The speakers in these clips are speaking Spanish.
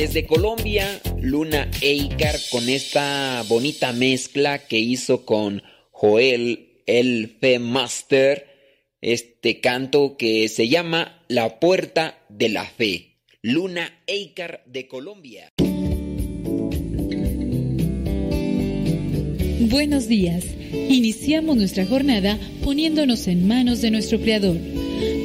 Desde Colombia, Luna Eikar con esta bonita mezcla que hizo con Joel el Fe Master, este canto que se llama La Puerta de la Fe. Luna Eikar de Colombia. Buenos días. Iniciamos nuestra jornada poniéndonos en manos de nuestro Creador.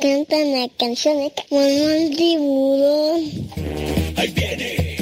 Cantan la canción de Manuel Tiburón. Ahí viene,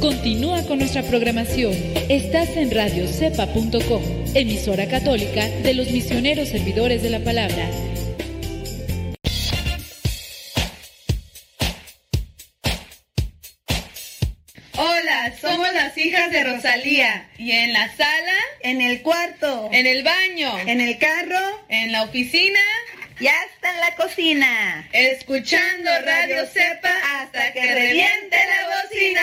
Continúa con nuestra programación. Estás en radiocepa.com, emisora católica de los misioneros servidores de la palabra. Hola, somos las hijas de Rosalía. ¿Y en la sala? En el cuarto. ¿En el baño? En el carro. ¿En la oficina? Ya está en la cocina. Escuchando Radio Cepa hasta que reviente la bocina.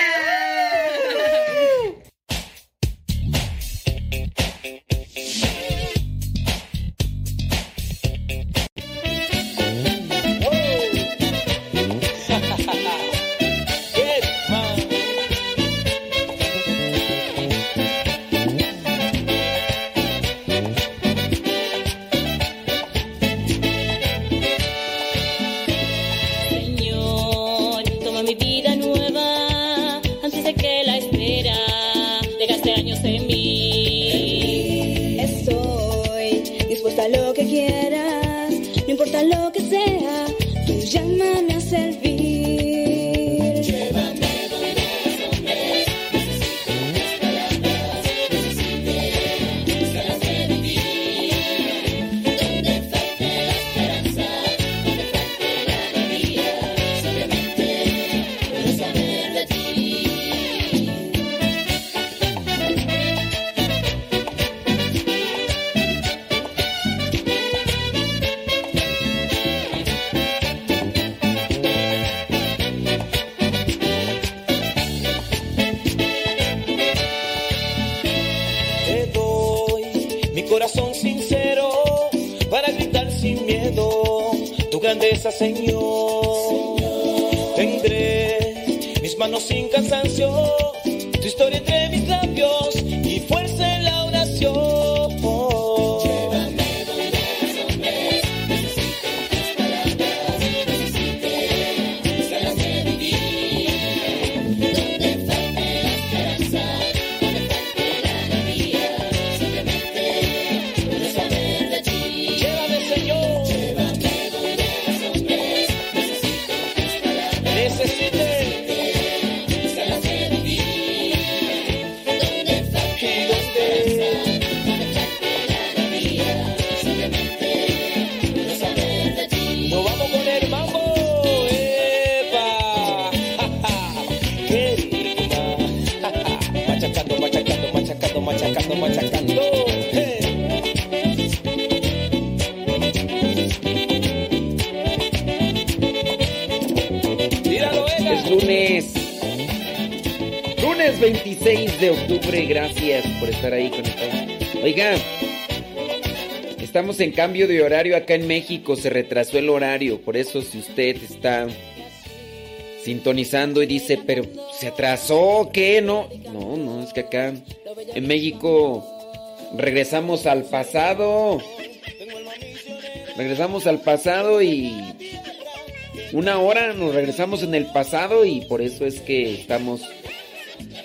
Señor. Tendré mis manos sin cansancio, en cambio de horario acá en México, se retrasó el horario, por eso si usted está sintonizando y dice, pero se atrasó, ¿qué? No, no, no, es que acá en México regresamos al pasado. Regresamos al pasado y una hora nos regresamos en el pasado y por eso es que estamos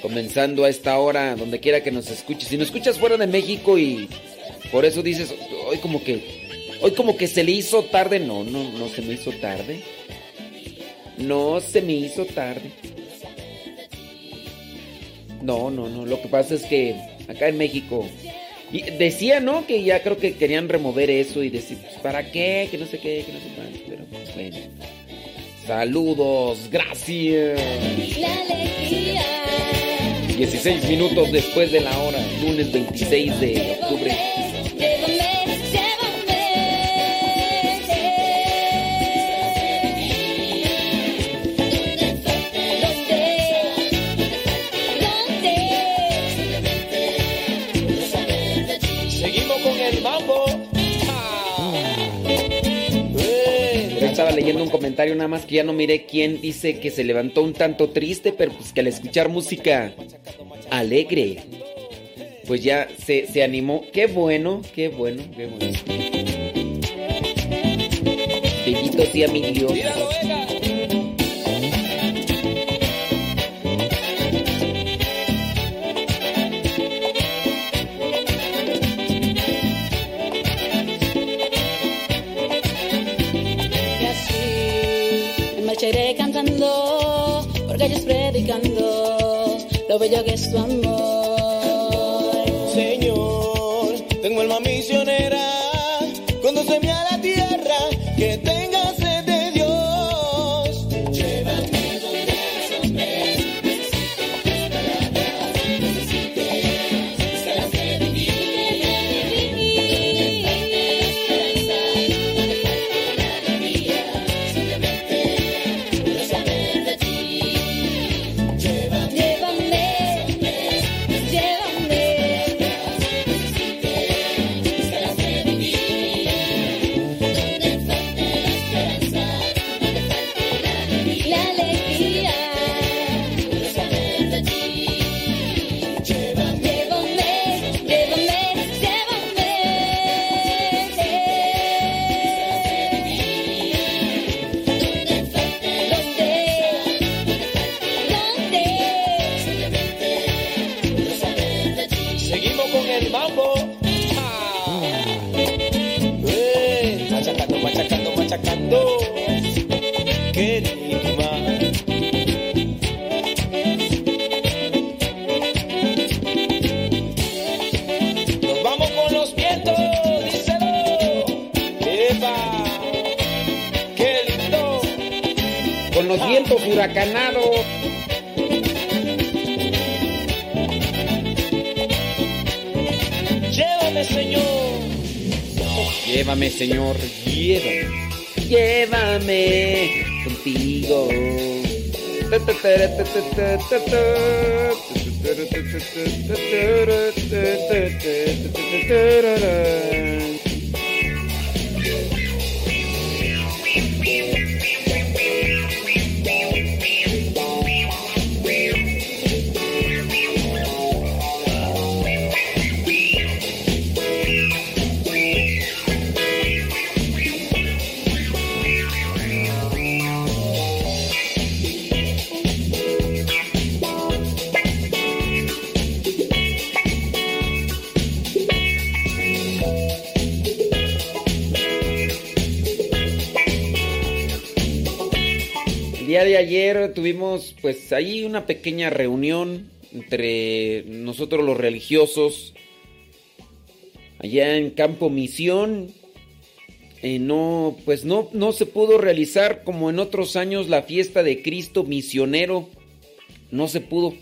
comenzando a esta hora, donde quiera que nos escuches. Si nos escuchas fuera de México y por eso dices, como que, hoy como que se le hizo tarde, no, no, no se me hizo tarde. No se me hizo tarde. No, no, no. Lo que pasa es que acá en México. Y decía, ¿no? Que ya creo que querían remover eso y decir, pues, ¿para qué? Que no sé qué, que no sé cuánto. Pero pues, bueno. Saludos, gracias. 16 minutos después de la hora, lunes 26 de octubre. Leyendo un comentario nada más que ya no miré quién dice que se levantó un tanto triste, pero pues que al escuchar música alegre, pues ya se, se animó. Qué bueno, qué bueno, qué bueno. Bendito sea. Ellos predicando lo bello que es tu amor. Huracanados. Llévame, Señor. Llévame, Señor, llévame. Llévame contigo. Tuvimos pues ahí una pequeña reunión entre nosotros los religiosos allá en Campo Misión. Eh, no, pues no, no se pudo realizar como en otros años la fiesta de Cristo misionero. No se pudo.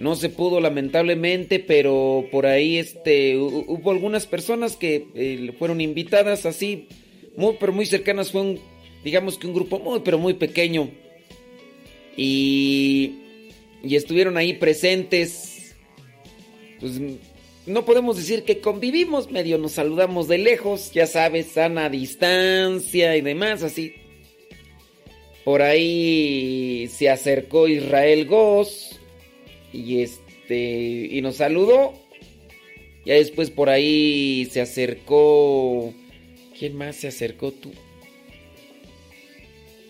No se pudo lamentablemente, pero por ahí este hu- hubo algunas personas que eh, fueron invitadas así, muy pero muy cercanas, fue un digamos que un grupo muy pero muy pequeño. Y y estuvieron ahí presentes. Pues no podemos decir que convivimos, medio nos saludamos de lejos, ya sabes, sana distancia y demás, así. Por ahí se acercó Israel Goss y este y nos saludó. Ya después por ahí se acercó ¿Quién más se acercó tú?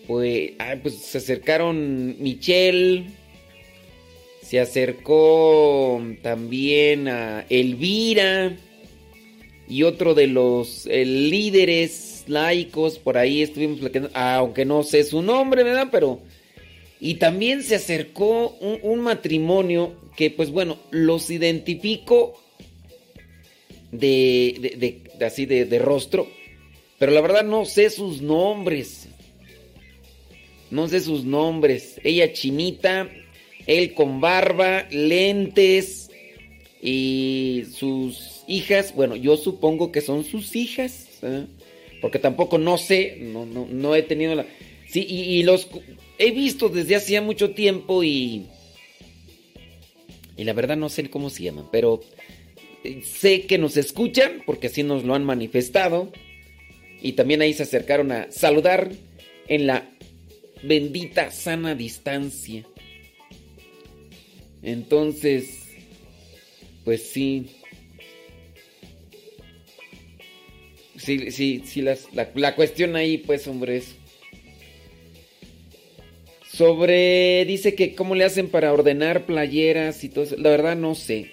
Pues, ah, pues se acercaron Michelle. Se acercó también a Elvira. Y otro de los eh, líderes laicos. Por ahí estuvimos platicando. Aunque no sé su nombre, ¿verdad? Pero. Y también se acercó un, matrimonio que, pues bueno, los identifico de, de, de- de- así de, de rostro. Pero la verdad no sé sus nombres. No sé sus nombres. Ella chinita, él con barba, lentes y sus hijas. Bueno, yo supongo que son sus hijas. ¿eh? Porque tampoco no sé, no, no, no he tenido la... Sí, y, y los he visto desde hacía mucho tiempo y... Y la verdad no sé cómo se llaman, pero eh, sé que nos escuchan porque así nos lo han manifestado. Y también ahí se acercaron a saludar en la bendita sana distancia. Entonces, pues sí. Sí, sí, sí, la, la cuestión ahí, pues, hombre, es. Sobre, dice que cómo le hacen para ordenar playeras y todo eso. La verdad no sé.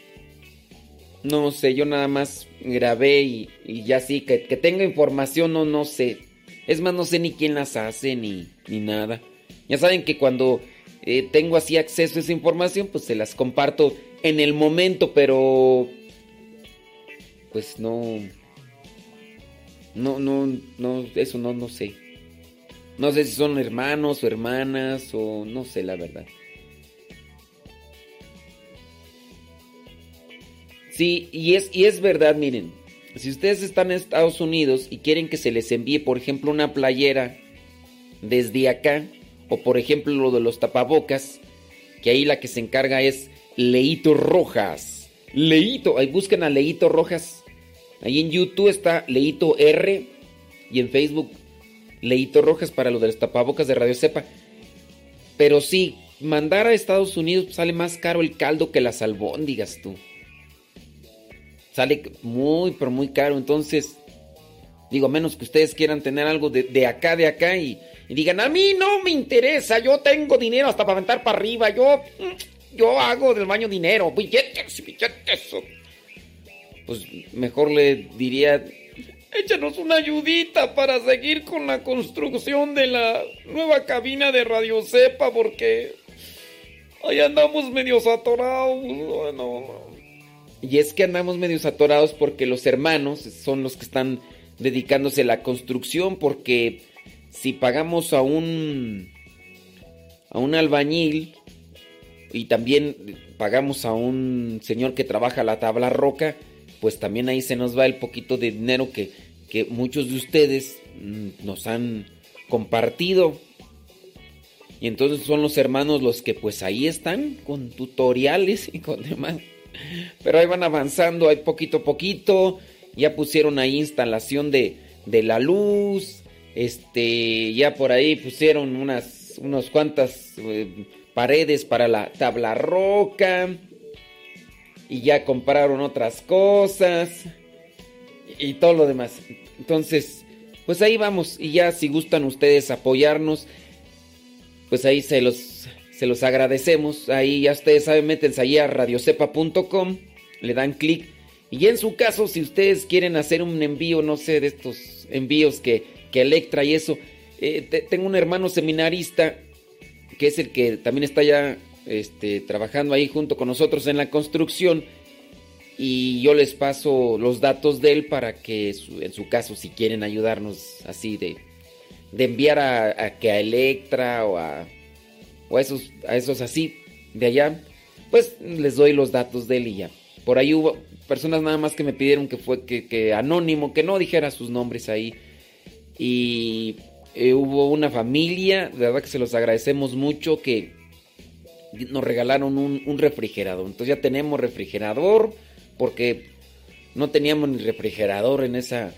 No sé, yo nada más grabé y, y ya sí, que, que tenga información, no, no sé. Es más, no sé ni quién las hace ni, ni nada. Ya saben que cuando eh, tengo así acceso a esa información, pues se las comparto en el momento, pero... Pues no... No, no, no, eso no, no sé. No sé si son hermanos o hermanas o no sé la verdad. Sí, y es, y es verdad, miren. Si ustedes están en Estados Unidos y quieren que se les envíe, por ejemplo, una playera desde acá, o por ejemplo lo de los tapabocas, que ahí la que se encarga es Leito Rojas. Leito, ahí buscan a Leito Rojas. Ahí en YouTube está Leito R y en Facebook Leito Rojas para lo de los tapabocas de Radio Cepa. Pero sí, mandar a Estados Unidos sale más caro el caldo que las albóndigas, tú. Sale muy, pero muy caro. Entonces, digo, a menos que ustedes quieran tener algo de, de acá, de acá y, digan, a mí no me interesa, yo tengo dinero hasta para aventar para arriba, yo, mm, yo hago del baño dinero, billetes, billetes. Pues mejor le diría, échanos una ayudita para seguir con la construcción de la nueva cabina de Radio Cepa, porque ahí andamos medios atorados. Bueno, y es que andamos medios atorados porque los hermanos son los que están dedicándose a la construcción, porque si pagamos a un a un albañil y también pagamos a un señor que trabaja la tabla roca, pues también ahí se nos va el poquito de dinero que, que muchos de ustedes mm, nos han compartido. Y entonces son los hermanos los que pues ahí están con tutoriales y con demás. Pero ahí van avanzando, ahí poquito a poquito. Ya pusieron ahí instalación de, de la luz. Este, ya por ahí pusieron unas, unas cuantas eh, paredes para la tabla roca. Y ya compraron otras cosas. Y todo lo demás. Entonces, pues ahí vamos. Y ya si gustan ustedes apoyarnos, pues ahí se los, se los agradecemos. Ahí ya ustedes saben, métense ahí a radiocepa.com, le dan clic. Y en su caso, si ustedes quieren hacer un envío, no sé, de estos envíos que, que Electra y eso, eh, te- tengo un hermano seminarista que es el que también está ya este, trabajando ahí junto con nosotros en la construcción. Y yo les paso los datos de él para que en su caso, si quieren ayudarnos así de, de enviar a que a Electra o a, o a esos, así de allá, pues les doy los datos de él y ya. Por ahí hubo personas nada más que me pidieron que fue que, que anónimo, que no dijera sus nombres ahí. Y eh, hubo una familia, de verdad que se los agradecemos mucho, que, nos regalaron un, un refrigerador. Entonces ya tenemos refrigerador porque no teníamos ni refrigerador en esa,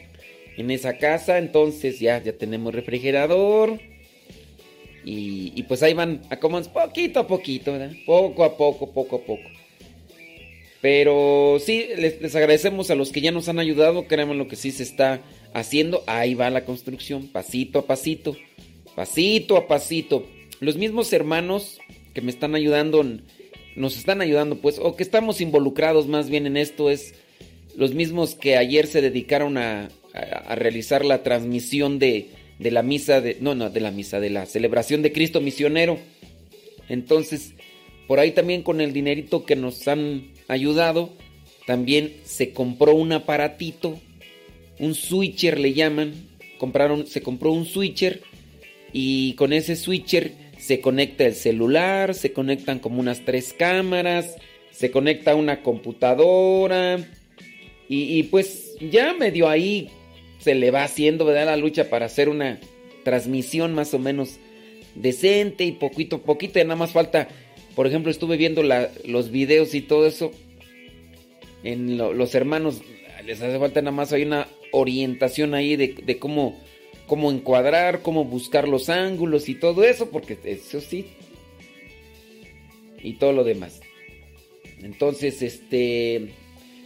en esa casa. Entonces ya, ya tenemos refrigerador. Y, pues ahí van acomodándose poquito a poquito, ¿verdad? Poco a poco, poco a poco. Pero sí, les, les agradecemos a los que ya nos han ayudado. Creemos lo que sí se está haciendo. Ahí va la construcción, pasito a pasito. Pasito a pasito. Los mismos hermanos que me están ayudando, nos están ayudando, pues, o que estamos involucrados más bien en esto, es los mismos que ayer se dedicaron a, a, a realizar la transmisión de, de la misa, de, no, no, de la misa, de la celebración de Cristo misionero. Entonces, por ahí también con el dinerito que nos han ayudado, también se compró un aparatito, un switcher le llaman, compraron, se compró un switcher y con ese switcher se conecta el celular, se conectan como unas tres cámaras, se conecta una computadora y, y pues ya medio ahí se le va haciendo, ¿verdad? La lucha para hacer una transmisión más o menos decente y poquito a poquito, ya nada más falta, por ejemplo, estuve viendo los videos y todo eso, en lo, los hermanos les hace falta nada más, hay una orientación ahí de, cómo cómo encuadrar, cómo buscar los ángulos y todo eso, porque eso sí. Y todo lo demás. Entonces, este.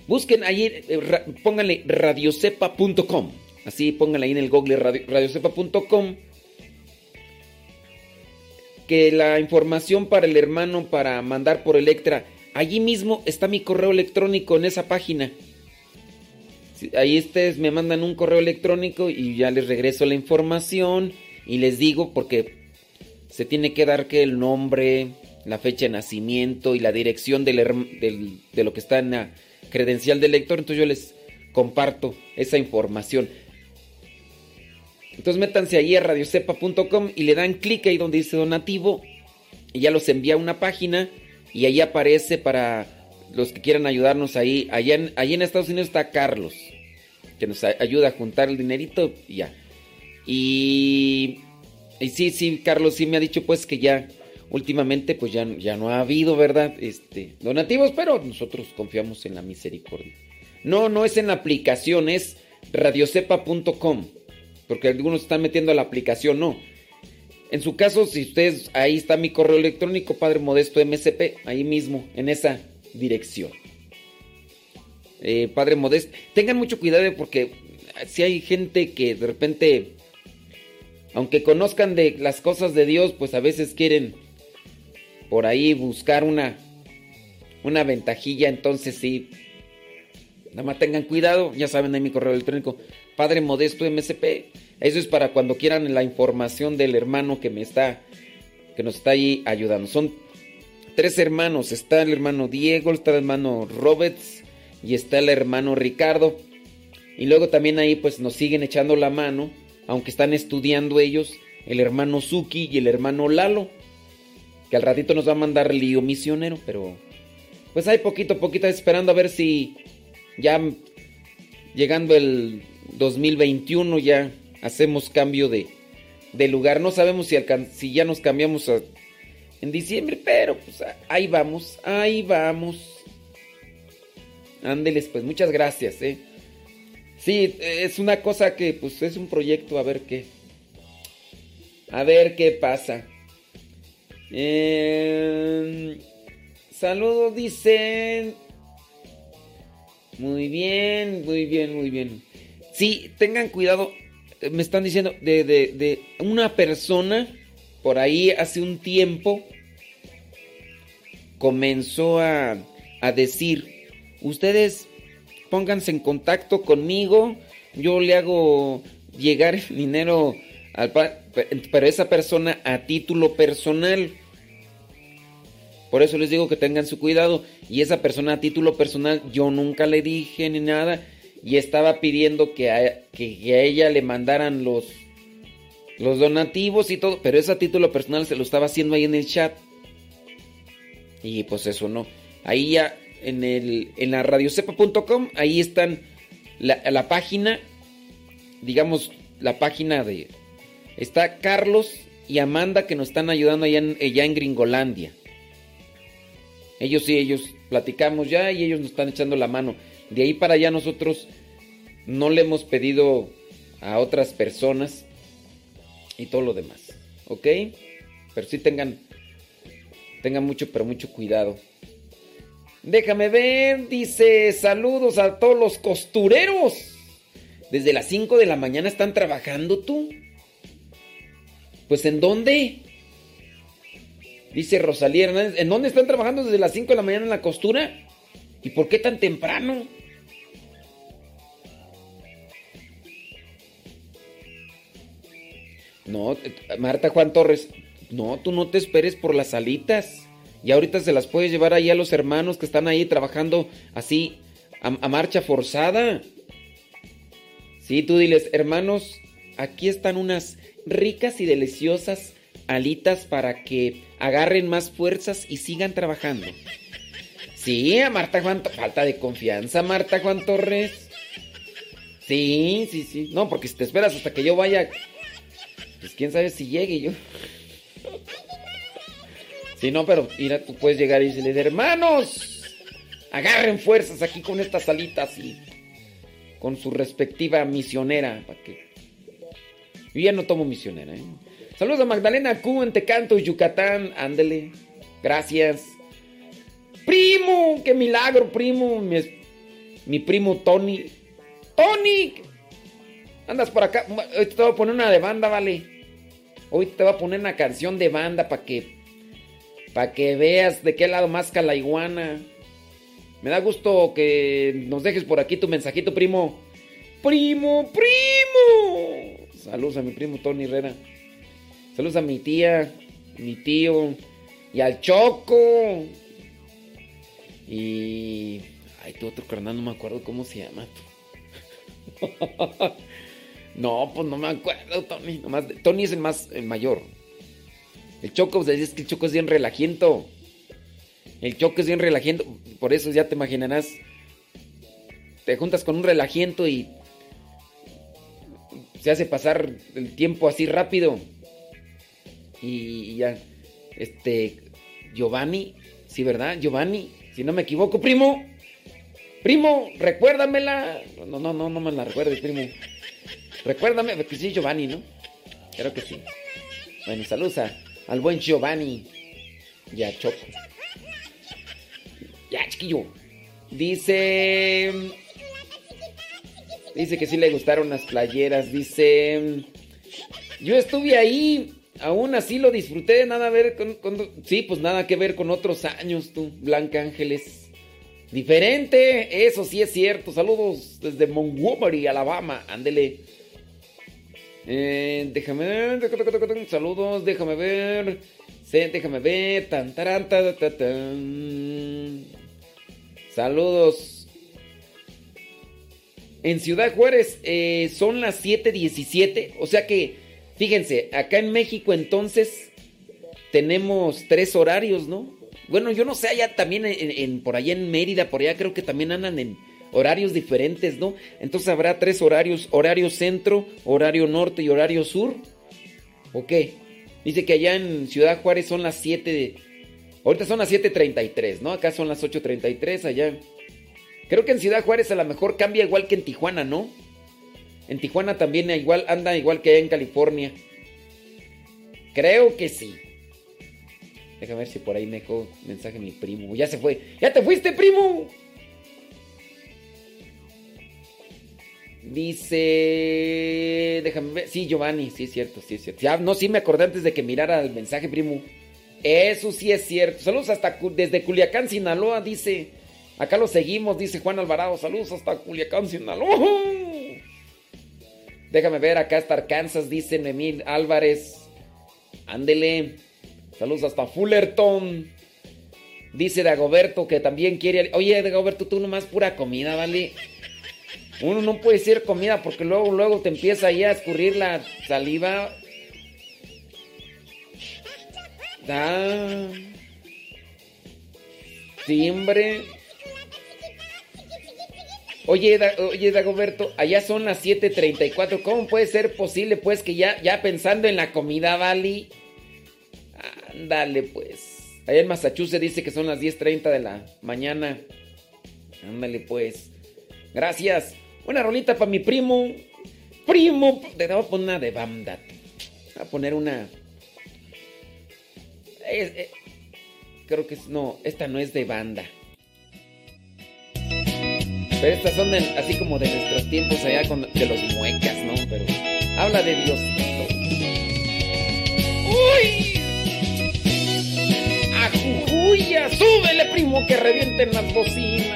Busquen ahí, eh, pónganle radiocepa.com. Así, pónganle ahí en el google radio, radiocepa.com. Que la información para el hermano para mandar por Electra. Allí mismo está mi correo electrónico en esa página. Ahí ustedes me mandan un correo electrónico y ya les regreso la información y les digo porque se tiene que dar que el nombre, la fecha de nacimiento y la dirección de lo que está en la credencial del lector. Entonces yo les comparto esa información. Entonces métanse ahí a radiocepa.com y le dan clic ahí donde dice donativo y ya los envía a una página y ahí aparece para los que quieran ayudarnos ahí. Allá en, en Estados Unidos está Carlos, que nos ayuda a juntar el dinerito y ya. Y, y sí, sí, Carlos sí me ha dicho pues que ya últimamente pues ya, ya no ha habido, ¿verdad? Este, donativos, pero nosotros confiamos en la misericordia. No, no es en la aplicación, es radiocepa.com. Porque algunos están metiendo la aplicación, no. En su caso, si ustedes, ahí está mi correo electrónico, Padre Modesto MSP, ahí mismo, en esa dirección. Eh, Padre Modesto, tengan mucho cuidado porque si hay gente que de repente, aunque conozcan de las cosas de Dios, pues a veces quieren por ahí buscar una, una ventajilla, entonces sí, nada más tengan cuidado, ya saben ahí mi correo electrónico, Padre Modesto MSP. Eso es para cuando quieran la información del hermano que me está, que nos está ahí ayudando. Son tres hermanos, está el hermano Diego, está el hermano Roberts y está el hermano Ricardo. Y luego también ahí pues nos siguen echando la mano, aunque están estudiando ellos, el hermano Suki y el hermano Lalo, que al ratito nos va a mandar lío misionero, pero pues hay poquito a poquito esperando a ver si ya llegando el 2021 ya hacemos cambio de, de lugar. No sabemos si, si ya nos cambiamos en diciembre, pero pues ahí vamos, ahí vamos. Ándeles, pues muchas gracias, eh. Sí, es una cosa que pues es un proyecto, a ver qué. A ver qué pasa. Eh, saludos, dicen. Muy bien, muy bien, muy bien. Sí, tengan cuidado. Me están diciendo de, de, de una persona por ahí hace un tiempo comenzó a, a decir, ustedes pónganse en contacto conmigo, yo le hago llegar el dinero al pa- pero esa persona a título personal. Por eso les digo que tengan su cuidado. Y esa persona a título personal, yo nunca le dije ni nada. Y estaba pidiendo que a, que- a ella le mandaran los, los donativos y todo. Pero ese a título personal se lo estaba haciendo ahí en el chat. Y pues eso no. Ahí ya en, el, en la radiocepa.com, ahí están la, página. Digamos, la página de... Está Carlos y Amanda que nos están ayudando allá allá en Gringolandia. Ellos sí, ellos platicamos ya y ellos nos están echando la mano. De ahí para allá nosotros no le hemos pedido a otras personas y todo lo demás. ¿Ok? Pero sí tengan, tengan mucho, pero mucho cuidado. Déjame ver, dice, saludos a todos los costureros. Desde las 5 de la mañana están trabajando tú. Pues ¿en dónde? Dice Rosalía Hernández, ¿en dónde están trabajando desde las 5 de la mañana en la costura? ¿Y por qué tan temprano? No, eh, Marta Juan Torres, no, tú no te esperes por las alitas. Y ahorita se las puedes llevar ahí a los hermanos que están ahí trabajando así a, a marcha forzada. Sí, tú diles, hermanos, aquí están unas ricas y deliciosas alitas para que agarren más fuerzas y sigan trabajando. Sí, a Marta Juan, falta de confianza, Marta Juan Torres. Sí, sí, sí. No, porque si te esperas hasta que yo vaya, pues quién sabe si llegue yo. Sí, no, pero mira, tú puedes llegar y decirle, hermanos, agarren fuerzas aquí con estas alitas y con su respectiva misionera, para que... Yo ya no tomo misionera, ¿eh? Saludos a Magdalena Q en Tecanto, Yucatán, ándele, gracias. Primo, qué milagro, primo, mi, primo Tony. Tony, andas por acá, hoy te voy a poner una de banda, vale. Hoy te voy a poner una canción de banda para que para que veas de qué lado más la iguana. Me da gusto que nos dejes por aquí tu mensajito, primo. Primo, primo. Saludos a mi primo Tony Herrera. Saludos a mi tía, mi tío y al Choco. Y ay, tu otro carnal no me acuerdo cómo se llama. no, pues no me acuerdo, Tony. Nomás- Tony es el más el mayor. El Choco, pues es que el Choco es bien relajiento. El Choco es bien relajiento. Por eso ya te imaginarás. Te juntas con un relajiento y se hace pasar el tiempo así rápido. Y ya. Este. Giovanni. Sí, ¿verdad? Giovanni. Si no me equivoco, primo. Primo, recuérdamela. No, no, no, no me la recuerdes, primo. Recuérdame, porque sí, Giovanni, ¿no? Creo que sí. Bueno, saludos a- al buen Giovanni. Y a Choco. Ya, chiquillo. Dice. Dice que sí le gustaron las playeras. Dice. Yo estuve ahí. Aún así lo disfruté. Nada a ver con, Sí, pues nada que ver con otros años, tú, Blanca Ángeles. Diferente, eso sí es cierto. Saludos desde Montgomery, Alabama. Ándele. Eh, déjame ver. Saludos, déjame ver. Sí, déjame ver. Tan, taran, ta, ta, tan. Saludos. En Ciudad Juárez eh, son las 7:17. O sea que, fíjense, acá en México entonces tenemos tres horarios, ¿no? Bueno, yo no sé, allá también en, por allá en Mérida, por allá creo que también andan en horarios diferentes, ¿no? Entonces habrá tres horarios, horario centro, horario norte y horario sur. ¿O? Dice que allá en Ciudad Juárez son las 7 de... Ahorita son las 7.33, ¿no? Acá son las 8.33, allá. Creo que en Ciudad Juárez a lo mejor cambia igual que en Tijuana, ¿no? En Tijuana también igual, anda igual que en California. Creo que sí. Déjame ver si por ahí me dejó mensaje mi primo. Ya se fue. ¡Ya te fuiste, primo! Dice. Déjame ver. Sí, Giovanni, sí es cierto, sí es cierto. No, sí me acordé antes de que mirara el mensaje, primo. Eso sí es cierto. Saludos hasta desde Culiacán, Sinaloa, dice. Acá lo seguimos, dice Juan Alvarado. Saludos hasta Culiacán, Sinaloa. Déjame ver, acá está Arkansas, dice Nemil Álvarez. Ándele. Saludos hasta Fullerton. Dice Dagoberto que también quiere. Oye, Dagoberto, tú nomás pura comida, ¿vale? Uno no puede decir comida porque luego, luego te empieza ahí a escurrir la saliva. Da. Timbre. Oye, oye, Dagoberto, allá son las 7:34. ¿Cómo puede ser posible, pues, que ya, ya pensando en la comida, Vali? Ándale, pues. Allá en Massachusetts dice que son las 10.30 de la mañana. Ándale pues. Gracias. Una rolita para mi primo. Primo. Te voy a poner una de banda. Voy a poner una... Eh, creo que es... No, esta no es de banda. Pero estas son de- así como de nuestros tiempos allá con, de los muecas, ¿no? Pero habla de Diosito. ¡Uy! ¡Ajujuya! ¡Súbele, primo, que revienten las bocinas!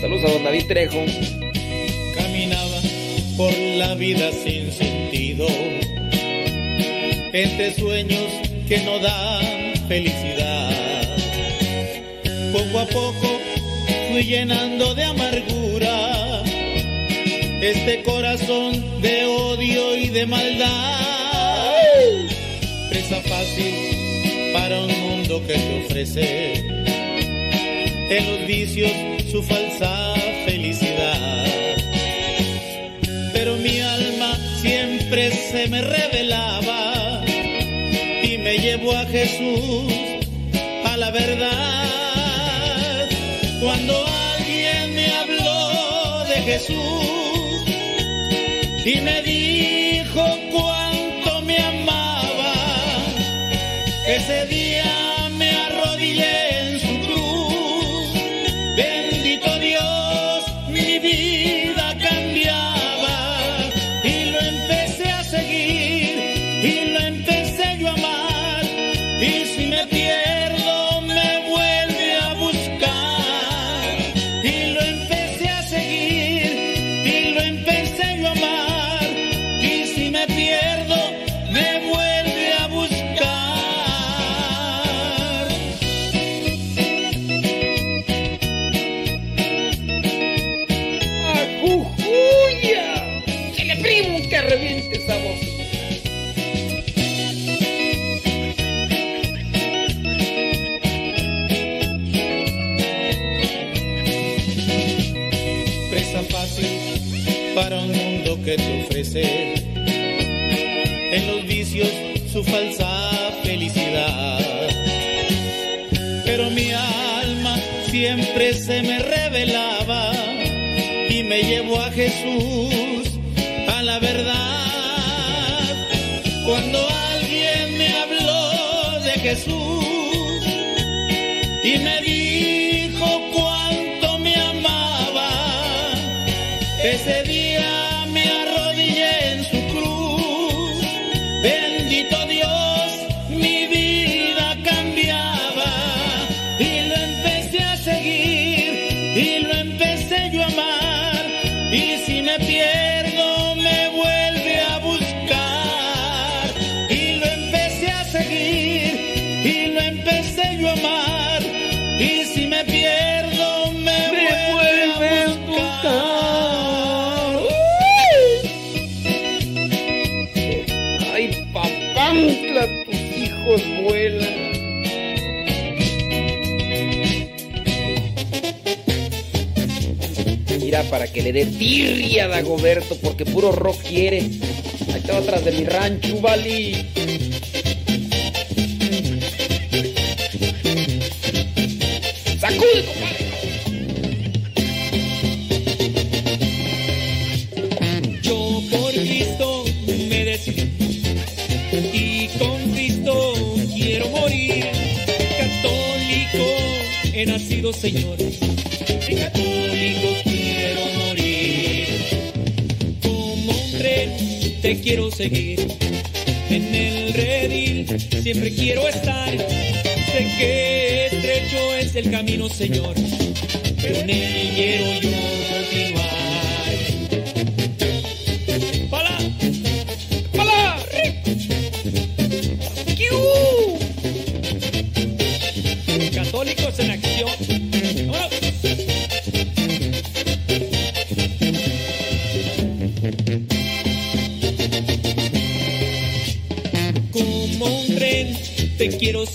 Saludos a don David Trejo. Caminaba por la vida sin sentido, entre sueños que no dan felicidad. Poco a poco fui llenando de amargura este corazón de odio y de maldad. Presa fácil para un mundo que te ofrece en los vicios su falsa felicidad. Pero mi alma siempre se me revelaba y me llevó a Jesús, a la verdad. Jesús. Y me dijo cuánto se me revelaba y me llevó a Jesús, a la verdad. Cuando alguien me habló de Jesús y me dijo Para que le dé tirria a Dagoberto, porque puro rock quiere. Ahí va atrás de mi rancho, Vali. ¡Sacude, compadre! Yo por Cristo me decidí y con Cristo quiero morir. Católico he nacido, Señor. Te quiero seguir. En el redil siempre quiero estar. Sé que estrecho es el camino, Señor. Pero en él quiero yo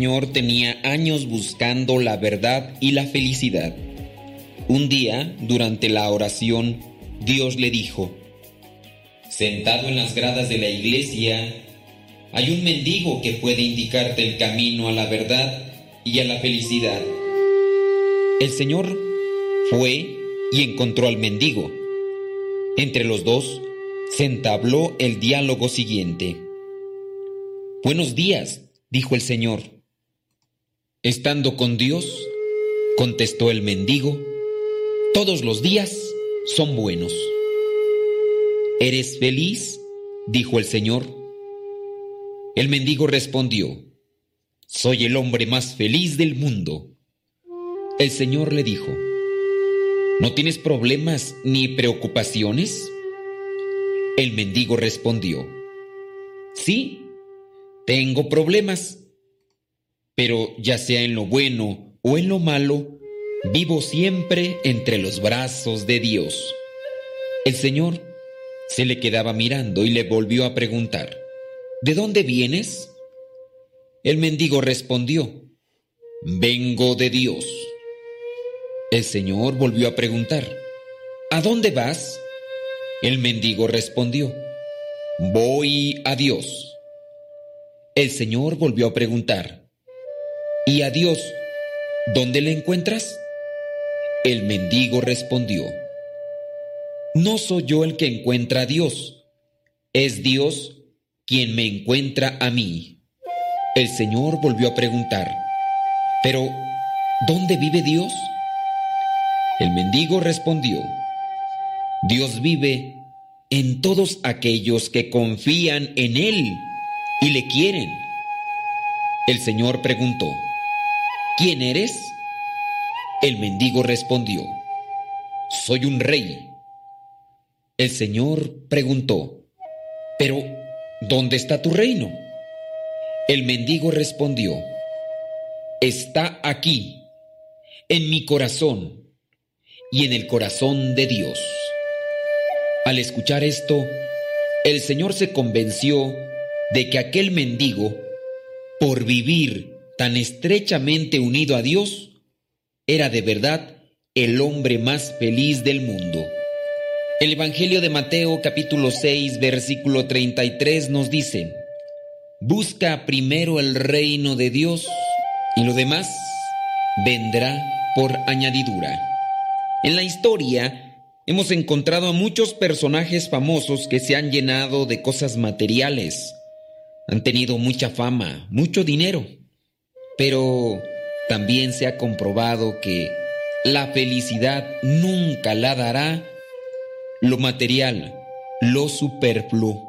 señor tenía años buscando la verdad y la felicidad. Un día, durante la oración, Dios le dijo, Sentado en las gradas de la iglesia, hay un mendigo que puede indicarte el camino a la verdad y a la felicidad. El Señor fue y encontró al mendigo. Entre los dos se entabló el diálogo siguiente. Buenos días, dijo el Señor. Estando con Dios, contestó el mendigo, todos los días son buenos. ¿Eres feliz? dijo el Señor. El mendigo respondió, soy el hombre más feliz del mundo. El Señor le dijo, ¿no tienes problemas ni preocupaciones? El mendigo respondió, sí, tengo problemas, pero ya sea en lo bueno o en lo malo, vivo siempre entre los brazos de Dios. El Señor se le quedaba mirando y le volvió a preguntar, ¿De dónde vienes? El mendigo respondió, Vengo de Dios. El Señor volvió a preguntar, ¿A dónde vas? El mendigo respondió, Voy a Dios. El Señor volvió a preguntar, ¿Y a Dios dónde le encuentras? El mendigo respondió, No soy yo el que encuentra a Dios, es Dios quien me encuentra a mí. El Señor volvió a preguntar, ¿pero dónde vive Dios? El mendigo respondió, Dios vive en todos aquellos que confían en Él y le quieren. El Señor preguntó, ¿quién eres? El mendigo respondió, soy un rey. El Señor preguntó, pero ¿dónde está tu reino? El mendigo respondió, está aquí, en mi corazón y en el corazón de Dios. Al escuchar esto, el Señor se convenció de que aquel mendigo, por vivir tan estrechamente unido a Dios, era de verdad el hombre más feliz del mundo. El Evangelio de Mateo capítulo 6 versículo 33 nos dice, Busca primero el reino de Dios y lo demás vendrá por añadidura. En la historia hemos encontrado a muchos personajes famosos que se han llenado de cosas materiales, han tenido mucha fama, mucho dinero, pero también se ha comprobado que la felicidad nunca la dará lo material, lo superfluo.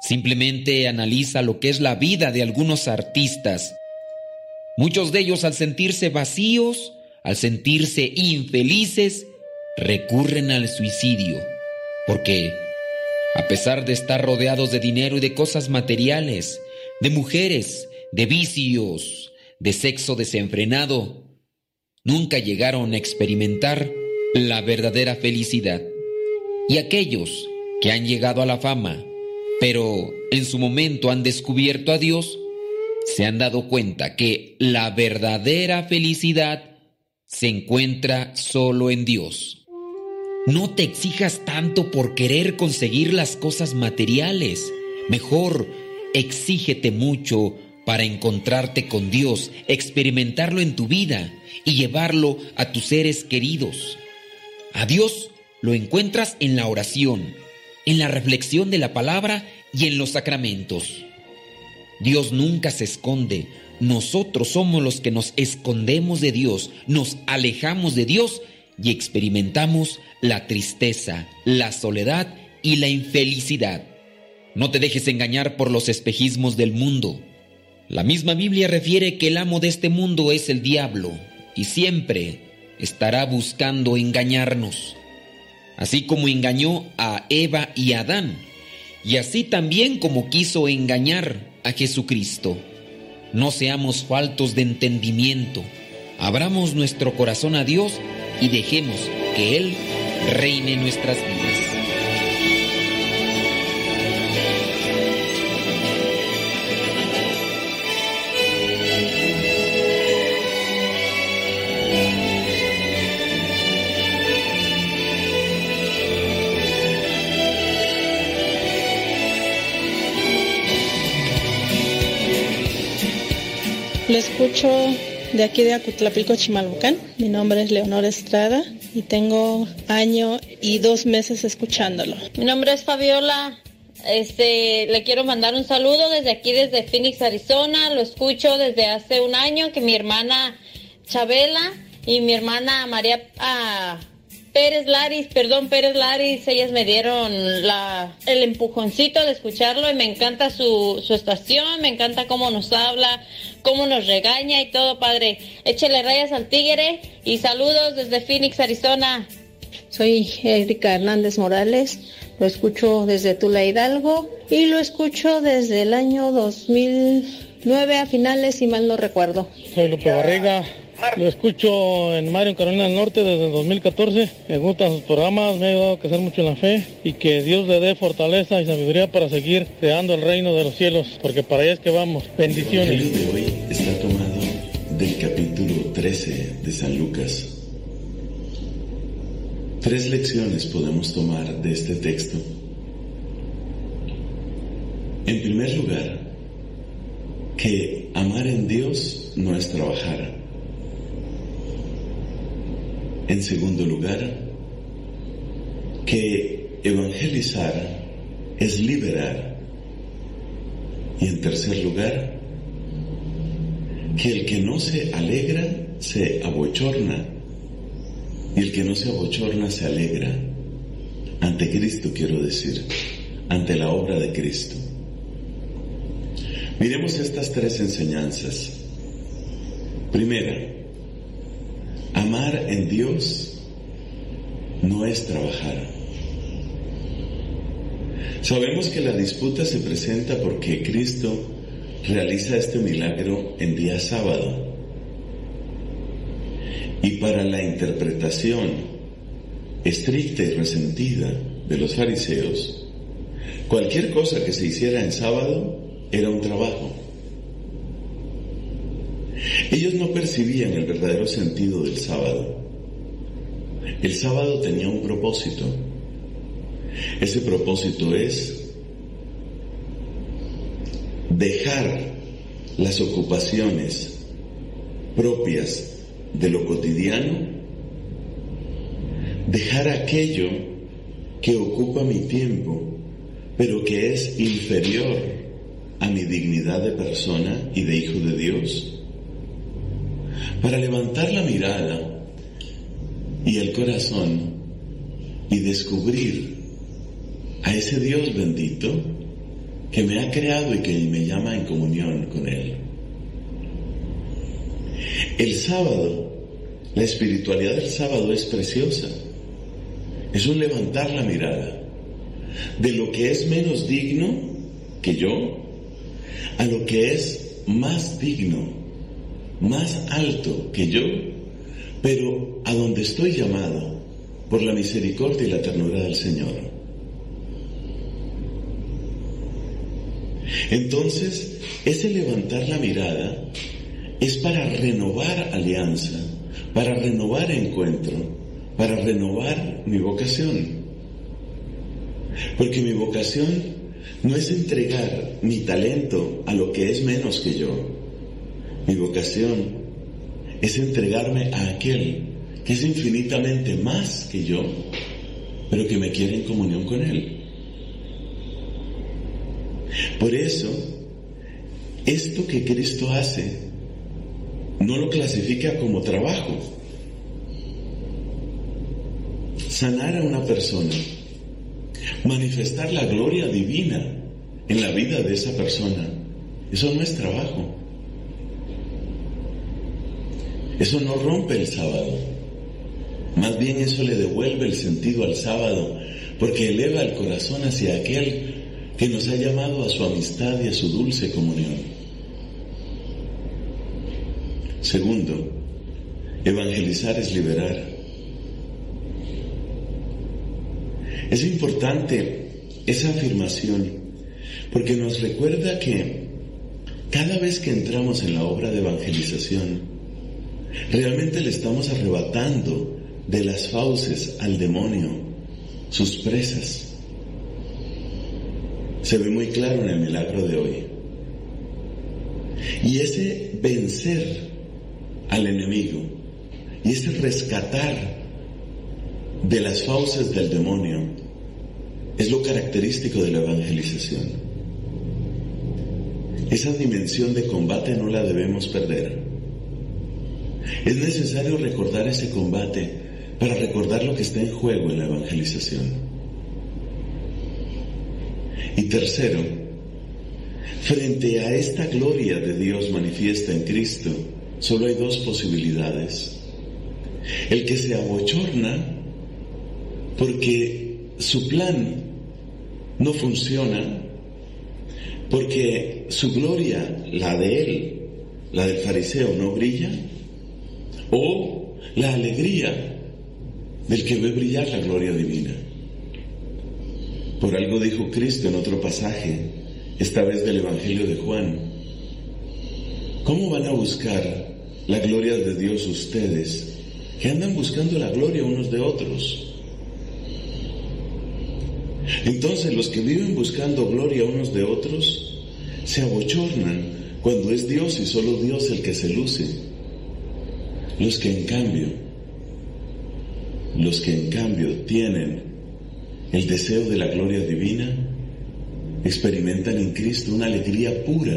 Simplemente analiza lo que es la vida de algunos artistas. Muchos de ellos al sentirse vacíos, al sentirse infelices, recurren al suicidio, porque a pesar de estar rodeados de dinero y de cosas materiales, de mujeres, de vicios, de sexo desenfrenado, nunca llegaron a experimentar la verdadera felicidad. Y aquellos que han llegado a la fama, pero en su momento han descubierto a Dios, se han dado cuenta que la verdadera felicidad se encuentra solo en Dios. No te exijas tanto por querer conseguir las cosas materiales. Mejor, exígete mucho para encontrarte con Dios, experimentarlo en tu vida y llevarlo a tus seres queridos. A Dios lo encuentras en la oración, en la reflexión de la palabra y en los sacramentos. Dios nunca se esconde. Nosotros somos los que nos escondemos de Dios, nos alejamos de Dios y experimentamos la tristeza, la soledad y la infelicidad. No te dejes engañar por los espejismos del mundo. La misma Biblia refiere que el amo de este mundo es el diablo y siempre estará buscando engañarnos. Así como engañó a Eva y Adán, y así también como quiso engañar a Jesucristo. No seamos faltos de entendimiento. Abramos nuestro corazón a Dios y dejemos que Él reine nuestras vidas. Lo escucho de aquí de Acutlapilco, Chimalhuacán. Mi nombre es Leonor Estrada y tengo año y dos meses escuchándolo. Mi nombre es Fabiola. Este, le quiero mandar un saludo desde aquí, desde Phoenix, Arizona. Lo escucho desde hace un año que mi hermana Chabela y mi hermana María ah, Pérez Laris, perdón, Pérez Laris, ellas me dieron la, el empujoncito de escucharlo y me encanta su, su estación, me encanta cómo nos habla, cómo nos regaña y todo, padre. Échele rayas al tigre y saludos desde Phoenix, Arizona. Soy Erika Hernández Morales, lo escucho desde Tula Hidalgo y lo escucho desde el año 2009 a finales, si mal no recuerdo. Soy Lupe Barriga, lo escucho en Mario, Carolina del Norte desde el 2014. Me gustan sus programas, me ha ayudado a crecer mucho en la fe y que Dios le dé fortaleza y sabiduría para seguir creando el reino de los cielos, porque para allá es que vamos. Bendiciones. El Evangelio de hoy está tomado del capítulo 13 de San Lucas. Tres lecciones podemos tomar de este texto. En primer lugar, que amar en Dios no es trabajar. En segundo lugar, que evangelizar es liberar. Y en tercer lugar, que el que no se alegra se abochorna y el que no se abochorna se alegra. Ante Cristo quiero decir, ante la obra de Cristo. Miremos estas tres enseñanzas. Primera, amar en Dios no es trabajar. Sabemos que la disputa se presenta porque Cristo realiza este milagro en día sábado. Y para la interpretación estricta y resentida de los fariseos, cualquier cosa que se hiciera en sábado era un trabajo. Ellos no percibían el verdadero sentido del sábado. El sábado tenía un propósito. Ese propósito es dejar las ocupaciones propias de lo cotidiano, dejar aquello que ocupa mi tiempo, pero que es inferior a mi dignidad de persona y de hijo de Dios, para levantar la mirada y el corazón y descubrir a ese Dios bendito que me ha creado y que me llama en comunión con Él. El sábado, la espiritualidad del sábado es preciosa. Es un levantar la mirada de lo que es menos digno que yo a lo que es más digno, más alto que yo, pero a donde estoy llamado por la misericordia y la ternura del Señor. Entonces, ese levantar la mirada es para renovar alianza, para renovar encuentro, para renovar mi vocación. Porque mi vocación no es entregar mi talento a lo que es menos que yo. Mi vocación es entregarme a aquel que es infinitamente más que yo, pero que me quiere en comunión con Él. Por eso, esto que Cristo hace no lo clasifica como trabajo. Sanar a una persona, manifestar la gloria divina en la vida de esa persona, eso no es trabajo. Eso no rompe el sábado. Más bien eso le devuelve el sentido al sábado, porque eleva el corazón hacia aquel que nos ha llamado a su amistad y a su dulce comunión. Segundo, evangelizar es liberar. Es importante esa afirmación porque nos recuerda que cada vez que entramos en la obra de evangelización, realmente le estamos arrebatando de las fauces al demonio sus presas. Se ve muy claro en el milagro de hoy. Y ese vencer al enemigo y ese rescatar de las fauces del demonio es lo característico de la evangelización. Esa dimensión de combate no la debemos perder. Es necesario recordar ese combate para recordar lo que está en juego en la evangelización. Y tercero, frente a esta gloria de Dios manifiesta en Cristo, solo hay dos posibilidades. El que se abochorna porque su plan no funciona, porque su gloria, la de él, la del fariseo, no brilla, o la alegría del que ve brillar la gloria divina. Por algo dijo Cristo en otro pasaje, esta vez del Evangelio de Juan, ¿cómo van a buscar la gloria de Dios ustedes que andan buscando la gloria unos de otros? Entonces los que viven buscando gloria unos de otros se abochornan cuando es Dios y solo Dios el que se luce. Los que en cambio, los que en cambio tienen el deseo de la gloria divina, experimentan en Cristo una alegría pura,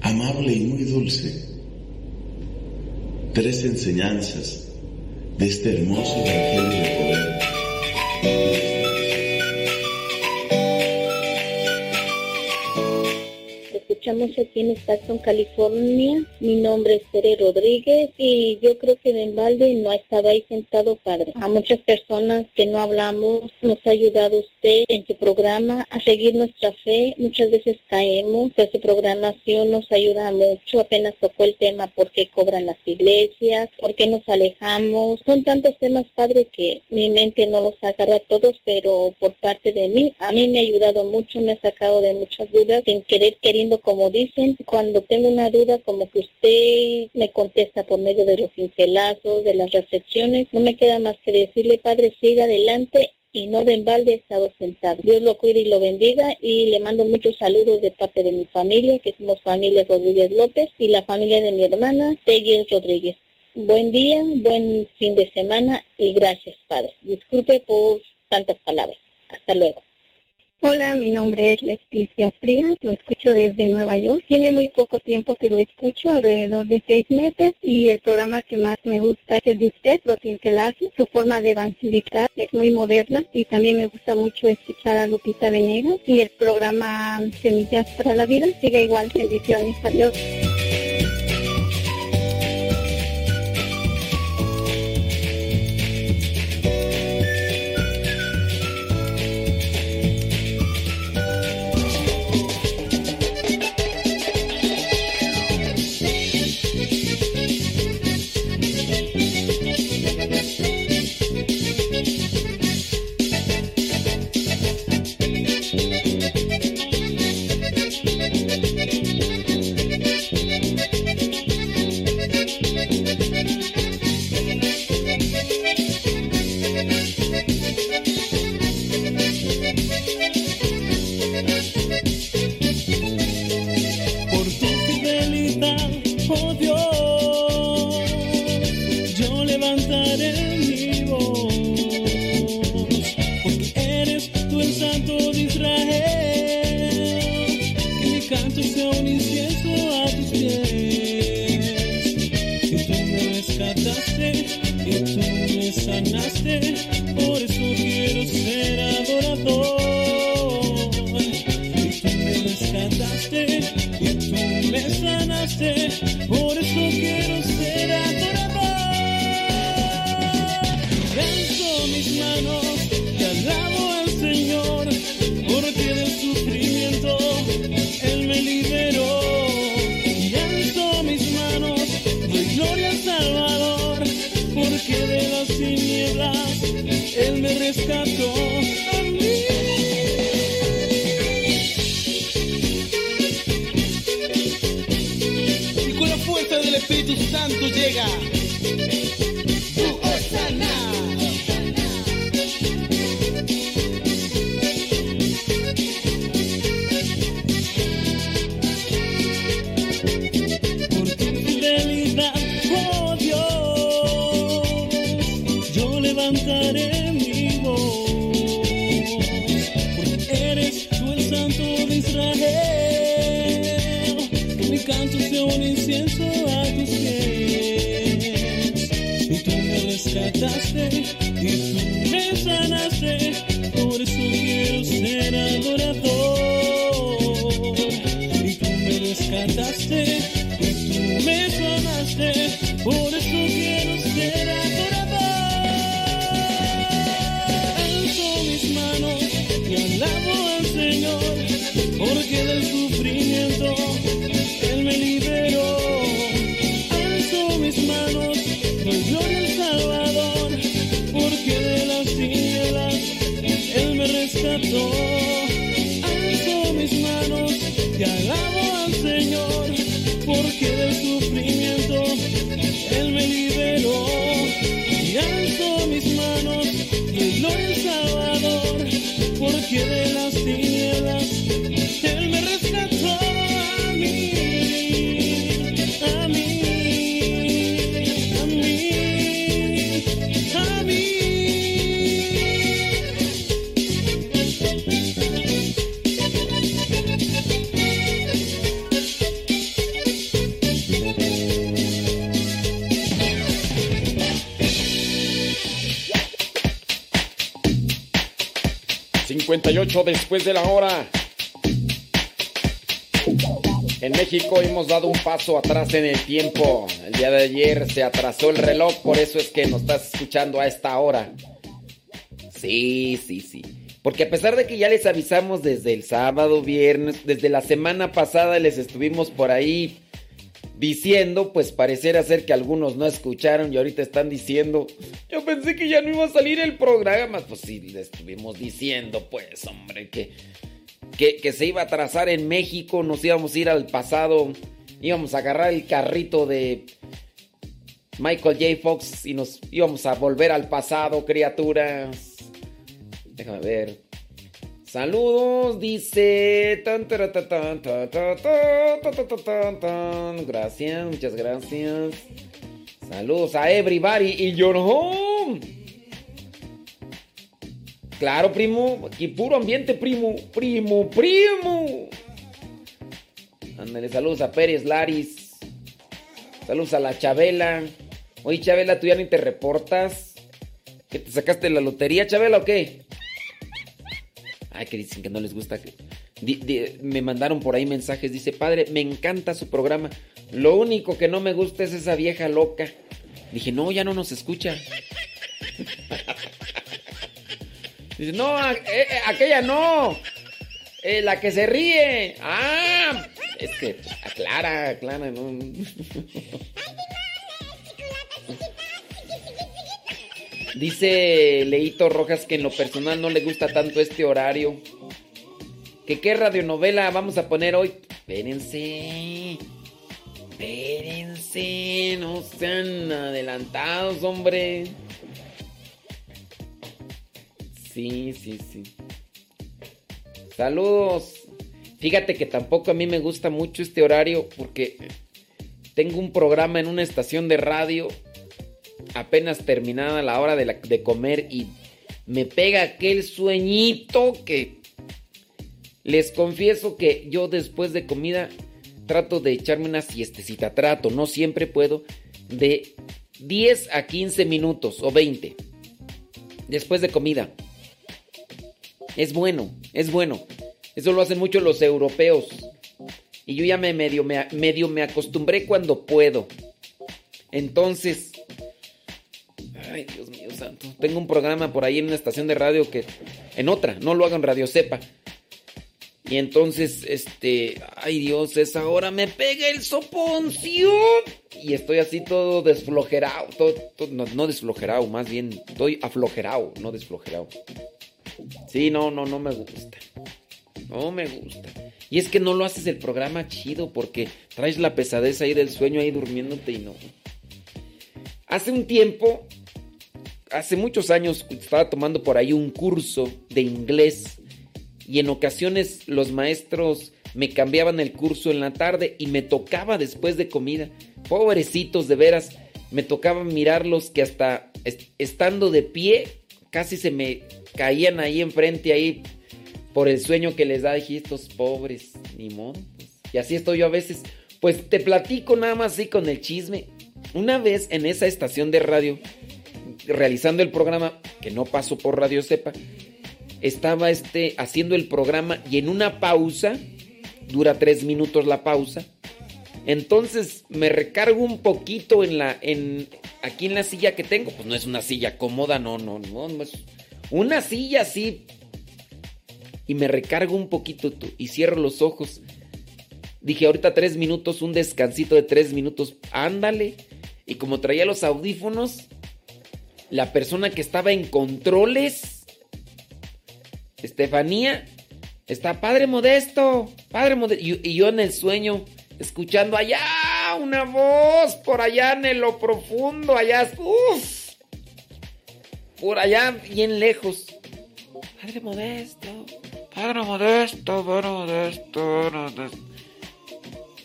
amable y muy dulce. Tres enseñanzas de este hermoso Evangelio de poder. Escuchamos aquí en Stockton, California. Mi nombre es Tere Rodríguez y yo creo que en balde no estaba ahí sentado, padre. A muchas personas que no hablamos, nos ha ayudado usted en su programa a seguir nuestra fe. Muchas veces caemos, pero su programación nos ayuda mucho. Apenas tocó el tema por qué cobran las iglesias, por qué nos alejamos. Son tantos temas, padre, que mi mente no los agarra todos, pero por parte de mí, a mí me ha ayudado mucho, me ha sacado de muchas dudas, sin querer, queriendo como dicen, cuando tengo una duda, como que usted me contesta por medio de los pincelazos, de las reflexiones, no me queda más que decirle, Padre, siga adelante y no de embalde he estado sentado. Dios lo cuide y lo bendiga y le mando muchos saludos de parte de mi familia, que somos familia Rodríguez López y la familia de mi hermana, Tegui Rodríguez. Buen día, buen fin de semana y gracias, Padre. Disculpe por tantas palabras. Hasta luego. Hola, mi nombre es Leticia Frías, lo escucho desde Nueva York. Tiene muy poco tiempo que lo escucho, alrededor de seis meses, y el programa que más me gusta es el de usted, Los Cincelazos. Su forma de evangelizar es muy moderna y también me gusta mucho escuchar a Lupita Venegas y el programa Semillas para la Vida. Sigue igual, bendiciones, adiós. Canto sea un incienso a tus pies, y tú me rescataste, ...58 después de la hora. En México hemos dado un paso atrás en el tiempo. El día de ayer se atrasó el reloj, por eso es que nos estás escuchando a esta hora. Sí, sí, sí. Porque a pesar de que ya les avisamos desde el sábado, viernes, desde la semana pasada les estuvimos por ahí diciendo, pues pareciera ser que algunos no escucharon y ahorita están diciendo, yo pensé que ya no iba a salir el programa. Pues sí, les estuvimos diciendo, pues hombre, que, que, que se iba a trazar en México, nos íbamos a ir al pasado, íbamos a agarrar el carrito de Michael J. Fox y nos íbamos a volver al pasado, criaturas. Déjame ver. Saludos, dice. Gracias, muchas gracias. Saludos a everybody y your home. Claro, primo. Aquí puro ambiente, primo. Primo, primo. Ándale, saludos a Pérez Laris. Saludos a la Chabela. Oye, Chabela, tú ya ni te reportas. ¿Que te sacaste la lotería, Chabela, o qué? Ay, que dicen que no les gusta. me mandaron por ahí mensajes. Dice, padre, me encanta su programa. Lo único que no me gusta es esa vieja loca. Dije, no, ya no nos escucha. Dice, no, eh, eh, aquella no. Eh, la que se ríe. Ah, es que aclara, aclara, no. Dice Leito Rojas que en lo personal no le gusta tanto este horario. ¿Que qué radionovela vamos a poner hoy? Espérense. Espérense. No sean adelantados, hombre. Sí, sí, sí. Saludos. Fíjate que tampoco a mí me gusta mucho este horario porque tengo un programa en una estación de radio apenas terminada la hora de, comer y me pega aquel sueñito que Les confieso que yo después de comida trato de echarme una siestecita. Trato, no siempre puedo, de 10 a 15 minutos o 20 después de comida. Es bueno, es bueno. Eso lo hacen mucho los europeos. Y yo ya me medio, me medio me acostumbré cuando puedo. Entonces, ay Dios mío santo, tengo un programa por ahí en una estación de radio que en otra, no lo hago en Radio Cepa. Y entonces, este, ay Dios, esa hora me pega el soponcio. Y estoy así todo desflojerado, no, no desflojerado, más bien estoy aflojerado, no desflojerado. Sí, no, no, no me gusta. No me gusta. Y es que no lo haces el programa chido porque traes la pesadez ahí del sueño ahí durmiéndote y no. Hace un tiempo, hace muchos años, estaba tomando por ahí un curso de inglés y en ocasiones los maestros me cambiaban el curso en la tarde y me tocaba después de comida. Pobrecitos, de veras, me tocaba mirarlos que hasta est- estando de pie casi se me caían ahí enfrente ahí por el sueño que les da. Dije, estos pobres, ni modo. pues". Y así estoy yo a veces. Pues te platico nada más así con el chisme. Una vez en esa estación de radio, realizando el programa, que no pasó por Radio Cepa, estaba este, haciendo el programa y en una pausa, dura tres minutos la pausa, entonces me recargo un poquito en la, en, aquí en la silla que tengo, pues no es una silla cómoda, no, no, no, no es una silla así, y me recargo un poquito y cierro los ojos. Dije, ahorita tres minutos, un descansito de tres minutos, ándale. Y como traía los audífonos, la persona que estaba en controles, Estefanía, está Padre Modesto, Padre Modesto. Y, yo en el sueño, escuchando allá una voz, por allá en lo profundo, allá, uff, por allá bien lejos. Padre Modesto, Padre Modesto, Padre Modesto, Padre Modesto.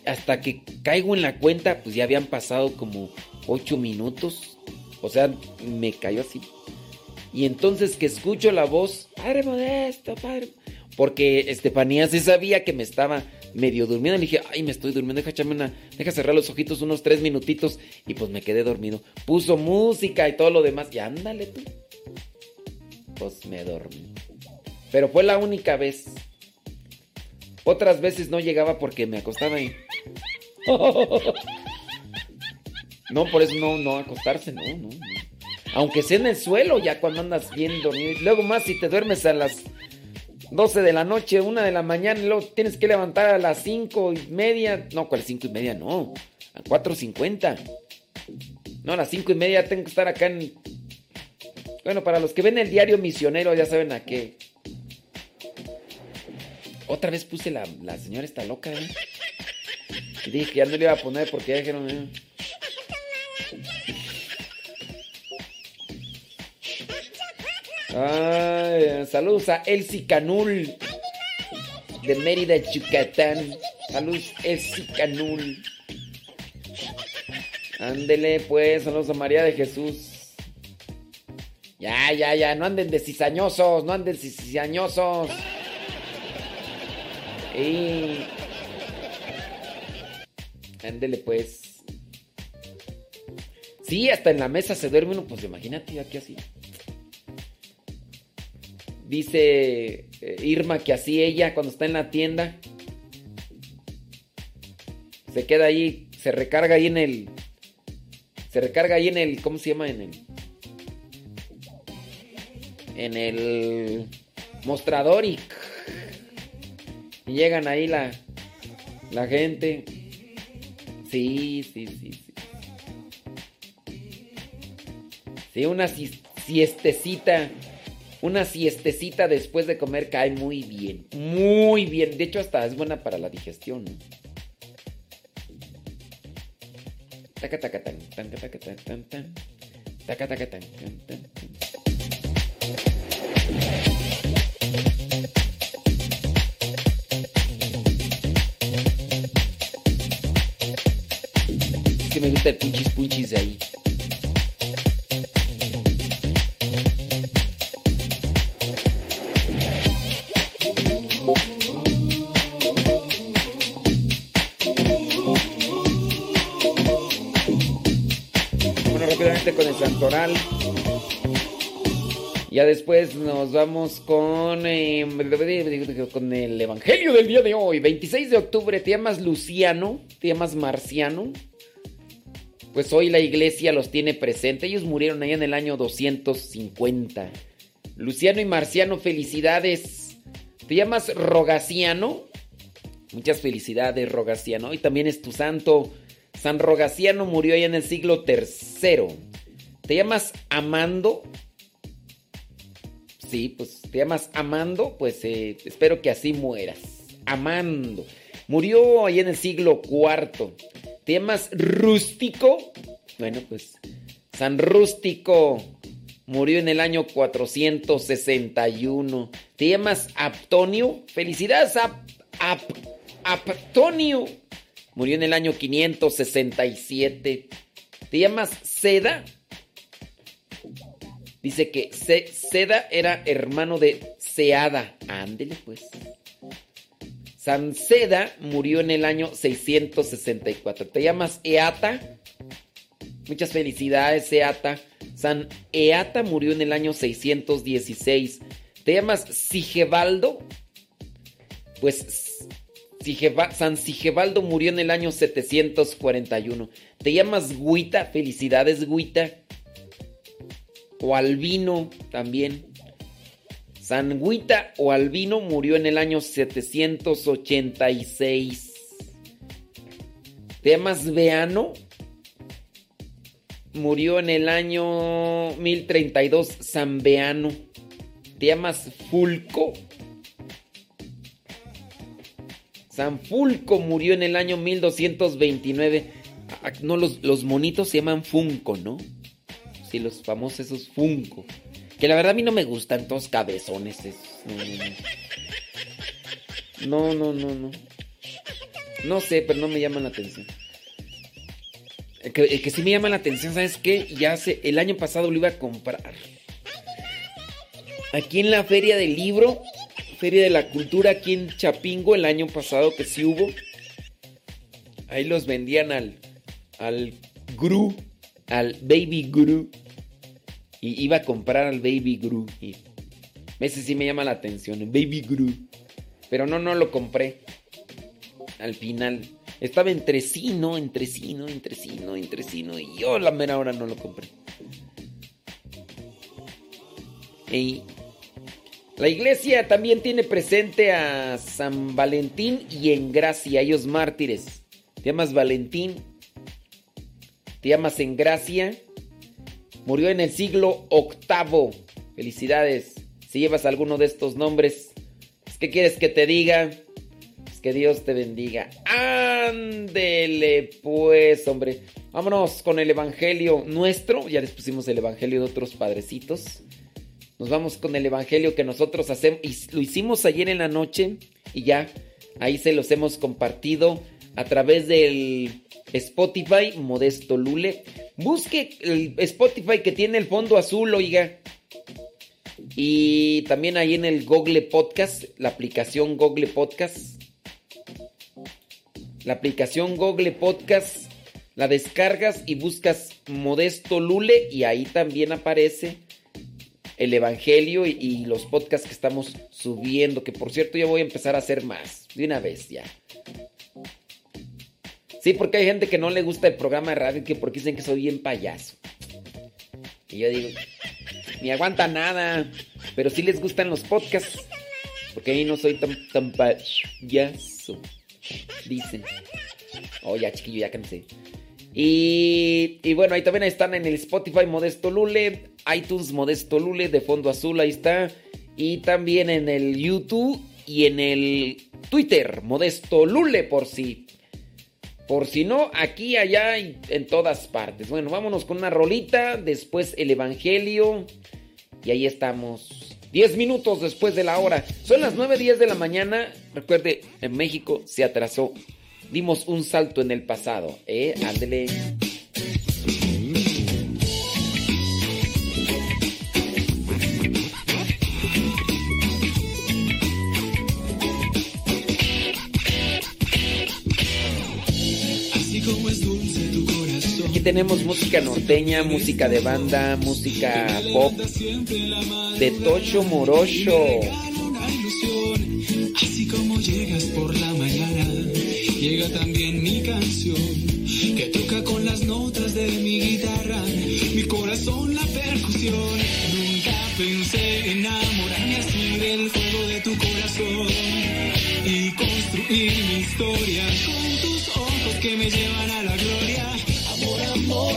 Hasta que caigo en la cuenta, pues ya habían pasado como ocho minutos. O sea, me cayó así. Y entonces que escucho la voz, Padre Modesto, Padre. Porque Estefanía sí sabía que me estaba medio durmiendo. Le dije, ay, me estoy durmiendo, deja una, deja cerrar los ojitos unos tres minutitos. Y pues me quedé dormido. Puso música y todo lo demás. Y ándale tú. Pues me dormí. Pero fue la única vez. Otras veces no llegaba porque me acostaba ahí. No, por eso no, no acostarse, no, no, no. Aunque sea en el suelo, ya cuando andas bien dormido. Luego más si te duermes a las 12 de la noche, 1 de la mañana, y luego tienes que levantar a las 5 y media. No, ¿cuál 5 y media? No, a 4.50. No, a las 5 y media tengo que estar acá en... Bueno, para los que ven el diario misionero ya saben a qué. Otra vez puse la, la señora está loca, ¿eh? Y dije que ya no le iba a poner porque ya dijeron... eh. Saludos a Elsie Canul de Mérida, Yucatán. Saludos, Elsie Canul. Ándele, pues, saludos a María de Jesús. Ya, ya, ya, no anden de cizañosos, no anden de cizañosos. Y... Ándele, pues. Sí, hasta en la mesa se duerme uno, pues imagínate aquí así. Dice eh, Irma que así ella cuando está en la tienda se queda ahí, se recarga ahí en el se recarga ahí en el ¿cómo se llama? en el en el mostrador y, y llegan ahí la la gente. Sí, sí, sí, sí. Sí, una siestecita. Una siestecita después de comer cae muy bien. Muy bien. De hecho, hasta es buena para la digestión. Taca, taca, tan, taca, tan. Taca, taca, tan. Es que me gusta el punchis punchis de ahí. Santoral. Ya después nos vamos con, eh, con el Evangelio del día de hoy. 26 de octubre, te llamas Luciano, te llamas Marciano. Pues hoy la iglesia los tiene presente. Ellos murieron allá en el año 250. Luciano y Marciano, felicidades. Te llamas Rogaciano. Muchas felicidades, Rogaciano. Y también es tu santo. San Rogaciano murió allá en el siglo III. Te llamas Amando. Sí, pues te llamas Amando, pues eh, espero que así mueras. Amando. Murió allá en el siglo IV. ¿Te llamas Rústico? Bueno, pues San Rústico murió en el año 461. ¿Te llamas Aptonio? Felicidades, Ap, Ap, Aptonio. Murió en el año 567. ¿Te llamas Seda? Dice que Se- Seda era hermano de Seada. Ándele pues. San Seda murió en el año 664. ¿Te llamas Eata? Muchas felicidades, Eata. San Eata murió en el año 616. ¿Te llamas Sigebaldo? Pues Sigeva- San Sigebaldo murió en el año 741. ¿Te llamas Guita? Felicidades, Guita. O Albino también. San Guita o Albino murió en el año 786. ¿Te llamas Beano? Murió en el año 1032 San Beano. ¿Te llamas Fulco? San Fulco murió en el año 1229. Ah, No, los, los monitos se llaman Funko, ¿no? Sí, los famosos esos Funko. Que la verdad a mí no me gustan todos cabezones. esos. No, no, no, no. No, sé, pero no me llaman la atención. El que sí me llama la atención, ¿sabes qué? Ya hace, el año pasado lo iba a comprar. Aquí en la Feria del Libro, Feria de la Cultura, aquí en Chapingo, el año pasado que sí hubo. Ahí los vendían al, al Gru, al Baby Gru. Y iba a comprar al Baby Gru. Y ese sí me llama la atención, el Baby Gru. Pero no, no lo compré. Al final. Estaba entre sí, ¿no? Entre sí, ¿no? Entre sí, ¿no? Entre sí, ¿no? Y yo la mera hora no lo compré. Y la iglesia también tiene presente a San Valentín y en gracia, ellos mártires. Te llamas Valentín, te llamas en gracia. Murió en el siglo octavo. Felicidades. Si llevas alguno de estos nombres, pues, ¿qué quieres que te diga? Pues que Dios te bendiga. Ándele, pues, hombre. Vámonos con el evangelio nuestro. Ya les pusimos el evangelio de otros padrecitos. Nos vamos con el evangelio que nosotros hacemos. Y lo hicimos ayer en la noche. Y ya, ahí se los hemos compartido a través del Spotify Modesto Lule. Busque el Spotify que tiene el fondo azul, oiga. Y también ahí en el Google Podcast, la aplicación Google Podcast. La aplicación Google Podcast la descargas y buscas Modesto Lule y ahí también aparece el Evangelio y, y los podcasts que estamos subiendo, que por cierto ya voy a empezar a hacer más, de una vez ya. Sí, porque hay gente que no le gusta el programa de radio, que porque dicen que soy bien payaso. Y yo digo, ni aguanta nada, pero sí les gustan los podcasts, porque ahí no soy tan, payaso, dicen. Oh, ya chiquillo, ya cansé. Y bueno, ahí también están en el Spotify Modesto Lule, iTunes Modesto Lule, de fondo azul, ahí está. Y también en el YouTube y en el Twitter, Modesto Lule, por si. Por si no, aquí, allá y en todas partes. Bueno, vámonos con una rolita, después el Evangelio. Y ahí estamos. 10 minutos después de la hora. Son las 9.10 de la mañana. Recuerde, en México se atrasó. Dimos un salto en el pasado. ¿Eh? Ándele. Tenemos música norteña, música de banda, música pop, de Tocho Morocho. Así como llegas por la mañana, llega también mi canción, que toca con las notas de mi guitarra, mi corazón la percusión. Nunca pensé enamorarme así del fuego de tu corazón y construir mi historia con tus ojos que me llevan a la gloria.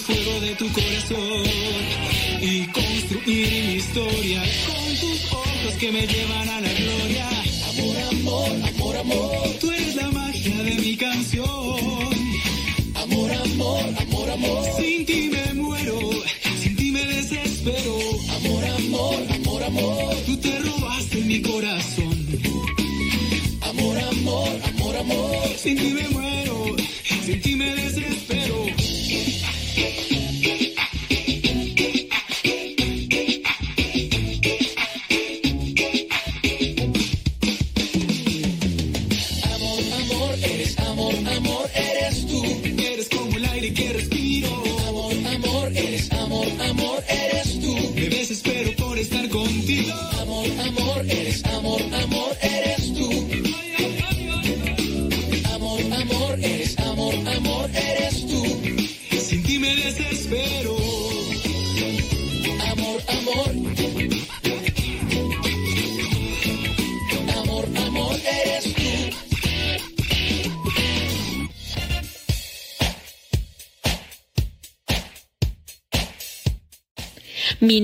fuego de tu corazón y construir mi historia con tus ojos que me llevan a la gloria. Amor, amor, amor, amor, tú eres la magia de mi canción. Amor, amor, amor, amor, sin ti me muero, sin ti me desespero. Amor, amor, amor, amor, tú te robaste mi corazón. Amor, amor, amor, amor, sin ti me muero, sin ti me desespero.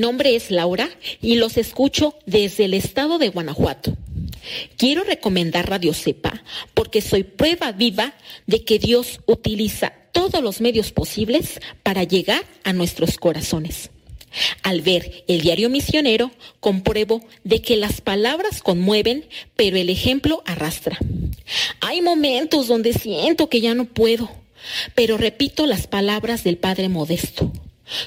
Nombre es Laura y los escucho desde el estado de Guanajuato. Quiero recomendar Radio Cepa porque soy prueba viva de que Dios utiliza todos los medios posibles para llegar a nuestros corazones. Al ver el diario misionero, compruebo de que las palabras conmueven, pero el ejemplo arrastra. Hay momentos donde siento que ya no puedo, pero repito las palabras del Padre Modesto.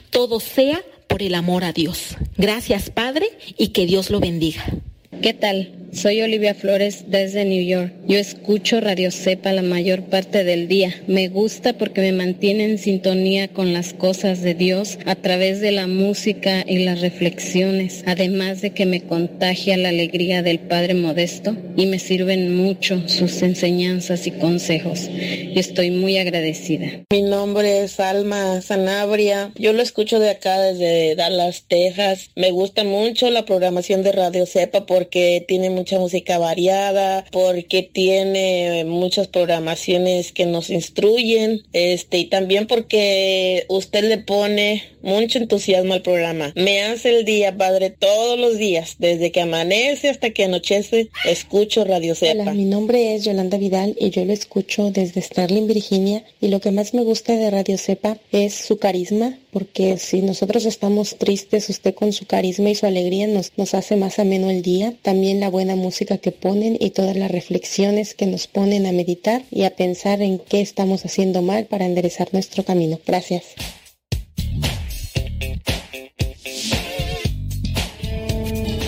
Todo sea por el amor a Dios. Gracias, Padre, y que Dios lo bendiga. ¿Qué tal? Soy Olivia Flores desde New York. Yo escucho Radio Cepa la mayor parte del día. Me gusta porque me mantiene en sintonía con las cosas de Dios a través de la música y las reflexiones, además de que me contagia la alegría del Padre Modesto y me sirven mucho sus enseñanzas y consejos. Y estoy muy agradecida. Mi nombre es Alma Sanabria. Yo lo escucho de acá desde Dallas, Texas. Me gusta mucho la programación de Radio Cepa porque tiene mucha música variada, porque tiene muchas programaciones que nos instruyen, este, y también porque usted le pone mucho entusiasmo al programa. Me hace el día, padre, todos los días, desde que amanece hasta que anochece, escucho Radio Cepa. Hola, mi nombre es Yolanda Vidal y yo lo escucho desde Starling, Virginia. Y lo que más me gusta de Radio Cepa es su carisma, porque si nosotros estamos tristes, usted con su carisma y su alegría nos, hace más ameno el día. También la buena música que ponen y todas las reflexiones que nos ponen a meditar y a pensar en qué estamos haciendo mal para enderezar nuestro camino. Gracias.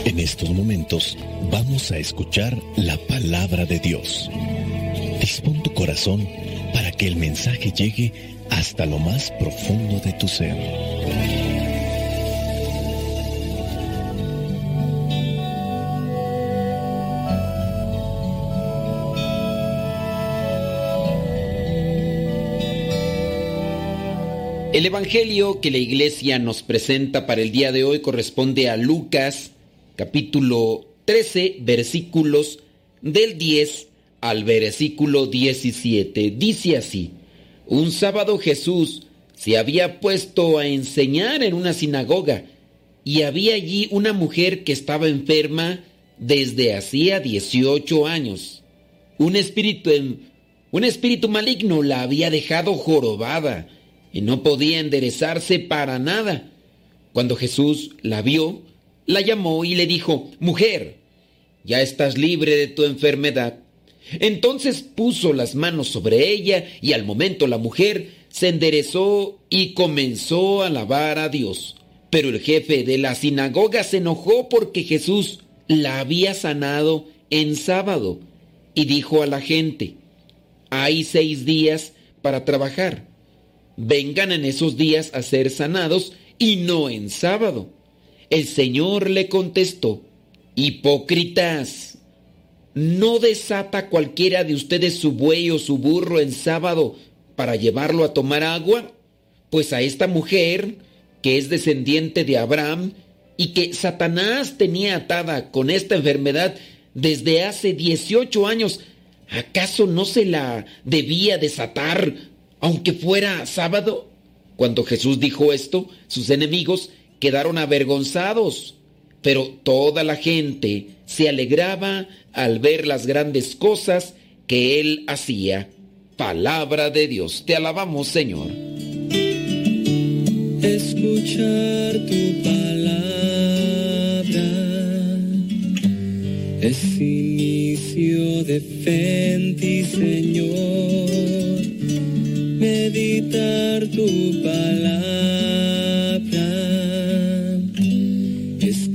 En estos momentos vamos a escuchar la palabra de Dios. Dispón tu corazón para que el mensaje llegue hasta lo más profundo de tu ser. El Evangelio que la iglesia nos presenta para el día de hoy corresponde a Lucas capítulo 13 versículos del 10 al versículo 17. Dice así, un sábado Jesús se había puesto a enseñar en una sinagoga y había allí una mujer que estaba enferma desde hacía 18 años. Un espíritu, un espíritu maligno la había dejado jorobada y no podía enderezarse para nada. Cuando Jesús la vio, la llamó y le dijo, Mujer, ya estás libre de tu enfermedad. Entonces puso las manos sobre ella y al momento la mujer se enderezó y comenzó a alabar a Dios. Pero el jefe de la sinagoga se enojó porque Jesús la había sanado en sábado y dijo a la gente, hay seis días para trabajar. Vengan en esos días a ser sanados y no en sábado. El Señor le contestó, hipócritas, ¿no desata cualquiera de ustedes su buey o su burro en sábado para llevarlo a tomar agua? Pues a esta mujer, que es descendiente de Abraham y que Satanás tenía atada con esta enfermedad desde hace 18 años, ¿acaso no se la debía desatar aunque fuera sábado? Cuando Jesús dijo esto, sus enemigos quedaron avergonzados, pero toda la gente se alegraba al ver las grandes cosas que él hacía. Palabra de Dios, te alabamos Señor. Escuchar tu palabra es inicio de fe Señor. Meditar tu palabra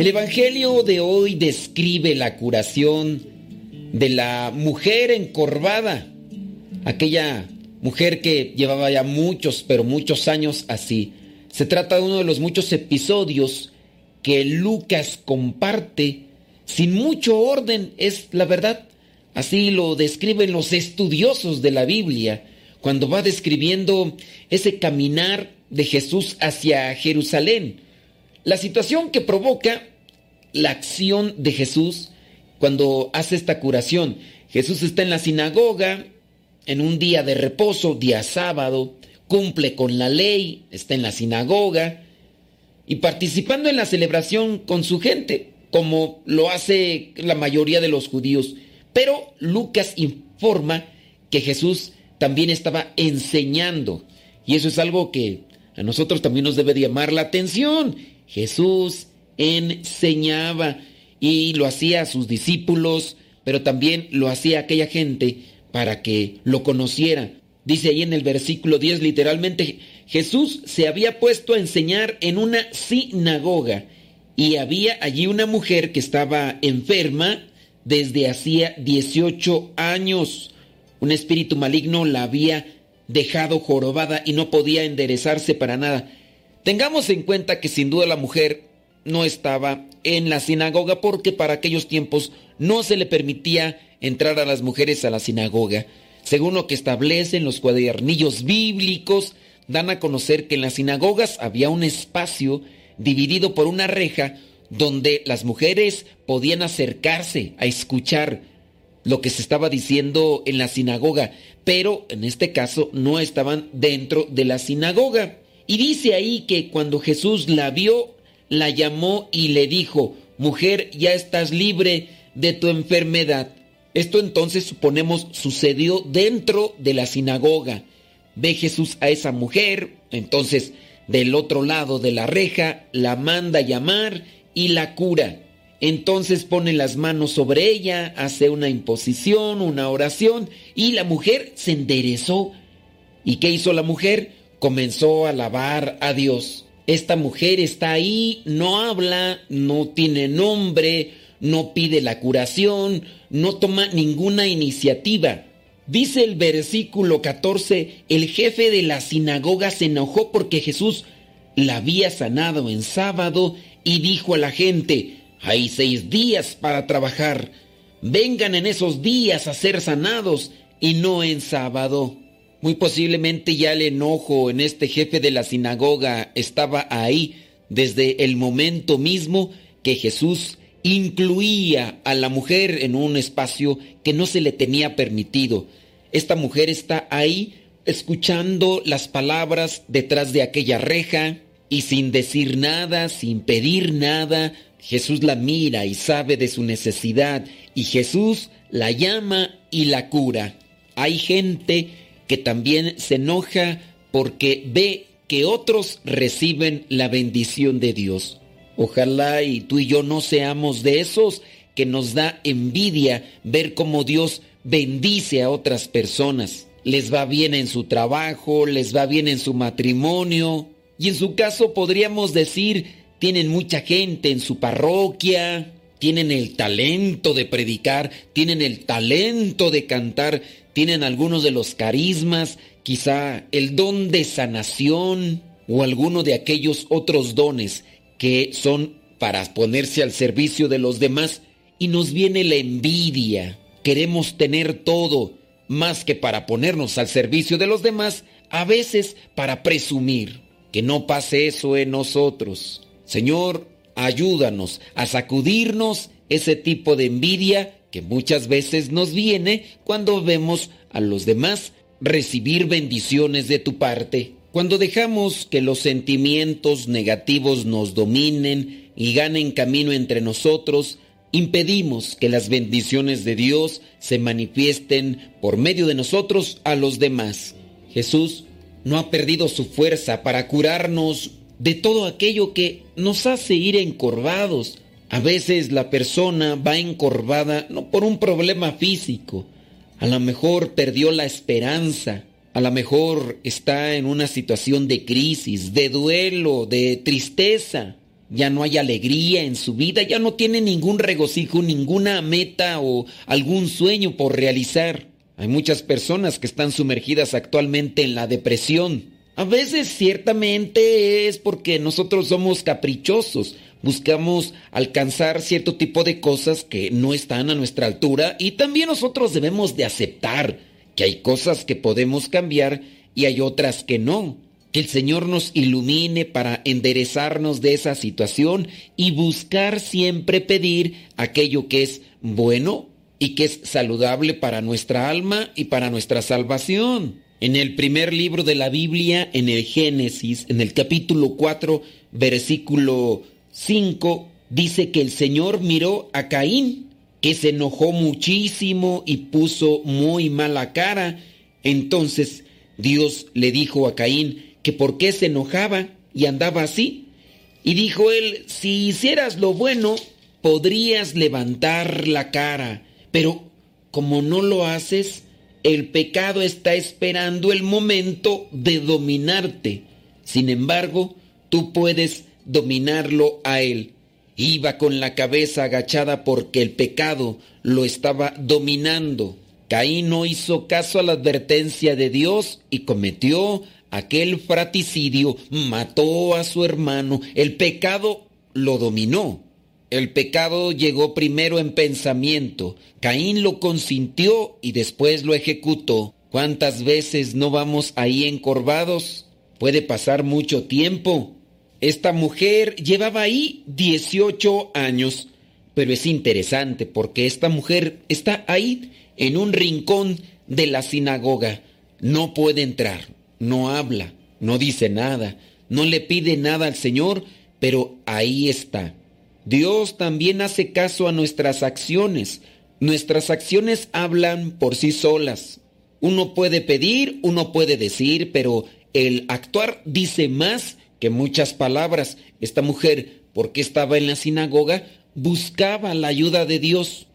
El Evangelio de hoy describe la curación de la mujer encorvada, aquella mujer que llevaba ya muchos, pero muchos años así. Se trata de uno de los muchos episodios que Lucas comparte sin mucho orden, es la verdad. Así lo describen los estudiosos de la Biblia cuando va describiendo ese caminar de Jesús hacia Jerusalén. La situación que provoca la acción de Jesús cuando hace esta curación. Jesús está en la sinagoga en un día de reposo, día sábado, cumple con la ley, está en la sinagoga y participando en la celebración con su gente, como lo hace la mayoría de los judíos. Pero Lucas informa que Jesús también estaba enseñando. Y eso es algo que a nosotros también nos debe de llamar la atención. Jesús enseñaba y lo hacía a sus discípulos, pero también lo hacía a aquella gente para que lo conociera. Dice ahí en el versículo 10 literalmente, Jesús se había puesto a enseñar en una sinagoga y había allí una mujer que estaba enferma desde hacía 18 años. Un espíritu maligno la había dejado jorobada y no podía enderezarse para nada. Tengamos en cuenta que sin duda la mujer no estaba en la sinagoga porque para aquellos tiempos no se le permitía entrar a las mujeres a la sinagoga. Según lo que establecen los cuadernillos bíblicos, dan a conocer que en las sinagogas había un espacio dividido por una reja donde las mujeres podían acercarse a escuchar lo que se estaba diciendo en la sinagoga, pero en este caso no estaban dentro de la sinagoga. Y dice ahí que cuando Jesús la vio, la llamó y le dijo, mujer, ya estás libre de tu enfermedad. Esto entonces suponemos sucedió dentro de la sinagoga. Ve Jesús a esa mujer, entonces del otro lado de la reja la manda llamar y la cura. Entonces pone las manos sobre ella, hace una imposición, una oración y la mujer se enderezó. ¿Y qué hizo la mujer? Comenzó a alabar a Dios. Esta mujer está ahí, no habla, no tiene nombre, no pide la curación, no toma ninguna iniciativa. Dice el versículo 14, el jefe de la sinagoga se enojó porque Jesús la había sanado en sábado y dijo a la gente, hay seis días para trabajar, vengan en esos días a ser sanados y no en sábado. Muy posiblemente ya el enojo en este jefe de la sinagoga estaba ahí desde el momento mismo que Jesús incluía a la mujer en un espacio que no se le tenía permitido. Esta mujer está ahí escuchando las palabras detrás de aquella reja y sin decir nada, sin pedir nada, Jesús la mira y sabe de su necesidad y Jesús la llama y la cura. Hay gente que también se enoja porque ve que otros reciben la bendición de Dios. Ojalá y tú y yo no seamos de esos que nos da envidia ver cómo Dios bendice a otras personas. Les va bien en su trabajo, les va bien en su matrimonio y en su caso podríamos decir tienen mucha gente en su parroquia, tienen el talento de predicar, tienen el talento de cantar, tienen algunos de los carismas, quizá el don de sanación o alguno de aquellos otros dones que son para ponerse al servicio de los demás y nos viene la envidia. Queremos tener todo, más que para ponernos al servicio de los demás, a veces para presumir. Que no pase eso en nosotros. Señor, ayúdanos a sacudirnos ese tipo de envidia que muchas veces nos viene cuando vemos a los demás recibir bendiciones de tu parte. Cuando dejamos que los sentimientos negativos nos dominen y ganen camino entre nosotros, impedimos que las bendiciones de Dios se manifiesten por medio de nosotros a los demás. Jesús no ha perdido su fuerza para curarnos de todo aquello que nos hace ir encorvados. A veces la persona va encorvada no por un problema físico, a lo mejor perdió la esperanza, a lo mejor está en una situación de crisis, de duelo, de tristeza. Ya no hay alegría en su vida, ya no tiene ningún regocijo, ninguna meta o algún sueño por realizar. Hay muchas personas que están sumergidas actualmente en la depresión. A veces ciertamente es porque nosotros somos caprichosos, buscamos alcanzar cierto tipo de cosas que no están a nuestra altura y también nosotros debemos de aceptar que hay cosas que podemos cambiar y hay otras que no. Que el Señor nos ilumine para enderezarnos de esa situación y buscar siempre pedir aquello que es bueno y que es saludable para nuestra alma y para nuestra salvación. En el primer libro de la Biblia, en el Génesis, en el capítulo 4, versículo 5, dice que el Señor miró a Caín, que se enojó muchísimo y puso muy mala cara. Entonces Dios le dijo a Caín que por qué se enojaba y andaba así. Y dijo él, si hicieras lo bueno, podrías levantar la cara, pero como no lo haces, el pecado está esperando el momento de dominarte. Sin embargo, tú puedes dominarlo a él. Iba con la cabeza agachada porque el pecado lo estaba dominando. Caín no hizo caso a la advertencia de Dios y cometió aquel fraticidio, mató a su hermano. El pecado lo dominó. El pecado llegó primero en pensamiento. Caín lo consintió y después lo ejecutó. ¿Cuántas veces no vamos ahí encorvados? Puede pasar mucho tiempo. Esta mujer llevaba ahí 18 años, pero es interesante porque esta mujer está ahí en un rincón de la sinagoga. No puede entrar, no habla, no dice nada, no le pide nada al Señor, pero ahí está. Dios también hace caso a nuestras acciones. Nuestras acciones hablan por sí solas. Uno puede pedir, uno puede decir, pero el actuar dice más que muchas palabras. Esta mujer, porque estaba en la sinagoga, buscaba la ayuda de Dios.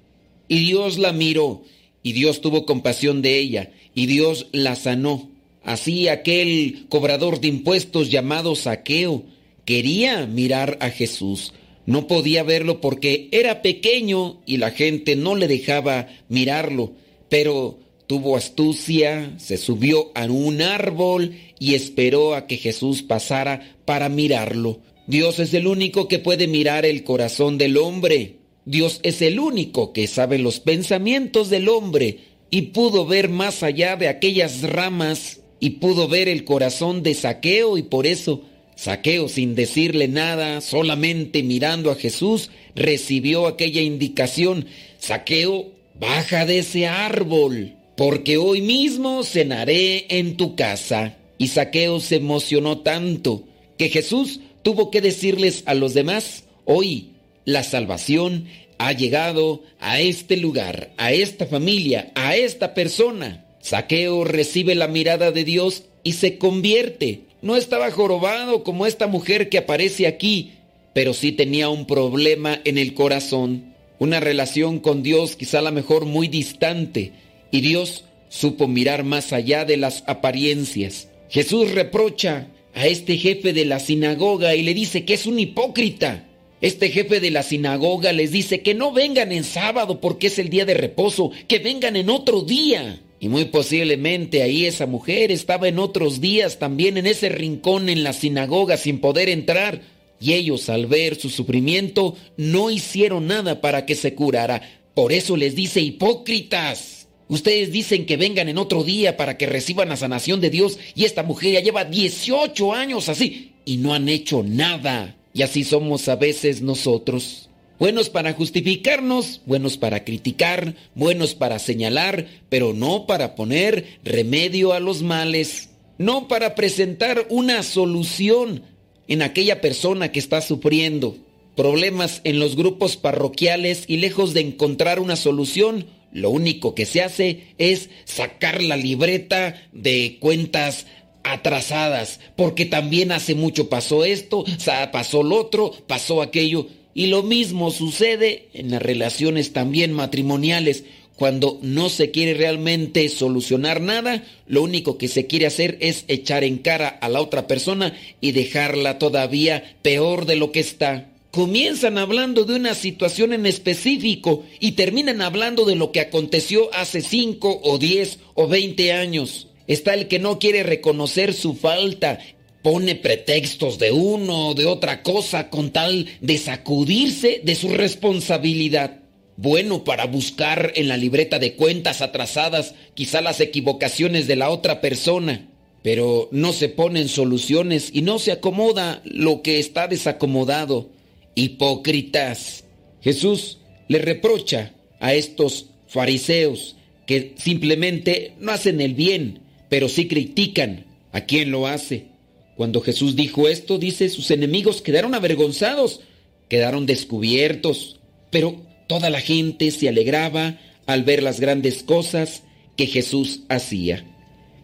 Y Dios la miró, y Dios tuvo compasión de ella, y Dios la sanó. Así aquel cobrador de impuestos llamado Saqueo quería mirar a Jesús. No podía verlo porque era pequeño y la gente no le dejaba mirarlo, pero tuvo astucia, se subió a un árbol y esperó a que Jesús pasara para mirarlo. Dios es el único que puede mirar el corazón del hombre. Dios es el único que sabe los pensamientos del hombre y pudo ver más allá de aquellas ramas y pudo ver el corazón de Saqueo y por eso Saqueo sin decirle nada, solamente mirando a Jesús, recibió aquella indicación. Saqueo, baja de ese árbol, porque hoy mismo cenaré en tu casa. Y Saqueo se emocionó tanto que Jesús tuvo que decirles a los demás, hoy la salvación ha llegado a este lugar, a esta familia, a esta persona. Saqueo recibe la mirada de Dios y se convierte. No estaba jorobado como esta mujer que aparece aquí, pero sí tenía un problema en el corazón, una relación con Dios quizá a la mejor muy distante, y Dios supo mirar más allá de las apariencias. Jesús reprocha a este jefe de la sinagoga y le dice que es un hipócrita. Este jefe de la sinagoga les dice que no vengan en sábado porque es el día de reposo, que vengan en otro día. Y muy posiblemente ahí esa mujer estaba en otros días también en ese rincón en la sinagoga sin poder entrar. Y ellos al ver su sufrimiento no hicieron nada para que se curara. Por eso les dice hipócritas. Ustedes dicen que vengan en otro día para que reciban la sanación de Dios y esta mujer ya lleva 18 años así y no han hecho nada. Y así somos a veces nosotros. Buenos para justificarnos, buenos para criticar, buenos para señalar, pero no para poner remedio a los males, no para presentar una solución en aquella persona que está sufriendo. Problemas en los grupos parroquiales y lejos de encontrar una solución, lo único que se hace es sacar la libreta de cuentas atrasadas, porque también hace mucho pasó esto, pasó lo otro, pasó aquello. Y lo mismo sucede en las relaciones también matrimoniales. Cuando no se quiere realmente solucionar nada, lo único que se quiere hacer es echar en cara a la otra persona y dejarla todavía peor de lo que está. Comienzan hablando de una situación en específico y terminan hablando de lo que aconteció hace 5 o 10 o 20 años. Está el que no quiere reconocer su falta, pone pretextos de uno o de otra cosa con tal de sacudirse de su responsabilidad. Bueno para buscar en la libreta de cuentas atrasadas quizá las equivocaciones de la otra persona, pero no se ponen soluciones y no se acomoda lo que está desacomodado. Hipócritas. Jesús le reprocha a estos fariseos que simplemente no hacen el bien, pero sí critican a quien lo hace. Cuando Jesús dijo esto, dice, sus enemigos quedaron avergonzados, quedaron descubiertos, pero toda la gente se alegraba al ver las grandes cosas que Jesús hacía.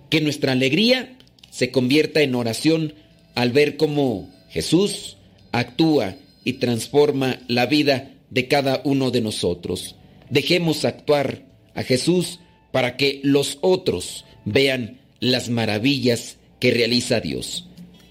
Que nuestra alegría se convierta en oración al ver cómo Jesús actúa y transforma la vida de cada uno de nosotros. Dejemos actuar a Jesús para que los otros vean las maravillas que realiza Dios.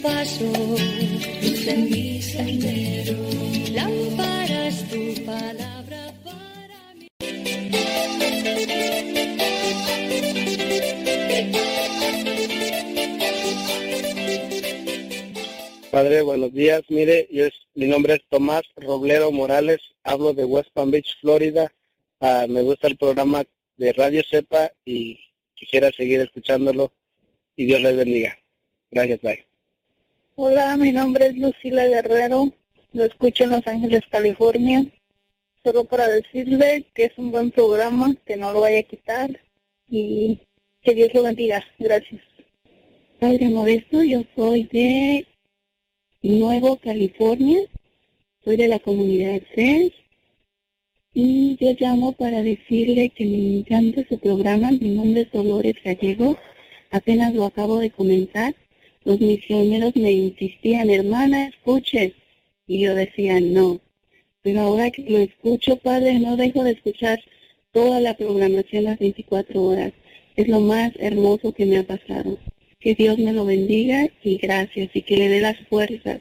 mis pasos, luz en mi sendero. Lámpara es tu palabra para mi... Padre, buenos días. Mire, yo es, mi nombre es Tomás Robledo Morales, hablo de West Palm Beach, Florida. Ah, me gusta el programa de Radio Cepa y quisiera seguir escuchándolo y Dios les bendiga. Gracias, bye. Hola, mi nombre es Lucila Guerrero. Lo escucho en Los Ángeles, California. Solo para decirle que es un buen programa, que no lo vaya a quitar y que Dios lo bendiga. Gracias. Padre Modesto, yo soy de Nuevo California. Soy de la comunidad CES y yo llamo para decirle que me encanta su programa. Mi nombre es Dolores Gallego. Apenas lo acabo de comentar. Los misioneros me insistían, hermana, escuche. Y yo decía, no. Pero ahora que lo escucho, padre, no dejo de escuchar toda la programación las 24 horas. Es lo más hermoso que me ha pasado. Que Dios me lo bendiga y gracias y que le dé las fuerzas.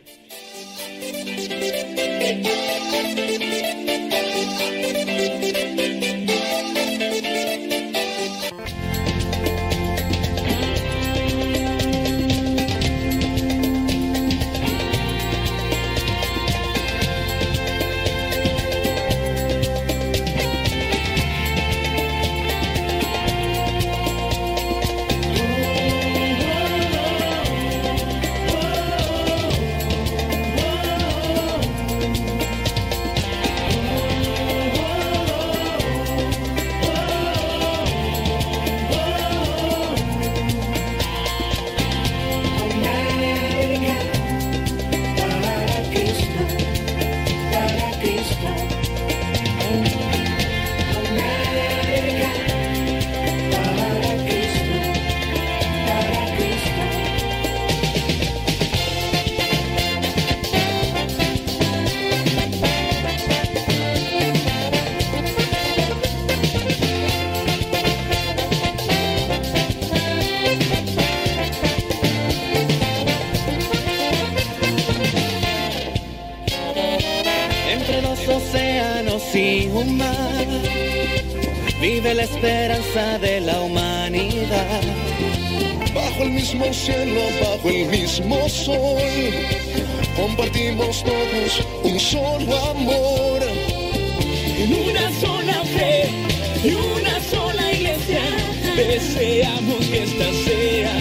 Mismo cielo, bajo el mismo sol, compartimos todos un solo amor. En una sola fe y una sola iglesia, deseamos que esta sea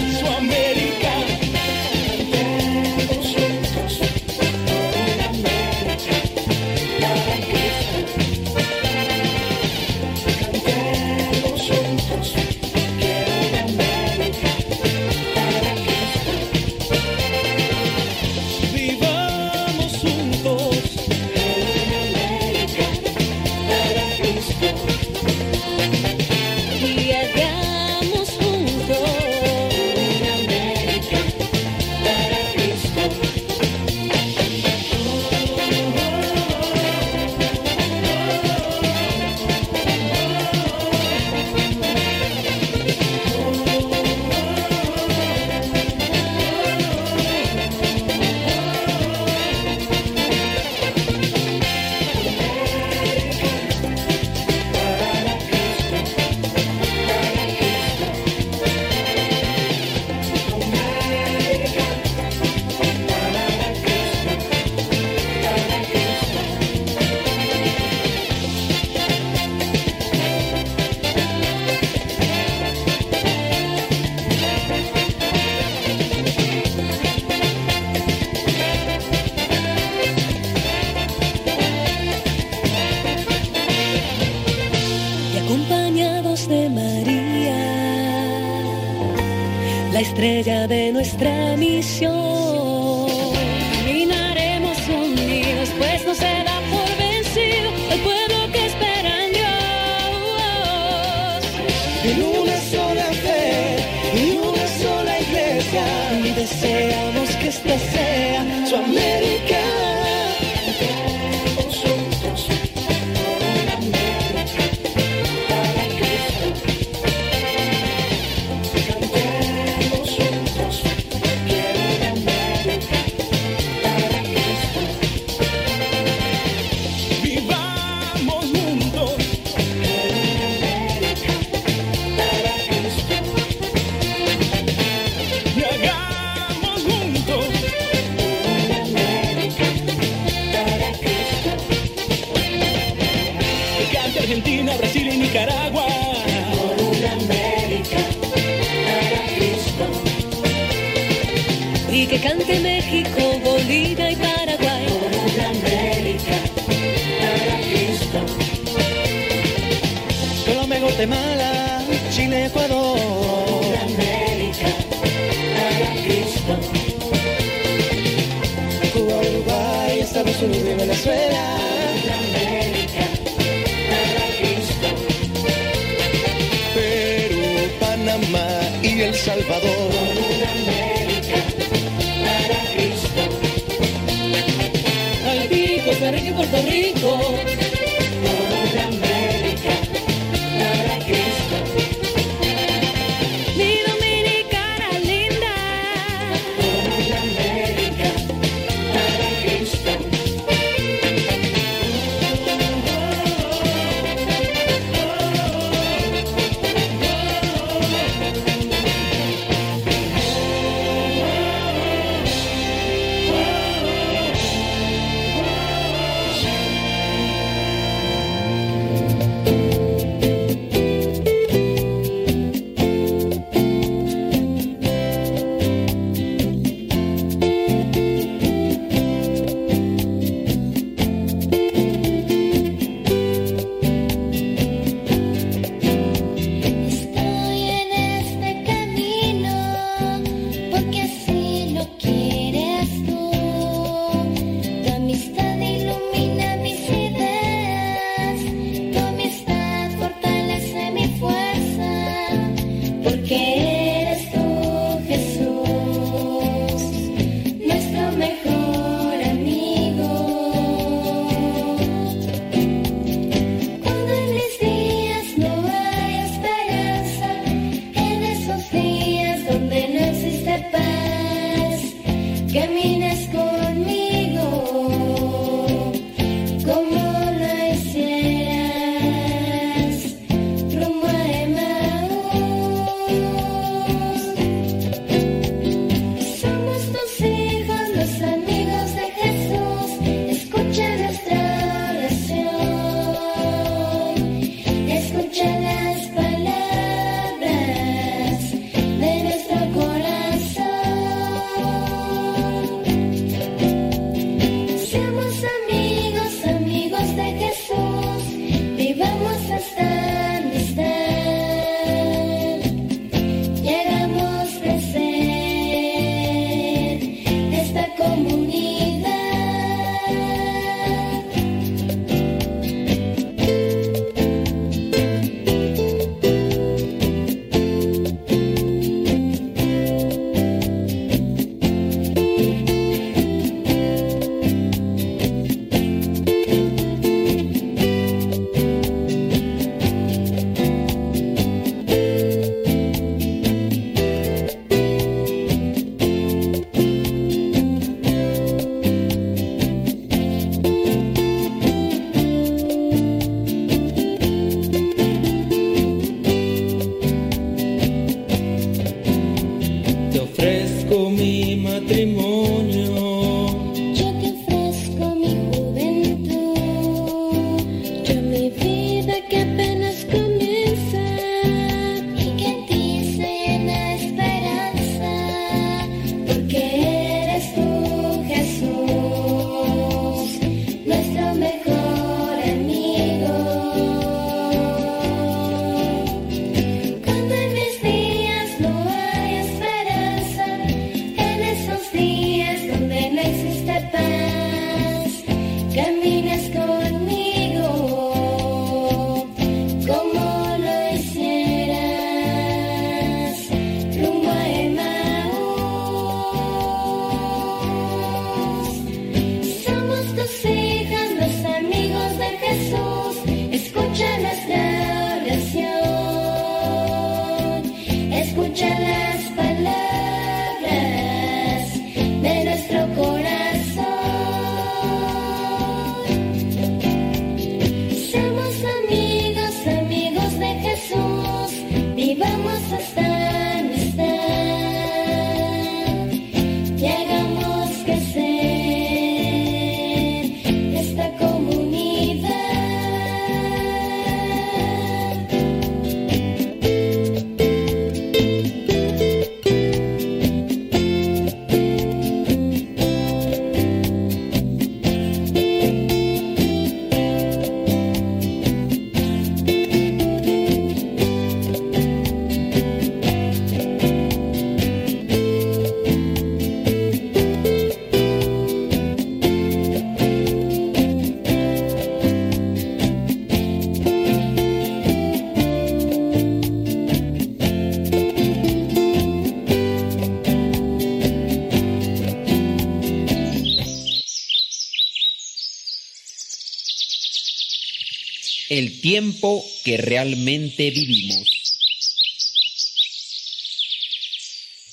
tiempo que realmente vivimos.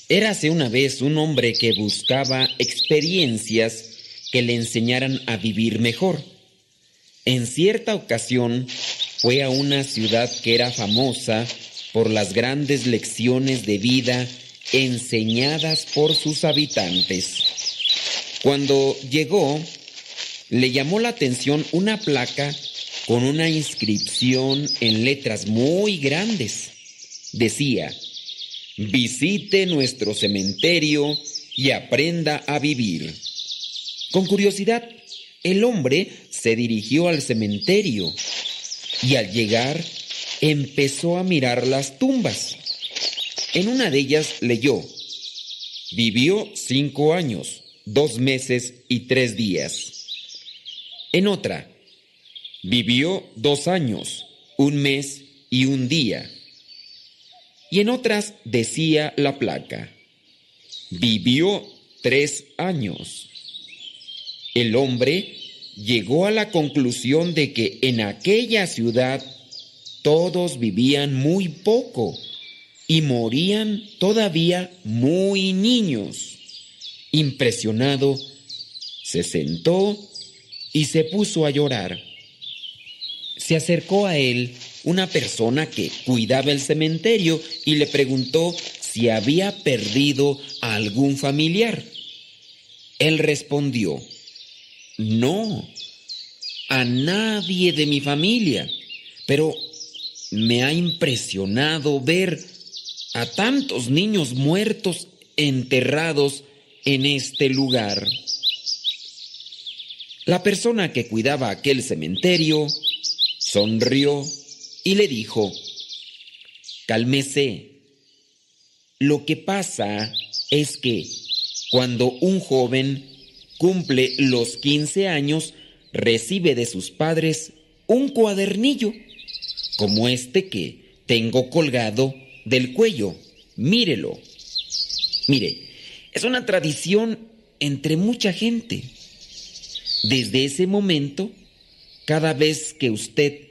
Érase una vez un hombre que buscaba experiencias que le enseñaran a vivir mejor. En cierta ocasión fue a una ciudad que era famosa por las grandes lecciones de vida enseñadas por sus habitantes. Cuando llegó, le llamó la atención una placa con una inscripción en letras muy grandes. Decía, visite nuestro cementerio y aprenda a vivir. Con curiosidad, el hombre se dirigió al cementerio y al llegar empezó a mirar las tumbas. En una de ellas leyó, vivió cinco años, dos meses y tres días. En otra, vivió dos años, un mes y un día. Y en otras decía la placa, vivió tres años. El hombre llegó a la conclusión de que en aquella ciudad todos vivían muy poco y morían todavía muy niños. Impresionado, se sentó y se puso a llorar. Se acercó a él una persona que cuidaba el cementerio y le preguntó si había perdido a algún familiar. Él respondió, no, a nadie de mi familia, pero me ha impresionado ver a tantos niños muertos enterrados en este lugar. La persona que cuidaba aquel cementerio sonrió y le dijo, cálmese, lo que pasa es que cuando un joven cumple los 15 años, recibe de sus padres un cuadernillo, como este que tengo colgado del cuello. Mírelo. Mire, es una tradición entre mucha gente. Desde ese momento, cada vez que usted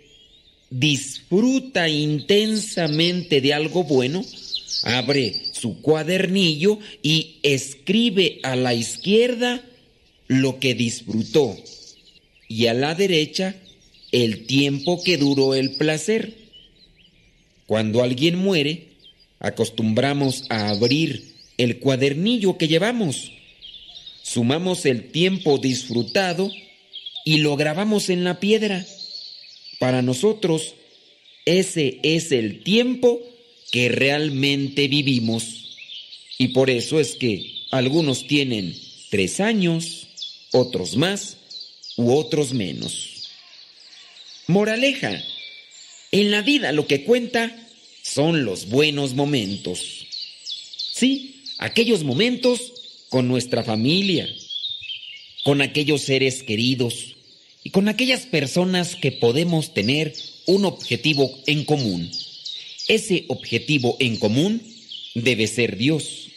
disfruta intensamente de algo bueno, abre su cuadernillo y escribe a la izquierda lo que disfrutó y a la derecha el tiempo que duró el placer. Cuando alguien muere, acostumbramos a abrir el cuadernillo que llevamos, sumamos el tiempo disfrutado y lo grabamos en la piedra. Para nosotros, ese es el tiempo que realmente vivimos. Y por eso es que algunos tienen tres años, otros más u otros menos. Moraleja, en la vida lo que cuenta son los buenos momentos. Sí, aquellos momentos con nuestra familia, con aquellos seres queridos y con aquellas personas que podemos tener un objetivo en común. Ese objetivo en común debe ser Dios.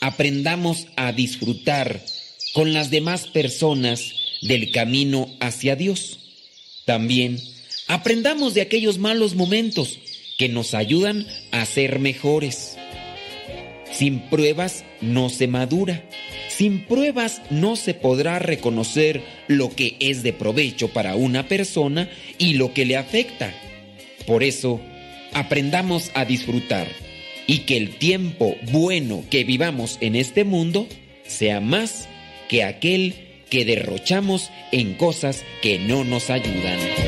Aprendamos a disfrutar con las demás personas del camino hacia Dios. También aprendamos de aquellos malos momentos que nos ayudan a ser mejores. Sin pruebas no se madura. Sin pruebas no se podrá reconocer lo que es de provecho para una persona y lo que le afecta. Por eso, aprendamos a disfrutar y que el tiempo bueno que vivamos en este mundo sea más que aquel que derrochamos en cosas que no nos ayudan.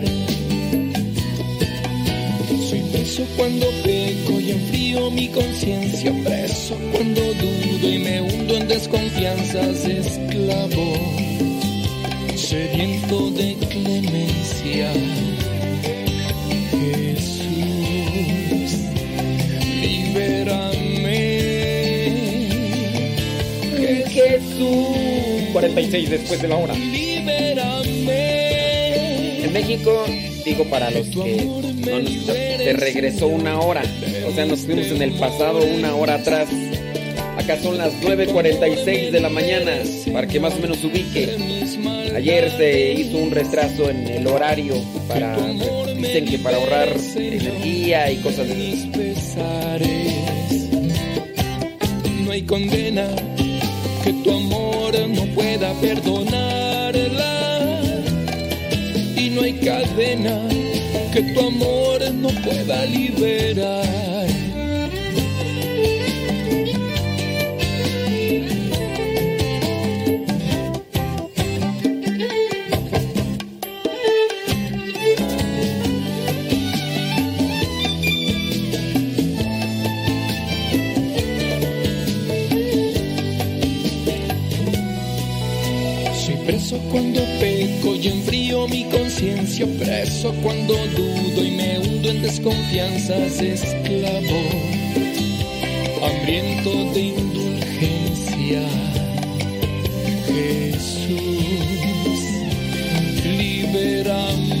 Preso cuando peco y enfrío mi conciencia, preso cuando dudo y me hundo en desconfianzas, esclavo, sediento de clemencia. Jesús, libérame. Jesús. 46 después de la hora. Libérame. En México, digo para los que no se regresó una hora. O sea, nos fuimos en el pasado una hora atrás. Acá son las 9.46 de la mañana, para que más o menos ubique. Ayer se hizo un retraso en el horario para, dicen que para ahorrar energía y cosas de. No hay condena que tu amor no pueda perdonarla. Y no hay cadena que tu amor no pueda liberar. Cuando peco y enfrío mi conciencia, preso cuando dudo y me hundo en desconfianzas, esclavo, hambriento de indulgencia. Jesús, libérame.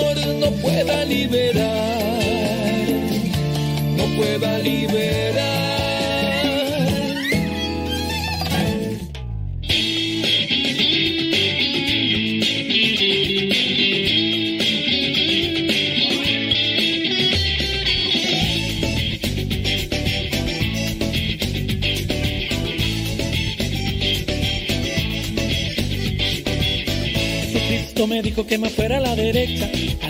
no pueda liberar, no pueda liberar. Me dijo que me fuera a la derecha,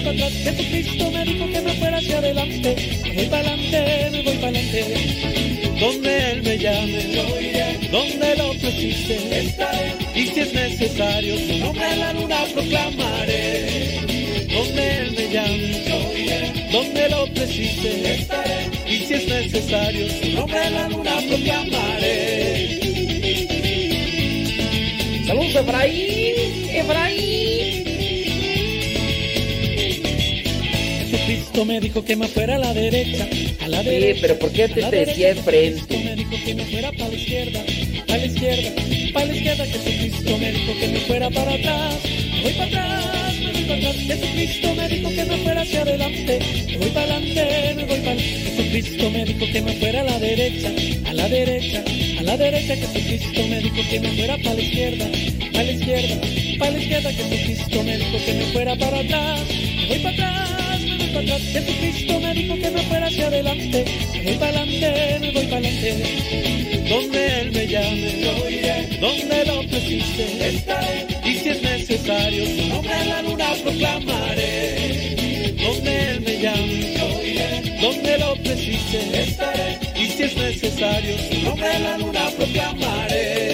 para atrás. Jesucristo me dijo que me fuera hacia adelante, me voy para adelante, me voy para adelante. Donde Él me llame, yo. Donde lo precise, estaré. Y si es necesario, su nombre en la luna proclamaré. Donde Él me llame, yo. Donde lo precise, estaré. Y si es necesario, su nombre en la luna proclamaré. Saludos, Efraín, Efraín. Jesucristo me dijo que me fuera a la derecha, a la derecha. pero ¿por qué te la decía enfrente? Me dijo que me fuera para la izquierda, para la izquierda, para la izquierda. Jesucristo me dijo que me fuera para atrás, voy para atrás, me voy para atrás. Jesucristo me dijo que me fuera hacia adelante, me voy para adelante, me voy para. Jesucristo me dijo que me fuera a la derecha, a la derecha, a la derecha. Jesucristo me dijo que me fuera para la izquierda, para la izquierda, para la izquierda. Jesucristo me dijo que me fuera para atrás, voy para atrás, para atrás. Me dijo que me fuera hacia adelante, me voy para adelante, me voy para adelante. Donde Él me llame. Donde lo precise, estaré. Y si es necesario, su nombre la luna proclamaré. Donde Él me llame. Donde lo necesario, si no me la luna proclamaré.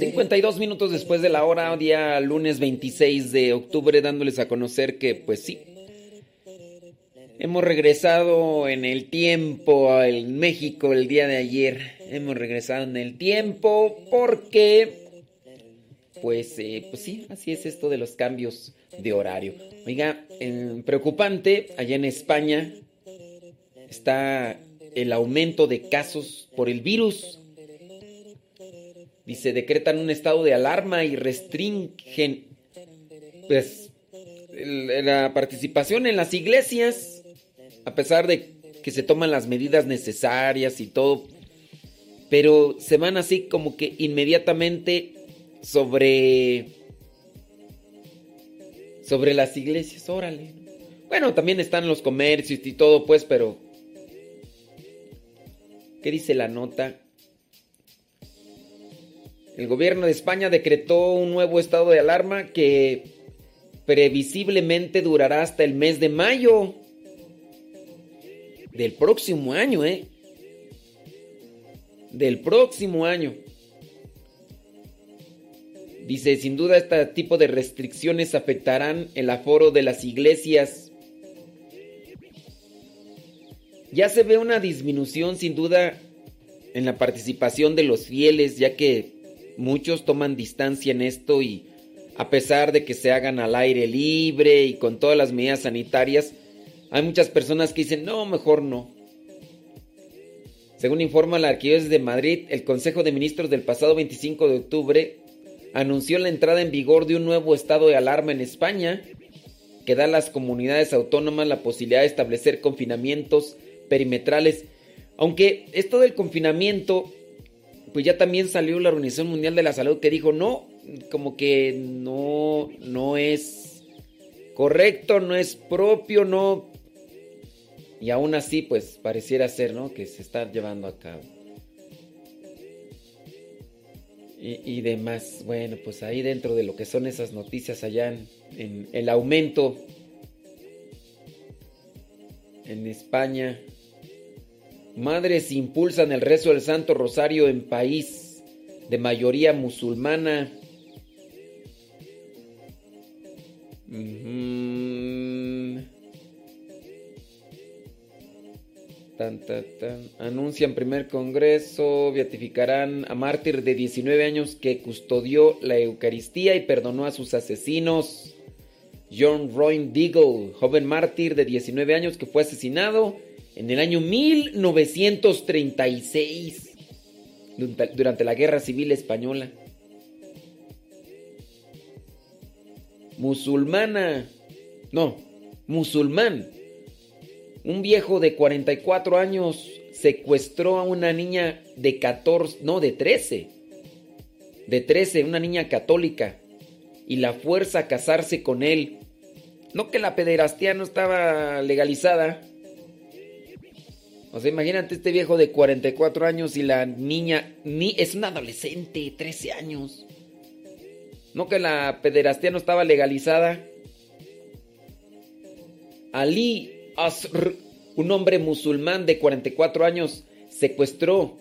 52 minutos después de la hora, día lunes 26 de octubre, dándoles a conocer que, pues sí, hemos regresado en el tiempo en México el día de ayer. Hemos regresado en el tiempo porque, pues, eh, pues sí, así es esto de los cambios de horario. Oiga, eh, preocupante, allá en España está el aumento de casos por el virus. Dice, decretan un estado de alarma y restringen pues, la participación en las iglesias, a pesar de que se toman las medidas necesarias y todo, pero se van así como que inmediatamente sobre sobre las iglesias, órale. Bueno, también están los comercios y todo, pues, pero ¿qué dice la nota? El gobierno de España decretó un nuevo estado de alarma que previsiblemente durará hasta el mes de mayo del próximo año, ¿eh? Del próximo año. Dice, sin duda este tipo de restricciones afectarán el aforo de las iglesias. Ya se ve una disminución sin duda en la participación de los fieles, ya que muchos toman distancia en esto y a pesar de que se hagan al aire libre y con todas las medidas sanitarias, hay muchas personas que dicen, no, mejor no. Según informa la Arquidiócesis de Madrid, el Consejo de Ministros del pasado 25 de octubre anunció la entrada en vigor de un nuevo estado de alarma en España que da a las comunidades autónomas la posibilidad de establecer confinamientos perimetrales. Aunque esto del confinamiento, pues ya también salió la Organización Mundial de la Salud que dijo, no, como que no, no es correcto, no es propio, no... Y aún así, pues pareciera ser, ¿no? Que se está llevando a cabo. Y, demás. Bueno, pues ahí dentro de lo que son esas noticias allá en, el aumento en España. Madres impulsan el rezo del Santo Rosario en país de mayoría musulmana. Anuncian primer congreso, beatificarán a mártir de 19 años que custodió la Eucaristía y perdonó a sus asesinos. John Roy Deagle, joven mártir de 19 años que fue asesinado en el año 1936 durante- durante la Guerra Civil Española. Musulmana, no, musulmán. Un viejo de 44 años secuestró a una niña de 14, no, de 13. De 13, una niña católica. Y la fuerza a casarse con él. No que la pederastía no estaba legalizada. O sea, imagínate este viejo de 44 años y la niña ni es una adolescente, 13 años. ¿No que la pederastía no estaba legalizada? Ali Un hombre musulmán de 44 años, secuestró,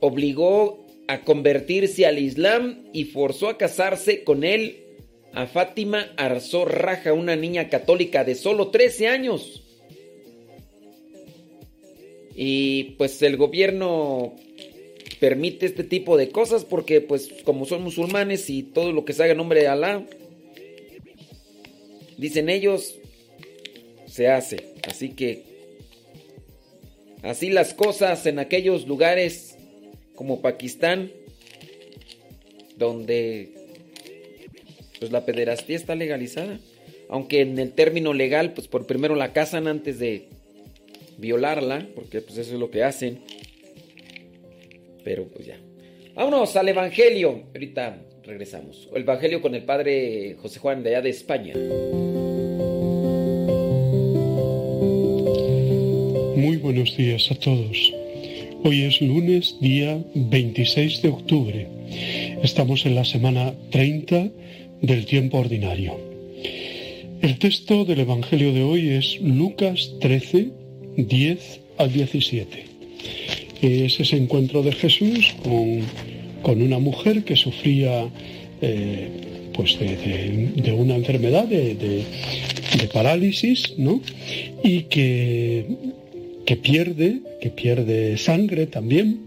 obligó a convertirse al Islam y forzó a casarse con él a Fátima Arzó Raja, una niña católica de solo 13 años. Y pues el gobierno permite este tipo de cosas porque pues como son musulmanes y todo lo que se haga en nombre de Alá, dicen ellos, se hace. Así que así las cosas en aquellos lugares como Pakistán, donde pues la pederastía está legalizada. Aunque en el término legal, pues por primero la casan antes de violarla, porque pues eso es lo que hacen. Pero pues ya. Vámonos al Evangelio. Ahorita regresamos. El Evangelio con el Padre José Juan de allá de España. Muy buenos días a todos. Hoy es lunes, día 26 de octubre. Estamos en la semana 30 del tiempo ordinario. El texto del Evangelio de hoy es Lucas 13, 10 al 17. Es ese encuentro de Jesús con, con una mujer que sufría eh, pues de, de- de una enfermedad de, de- parálisis, ¿no? Y que, que pierde, que pierde sangre también.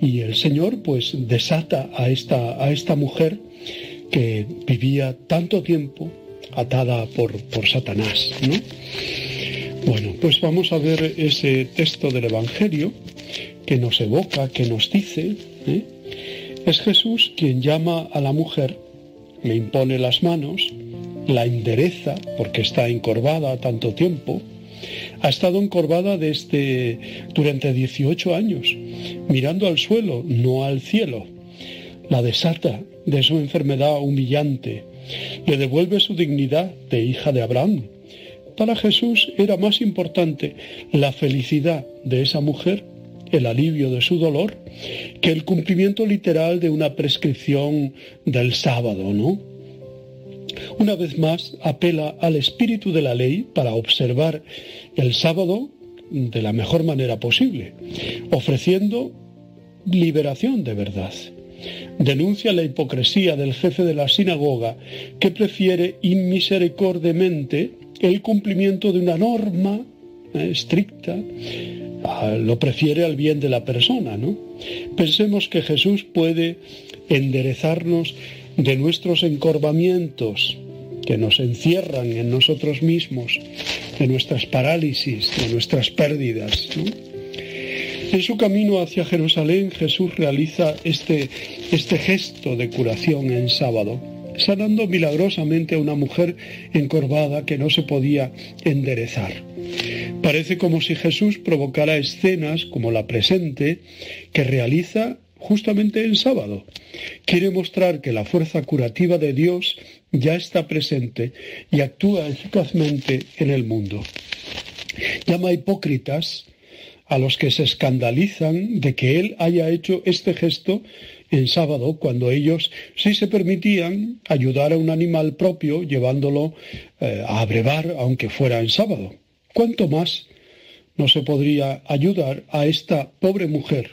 Y el Señor pues desata a esta, a esta mujer que vivía tanto tiempo atada por, por Satanás, ¿no? Bueno, pues vamos a ver ese texto del Evangelio que nos evoca, que nos dice, ¿eh? es Jesús quien llama a la mujer, le impone las manos, la endereza porque está encorvada tanto tiempo, ha estado encorvada desde durante 18 años, mirando al suelo, no al cielo. La desata de su enfermedad humillante, le devuelve su dignidad de hija de Abraham. Para Jesús era más importante la felicidad de esa mujer, el alivio de su dolor, que el cumplimiento literal de una prescripción del sábado, ¿no? Una vez más apela al espíritu de la ley para observar el sábado de la mejor manera posible, ofreciendo liberación de verdad. Denuncia la hipocresía del jefe de la sinagoga que prefiere inmisericordiamente el cumplimiento de una norma eh, estricta, lo prefiere al bien de la persona, ¿no? Pensemos que Jesús puede enderezarnos de nuestros encorvamientos que nos encierran en nosotros mismos, de nuestras parálisis, de nuestras pérdidas. En su camino hacia Jerusalén Jesús realiza este, este gesto de curación en sábado, sanando milagrosamente a una mujer encorvada que no se podía enderezar. Parece como si Jesús provocara escenas como la presente que realiza justamente el sábado. Quiere mostrar que la fuerza curativa de Dios ya está presente y actúa eficazmente en el mundo. Llama hipócritas a los que se escandalizan de que Él haya hecho este gesto en sábado, cuando ellos sí se permitían ayudar a un animal propio llevándolo eh, a abrevar, aunque fuera en sábado. ¿Cuánto más no se podría ayudar a esta pobre mujer,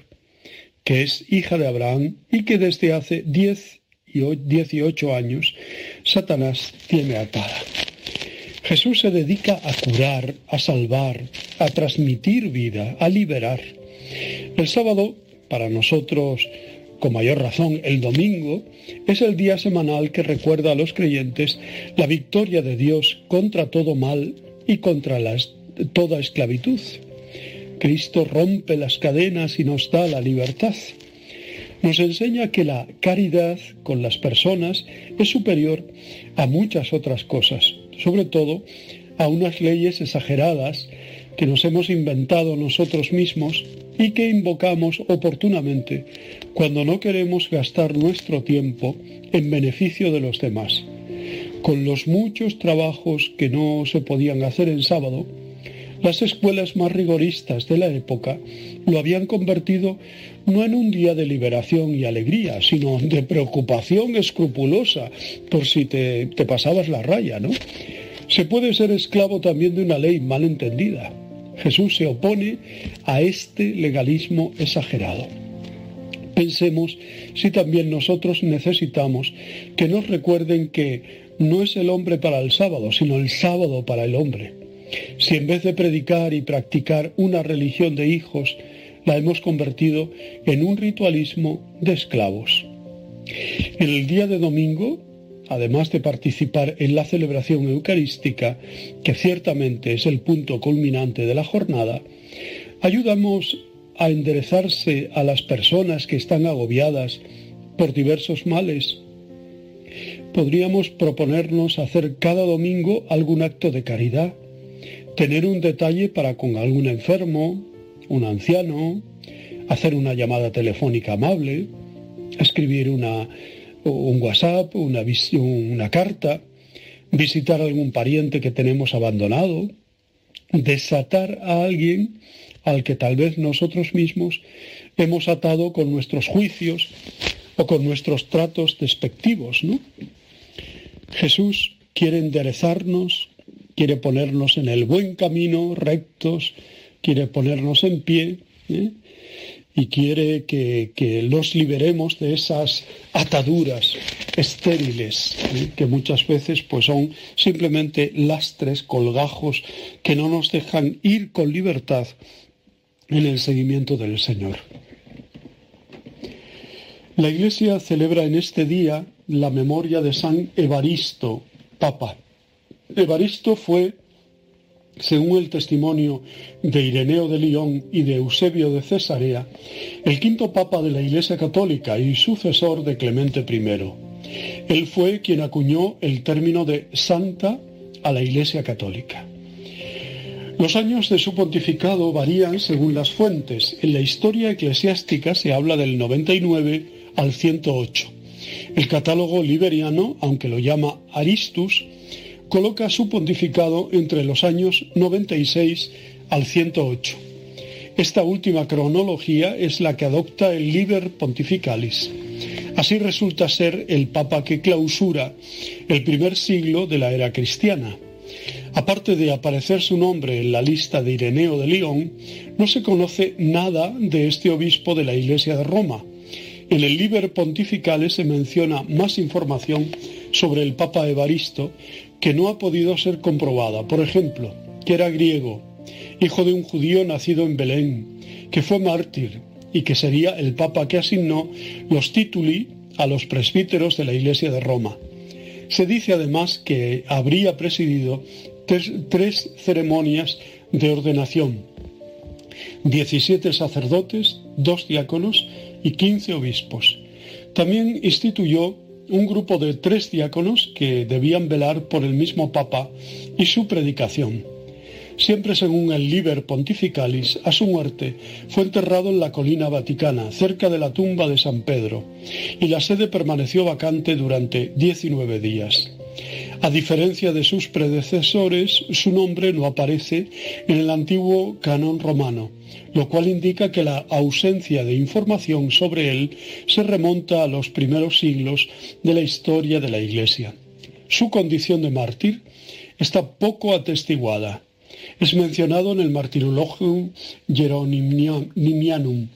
que es hija de Abraham y que desde hace 10 y 18 años Satanás tiene atada? Jesús se dedica a curar, a salvar, a transmitir vida, a liberar. El sábado, para nosotros, con mayor razón, el domingo, es el día semanal que recuerda a los creyentes la victoria de Dios contra todo mal y contra toda esclavitud. Cristo rompe las cadenas y nos da la libertad. Nos enseña que la caridad con las personas es superior a muchas otras cosas, sobre todo a unas leyes exageradas que nos hemos inventado nosotros mismos y que invocamos oportunamente cuando no queremos gastar nuestro tiempo en beneficio de los demás. Con los muchos trabajos que no se podían hacer en sábado, Las escuelas más rigoristas de la época lo habían convertido no en un día de liberación y alegría, sino de preocupación escrupulosa por si te, te pasabas la raya, ¿no? Se puede ser esclavo también de una ley mal entendida. Jesús se opone a este legalismo exagerado. Pensemos si también nosotros necesitamos que nos recuerden que no es el hombre para el sábado, sino el sábado para el hombre. Si en vez de predicar y practicar una religión de hijos, la hemos convertido en un ritualismo de esclavos. En el día de domingo, además de participar en la celebración eucarística, que ciertamente es el punto culminante de la jornada, ayudamos a enderezarse a las personas que están agobiadas por diversos males. Podríamos proponernos hacer cada domingo algún acto de caridad, tener un detalle para con algún enfermo, un anciano, hacer una llamada telefónica amable, escribir una, un WhatsApp, una, una carta, visitar a algún pariente que tenemos abandonado, desatar a alguien al que tal vez nosotros mismos hemos atado con nuestros juicios o con nuestros tratos despectivos, ¿no? Jesús quiere enderezarnos, quiere ponernos en el buen camino, rectos, quiere ponernos en pie ¿eh? y quiere que, que, los liberemos de esas ataduras estériles ¿eh? que muchas veces pues son simplemente lastres, colgajos que no nos dejan ir con libertad en el seguimiento del Señor. La Iglesia celebra en este día la memoria de San Evaristo, Papa. Evaristo fue, según el testimonio de Ireneo de León y de Eusebio de Cesarea, el quinto Papa de la Iglesia Católica y sucesor de Clemente I. Él fue quien acuñó el término de santa a la Iglesia Católica. Los años de su pontificado varían según las fuentes. En la historia eclesiástica se habla del 99 al 108. El catálogo liberiano, aunque lo llama Aristus, coloca su pontificado entre los años 96 al 108. Esta última cronología es la que adopta el Liber Pontificalis. Así resulta ser el Papa que clausura el primer siglo de la era cristiana. Aparte de aparecer su nombre en la lista de Ireneo de León, no se conoce nada de este obispo de la Iglesia de Roma. En el Liber Pontificale se menciona más información sobre el Papa Evaristo que no ha podido ser comprobada. Por ejemplo, que era griego, hijo de un judío nacido en Belén, que fue mártir y que sería el Papa que asignó los tituli a los presbíteros de la Iglesia de Roma. Se dice además que habría presidido tres, tres ceremonias de ordenación, 17 sacerdotes, dos diáconos y 15 obispos. También instituyó un grupo de tres diáconos que debían velar por el mismo Papa y su predicación. Siempre según el Liber Pontificalis, a su muerte fue enterrado en la colina vaticana, cerca de la tumba de San Pedro, y la sede permaneció vacante durante 19 días. A diferencia de sus predecesores, su nombre no aparece en el antiguo canon romano, lo cual indica que la ausencia de información sobre él se remonta a los primeros siglos de la historia de la Iglesia. Su condición de mártir está poco atestiguada. Es mencionado en el Martyrologium Hieronymianum,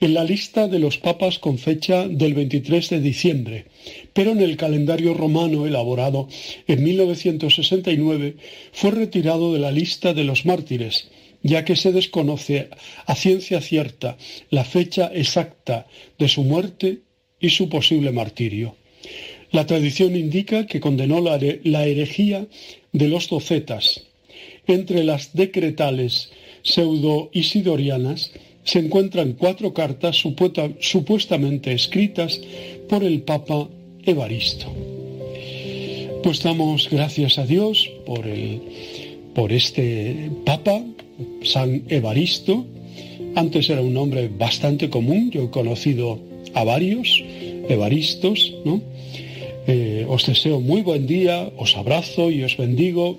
en la lista de los papas con fecha del 23 de diciembre, pero en el calendario romano elaborado en 1969 fue retirado de la lista de los mártires, ya que se desconoce a ciencia cierta la fecha exacta de su muerte y su posible martirio. La tradición indica que condenó la herejía de los docetas. Entre las decretales pseudo-isidorianas se encuentran cuatro cartas supuesta, supuestamente escritas por el Papa Evaristo. Pues damos gracias a Dios por, este Papa, San Evaristo. Antes era un nombre bastante común, yo he conocido a varios Evaristos. Eh, os deseo muy buen día, os abrazo y os bendigo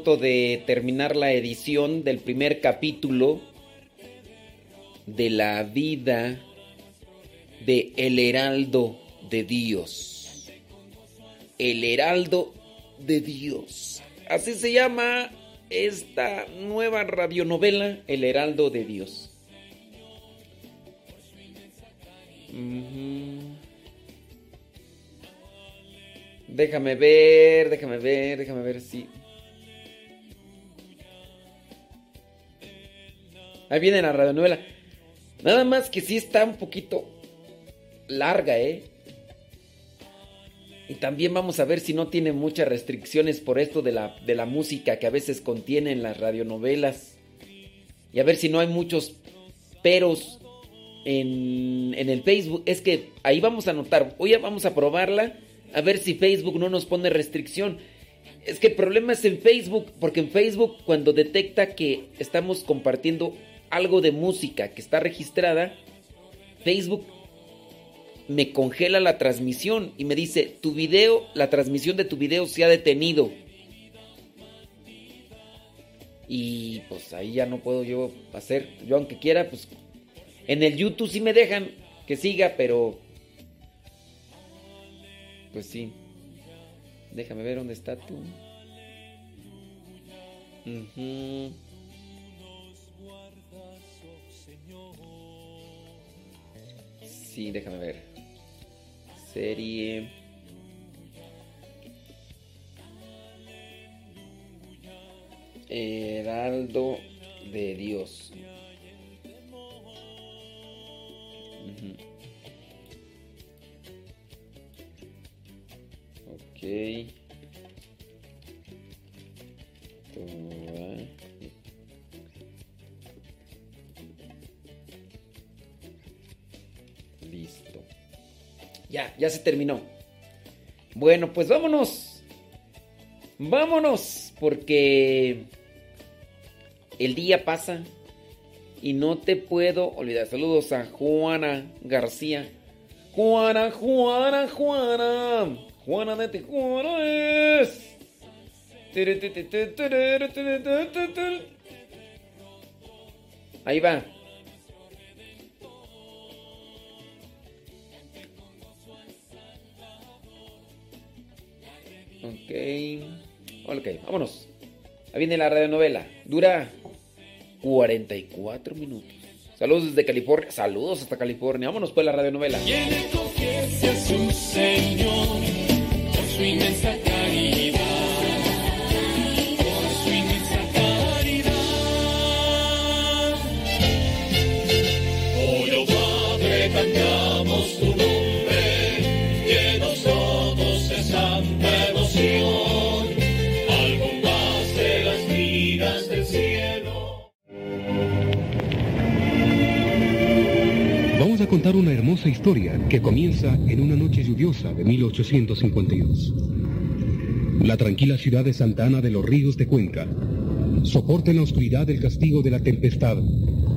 De terminar la edición del primer capítulo de la vida de El Heraldo de Dios. El Heraldo de Dios. Así se llama esta nueva radionovela, El Heraldo de Dios. Déjame ver, déjame ver, déjame ver si. Ahí viene la radionovela. Nada más que sí está un poquito larga, ¿eh? Y también vamos a ver si no tiene muchas restricciones por esto de la, de la música que a veces contienen las radionovelas. Y a ver si no hay muchos peros en, en el Facebook. Es que ahí vamos a anotar. Hoy vamos a probarla. A ver si Facebook no nos pone restricción. Es que el problema es en Facebook. Porque en Facebook cuando detecta que estamos compartiendo algo de música que está registrada. Facebook me congela la transmisión y me dice, tu video, la transmisión de tu video se ha detenido. Y pues ahí ya no puedo yo hacer, yo aunque quiera, pues en el YouTube sí me dejan que siga, pero pues sí. Déjame ver dónde está tú. Sí, déjame ver. Serie. Heraldo de Dios. Ujú. Ok. Toa. Ya, ya se terminó. Bueno, pues vámonos. Vámonos, porque el día pasa y no te puedo olvidar. Saludos a Juana García. Juana, Juana, Juana. Juana de Tijuana es. Ahí va. Ok. Ok, vámonos. Ahí viene la radionovela. Dura 44 minutos. Saludos desde California. Saludos hasta California. Vámonos pues la radionovela. Tiene confianza su Señor su inmensa en una noche lluviosa de 1852. La tranquila ciudad de Santa Ana de los Ríos de Cuenca soporta en la oscuridad el castigo de la tempestad,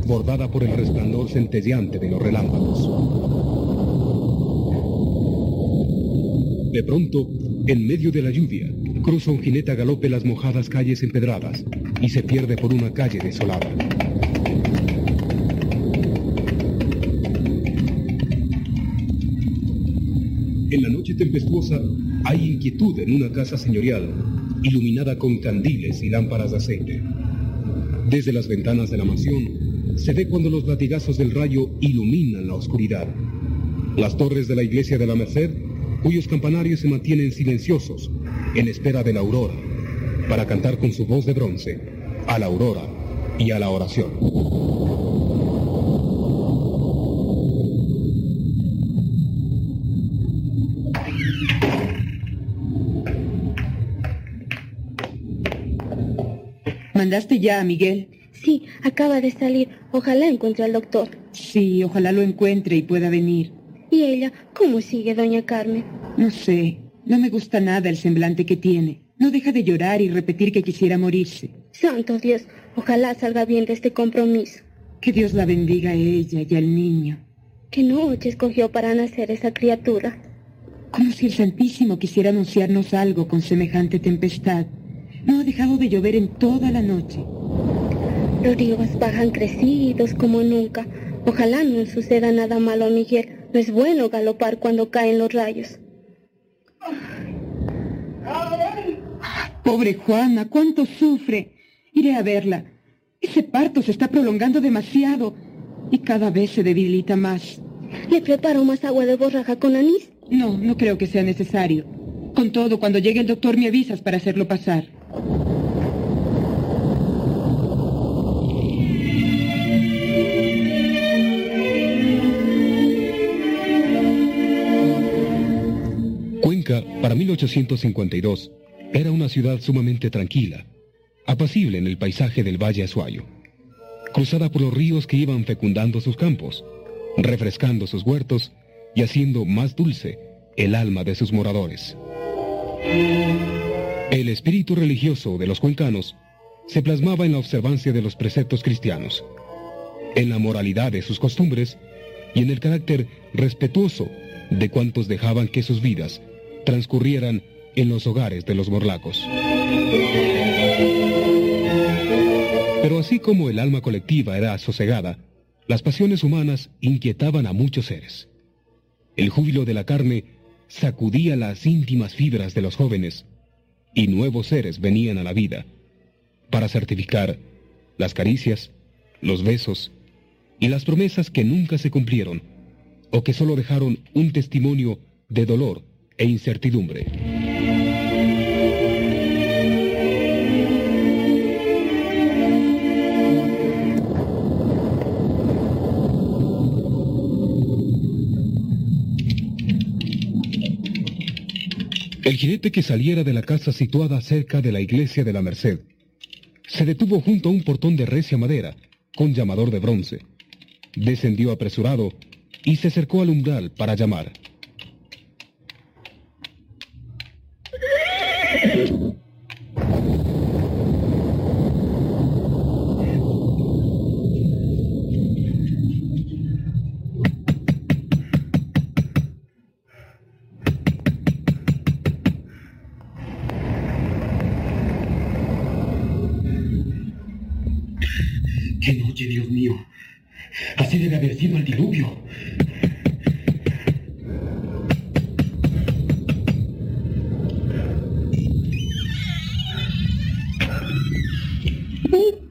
bordada por el resplandor centelleante de los relámpagos. De pronto, en medio de la lluvia, cruza un jinete a galope las mojadas calles empedradas y se pierde por una calle desolada. Tempestuosa hay inquietud en una casa señorial, iluminada con candiles y lámparas de aceite. Desde las ventanas de la mansión se ve cuando los latigazos del rayo iluminan la oscuridad. Las torres de la iglesia de la Merced, cuyos campanarios se mantienen silenciosos, en espera de la aurora, para cantar con su voz de bronce a la aurora y a la oración. ¿Mandaste ya a Miguel? Sí, acaba de salir. Ojalá encuentre al doctor. Sí, ojalá lo encuentre y pueda venir. ¿Y ella? ¿Cómo sigue, doña Carmen? No sé, no me gusta nada el semblante que tiene. No deja de llorar y repetir que quisiera morirse. Santo Dios, ojalá salga bien de este compromiso. Que Dios la bendiga a ella y al niño. ¿Qué noche escogió para nacer esa criatura? Como si el Santísimo quisiera anunciarnos algo con semejante tempestad. No ha dejado de llover en toda la noche. Los ríos bajan crecidos como nunca. Ojalá no suceda nada malo a Miguel. No es bueno galopar cuando caen los rayos. Pobre Juana, cuánto sufre. Iré a verla. Ese parto se está prolongando demasiado y cada vez se debilita más. ¿Le preparo más agua de borraja con anís? No, no creo que sea necesario. Con todo, cuando llegue el doctor me avisas para hacerlo pasar. Cuenca, para 1852, era una ciudad sumamente tranquila, apacible en el paisaje del Valle Azuayo, cruzada por los ríos que iban fecundando sus campos, refrescando sus huertos y haciendo más dulce el alma de sus moradores. El espíritu religioso de los cuencanos se plasmaba en la observancia de los preceptos cristianos, en la moralidad de sus costumbres y en el carácter respetuoso de cuantos dejaban que sus vidas transcurrieran en los hogares de los morlacos. Pero así como el alma colectiva era sosegada, las pasiones humanas inquietaban a muchos seres. El júbilo de la carne sacudía las íntimas fibras de los jóvenes y nuevos seres venían a la vida para certificar las caricias, los besos y las promesas que nunca se cumplieron o que solo dejaron un testimonio de dolor e incertidumbre. El jinete que saliera de la casa situada cerca de la iglesia de la Merced se detuvo junto a un portón de recia madera con llamador de bronce. Descendió apresurado y se acercó al umbral para llamar. Así debe haber sido el diluvio.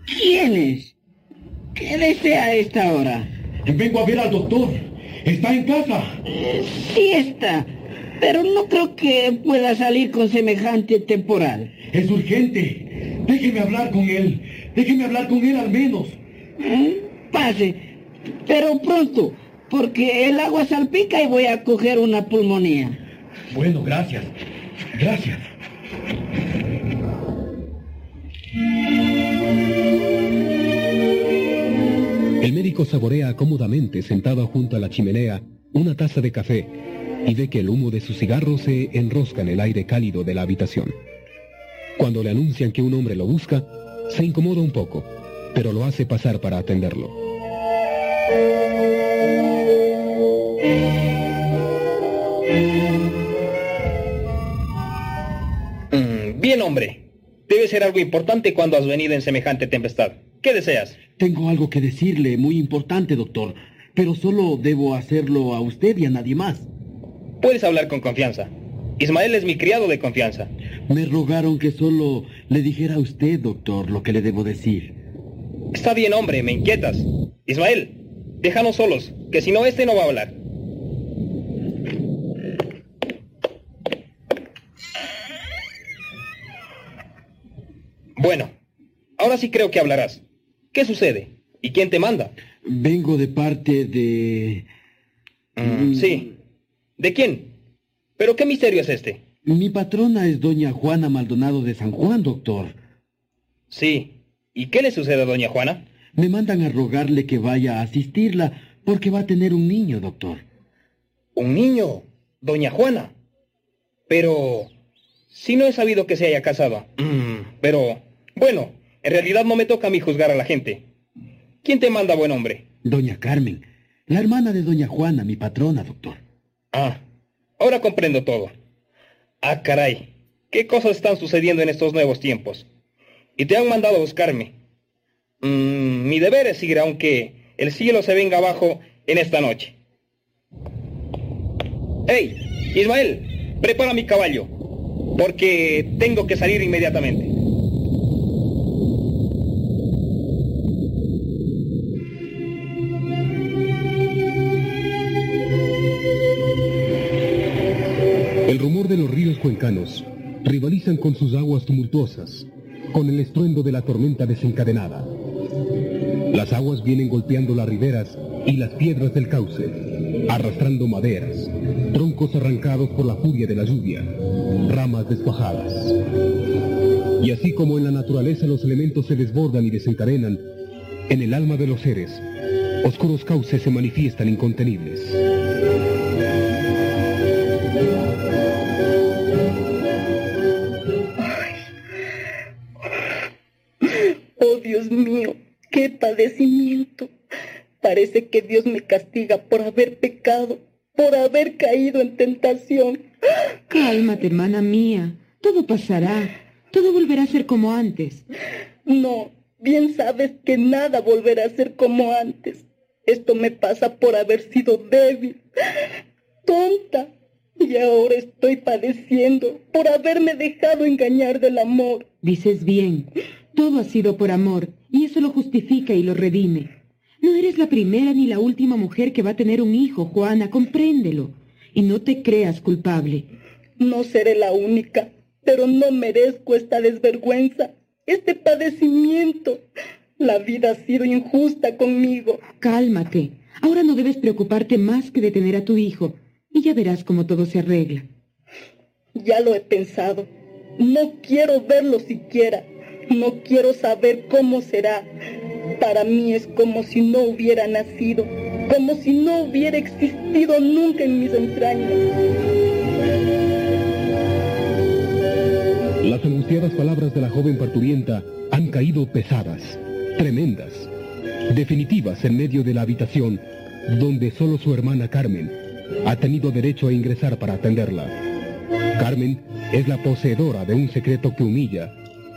¿Quién es? ¿Qué desea a esta hora? Vengo a ver al doctor. ¿Está en casa? Sí está, pero no creo que pueda salir con semejante temporal. Es urgente. Déjeme hablar con él. Déjeme hablar con él al menos. ¿Mm? Pase, pero pronto, porque el agua salpica y voy a coger una pulmonía. Bueno, gracias. Gracias. El médico saborea cómodamente sentado junto a la chimenea una taza de café y ve que el humo de su cigarro se enrosca en el aire cálido de la habitación. Cuando le anuncian que un hombre lo busca, se incomoda un poco, pero lo hace pasar para atenderlo. Mm, bien, hombre. Debe ser algo importante cuando has venido en semejante tempestad. ¿Qué deseas? Tengo algo que decirle, muy importante, doctor. Pero solo debo hacerlo a usted y a nadie más. Puedes hablar con confianza. Ismael es mi criado de confianza. Me rogaron que solo le dijera a usted, doctor, lo que le debo decir. Está bien, hombre, me inquietas. Ismael, déjanos solos, que si no, este no va a hablar. Bueno, ahora sí creo que hablarás. ¿Qué sucede? ¿Y quién te manda? Vengo de parte de... Mm, sí. ¿De quién? ¿Pero qué misterio es este? Mi patrona es doña Juana Maldonado de San Juan, doctor. Sí. ¿Y qué le sucede a doña Juana? Me mandan a rogarle que vaya a asistirla porque va a tener un niño, doctor. ¿Un niño? Doña Juana. Pero... Si no he sabido que se haya casado. Mm, pero... Bueno, en realidad no me toca a mí juzgar a la gente. ¿Quién te manda, buen hombre? Doña Carmen, la hermana de doña Juana, mi patrona, doctor. Ah, ahora comprendo todo. Ah, caray, ¿qué cosas están sucediendo en estos nuevos tiempos? Y te han mandado a buscarme. Mm, mi deber es ir aunque el cielo se venga abajo en esta noche. ¡Hey, Ismael! Prepara mi caballo, porque tengo que salir inmediatamente. El rumor de los ríos cuencanos rivalizan con sus aguas tumultuosas, con el estruendo de la tormenta desencadenada. Las aguas vienen golpeando las riberas y las piedras del cauce, arrastrando maderas, troncos arrancados por la furia de la lluvia, ramas descuajadas. Y así como en la naturaleza los elementos se desbordan y desencadenan, en el alma de los seres, oscuros cauces se manifiestan incontenibles. Parece que Dios me castiga por haber pecado, por haber caído en tentación. Cálmate, hermana mía. Todo pasará. Todo volverá a ser como antes. No, bien sabes que nada volverá a ser como antes. Esto me pasa por haber sido débil, tonta. Y ahora estoy padeciendo por haberme dejado engañar del amor. Dices bien. Todo ha sido por amor, y eso lo justifica y lo redime. No eres la primera ni la última mujer que va a tener un hijo, Juana, compréndelo. Y no te creas culpable. No seré la única, pero no merezco esta desvergüenza, este padecimiento. La vida ha sido injusta conmigo. Cálmate. Ahora no debes preocuparte más que de tener a tu hijo, y ya verás cómo todo se arregla. Ya lo he pensado. No quiero verlo siquiera. No quiero saber cómo será. Para mí es como si no hubiera nacido, como si no hubiera existido nunca en mis entrañas. Las angustiadas palabras de la joven parturienta han caído pesadas, tremendas, definitivas en medio de la habitación donde solo su hermana Carmen ha tenido derecho a ingresar para atenderla. Carmen es la poseedora de un secreto que humilla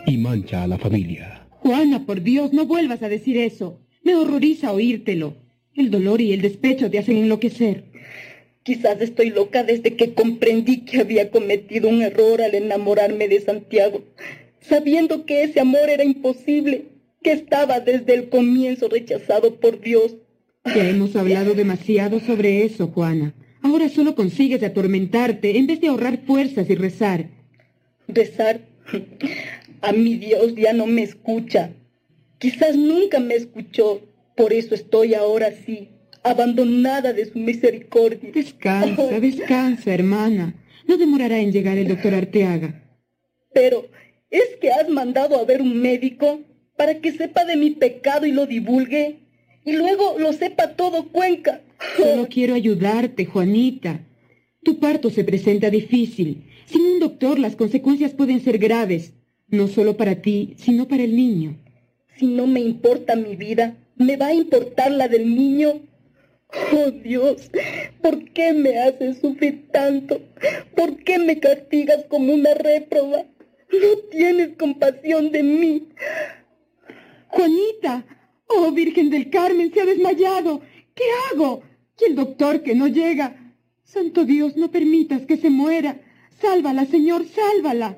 y mancha a la familia. Juana, por Dios, no vuelvas a decir eso. Me horroriza oírtelo. El dolor y el despecho te hacen enloquecer. Quizás estoy loca desde que comprendí que había cometido un error al enamorarme de Santiago, sabiendo que ese amor era imposible, que estaba desde el comienzo rechazado por Dios. Ya hemos hablado demasiado sobre eso, Juana. Ahora solo consigues atormentarte en vez de ahorrar fuerzas y rezar. ¿Rezar? A mi Dios ya no me escucha. Quizás nunca me escuchó. Por eso estoy ahora así, abandonada de su misericordia. Descansa, descansa, hermana. No demorará en llegar el doctor Arteaga. Pero, ¿es que has mandado a ver un médico para que sepa de mi pecado y lo divulgue? y luego lo sepa todo Cuenca. Solo quiero ayudarte, Juanita. Tu parto se presenta difícil. Sin un doctor las consecuencias pueden ser graves, no solo para ti, sino para el niño. Si no me importa mi vida, ¿me va a importar la del niño? Oh Dios, ¿por qué me haces sufrir tanto? ¿Por qué me castigas como una réproba? No tienes compasión de mí. Juanita, oh Virgen del Carmen, se ha desmayado. ¿Qué hago? Y el doctor que no llega. Santo Dios, no permitas que se muera. Sálvala, Señor, sálvala.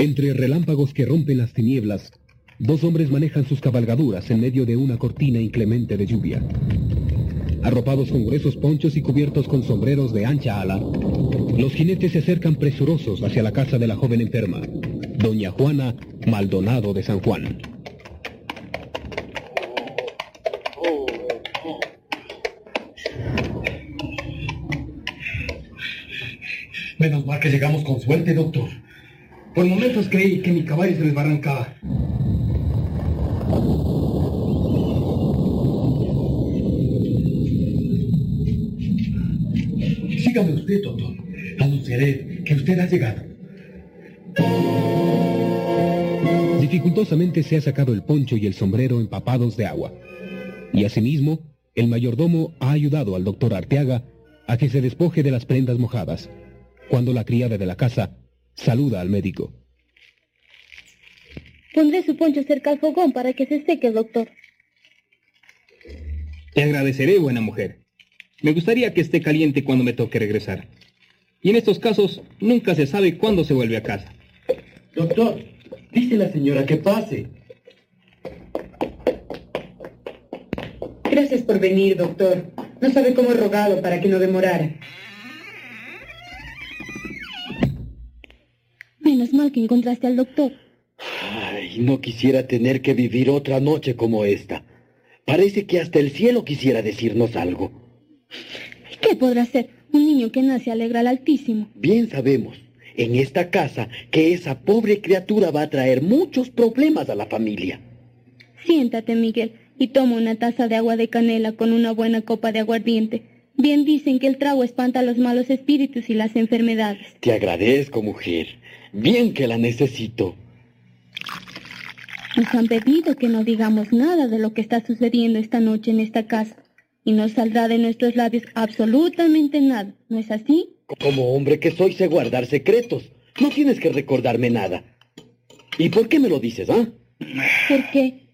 Entre relámpagos que rompen las tinieblas, dos hombres manejan sus cabalgaduras en medio de una cortina inclemente de lluvia. Arropados con gruesos ponchos y cubiertos con sombreros de ancha ala, los jinetes se acercan presurosos hacia la casa de la joven enferma, doña Juana Maldonado de San Juan. Menos mal que llegamos con suerte, doctor. Por momentos creí que mi caballo se desbarrancaba. Sígame usted, doctor. Anunciaré que usted ha llegado. Dificultosamente se ha sacado el poncho y el sombrero empapados de agua. Y asimismo, el mayordomo ha ayudado al doctor Arteaga a que se despoje de las prendas mojadas, cuando la criada de la casa saluda al médico. Pondré su poncho cerca al fogón para que se seque, doctor. Te agradeceré, buena mujer. Me gustaría que esté caliente cuando me toque regresar. Y en estos casos nunca se sabe cuándo se vuelve a casa. Doctor, dice la señora que pase. Gracias por venir, doctor. No sabe cómo he rogado para que no demorara. Mal que encontraste al doctor. Ay, no quisiera tener que vivir otra noche como esta. Parece que hasta el cielo quisiera decirnos algo. ¿Qué podrá ser? Un niño que nace alegra al Altísimo. Bien sabemos, en esta casa, que esa pobre criatura va a traer muchos problemas a la familia. Siéntate, Miguel, y toma una taza de agua de canela con una buena copa de aguardiente. Bien dicen que el trago espanta los malos espíritus y las enfermedades. Te agradezco, mujer. Bien que la necesito. Nos han pedido que no digamos nada de lo que está sucediendo esta noche en esta casa. Y no saldrá de nuestros labios absolutamente nada. ¿No es así? Como hombre que soy, sé guardar secretos. No tienes que recordarme nada. ¿Y por qué me lo dices, ah? ¿Por qué?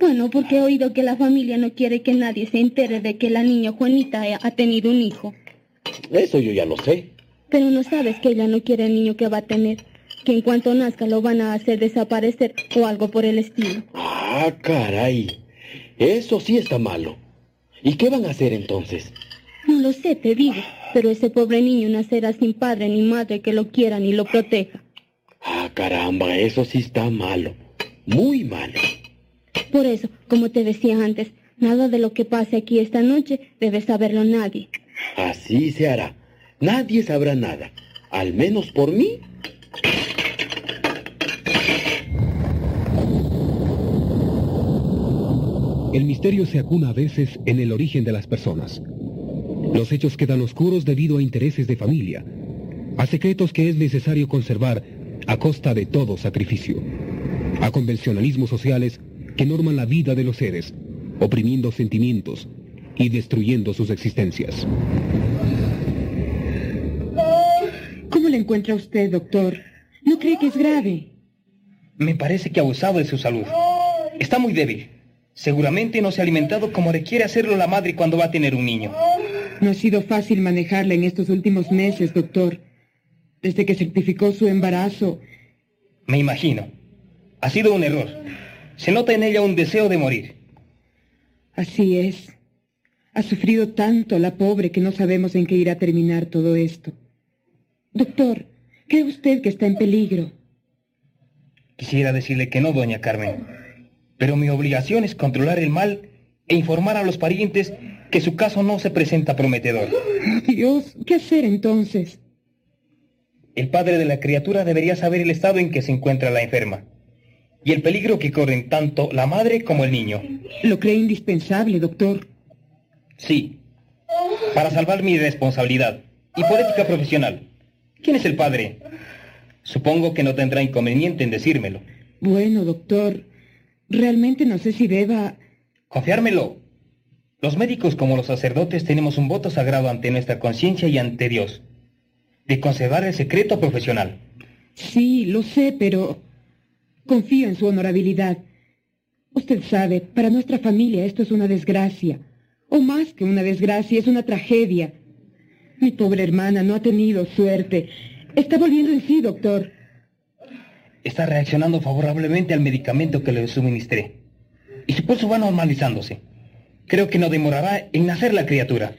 Bueno, porque he oído que la familia no quiere que nadie se entere de que la niña Juanita ha- tenido un hijo. Eso yo ya lo sé. Pero no sabes que ella no quiere el niño que va a tener. Que en cuanto nazca lo van a hacer desaparecer o algo por el estilo. Ah, caray. Eso sí está malo. ¿Y qué van a hacer entonces? No lo sé, te digo. Pero ese pobre niño nacerá sin padre ni madre que lo quiera ni lo proteja. Ah, caramba, eso sí está malo. Muy malo. Por eso, como te decía antes, nada de lo que pase aquí esta noche debe saberlo nadie. Así se hará. Nadie sabrá nada. Al menos por mí. El misterio se acuna a veces en el origen de las personas. Los hechos quedan oscuros debido a intereses de familia, a secretos que es necesario conservar a costa de todo sacrificio, a convencionalismos sociales que norman la vida de los seres, oprimiendo sentimientos y destruyendo sus existencias. ¿Cómo le encuentra usted, doctor? ¿No cree que es grave? Me parece que ha abusado de su salud. Está muy débil. Seguramente no se ha alimentado como requiere hacerlo la madre cuando va a tener un niño. No ha sido fácil manejarla en estos últimos meses, doctor. Desde que certificó su embarazo, Me imagino. Ha sido un error. Se nota en ella un deseo de morir. así es. Ha sufrido tanto la pobre que no sabemos en qué irá a terminar todo esto. Doctor, ¿cree usted que está en peligro? Quisiera decirle que no, doña Carmen. Pero mi obligación es controlar el mal e informar a los parientes que su caso no se presenta prometedor. Dios, ¿qué hacer entonces? El padre de la criatura debería saber el estado en que se encuentra la enferma y el peligro que corren tanto la madre como el niño. Lo cree indispensable, doctor. Sí, para salvar mi responsabilidad y por ética profesional. ¿Quién es el padre? Supongo que no tendrá inconveniente en decírmelo. Bueno, doctor, realmente no sé si deba... Confiármelo. Los médicos como los sacerdotes tenemos un voto sagrado ante nuestra conciencia y ante Dios, de conservar el secreto profesional. Sí, lo sé, pero confío en su honorabilidad. Usted sabe, para nuestra familia esto es una desgracia. O más que una desgracia, es una tragedia. Mi pobre hermana no ha tenido suerte. Está volviendo en sí, doctor. Está reaccionando favorablemente al medicamento que le suministré. Y su pulso va normalizándose. Creo que no demorará en nacer la criatura.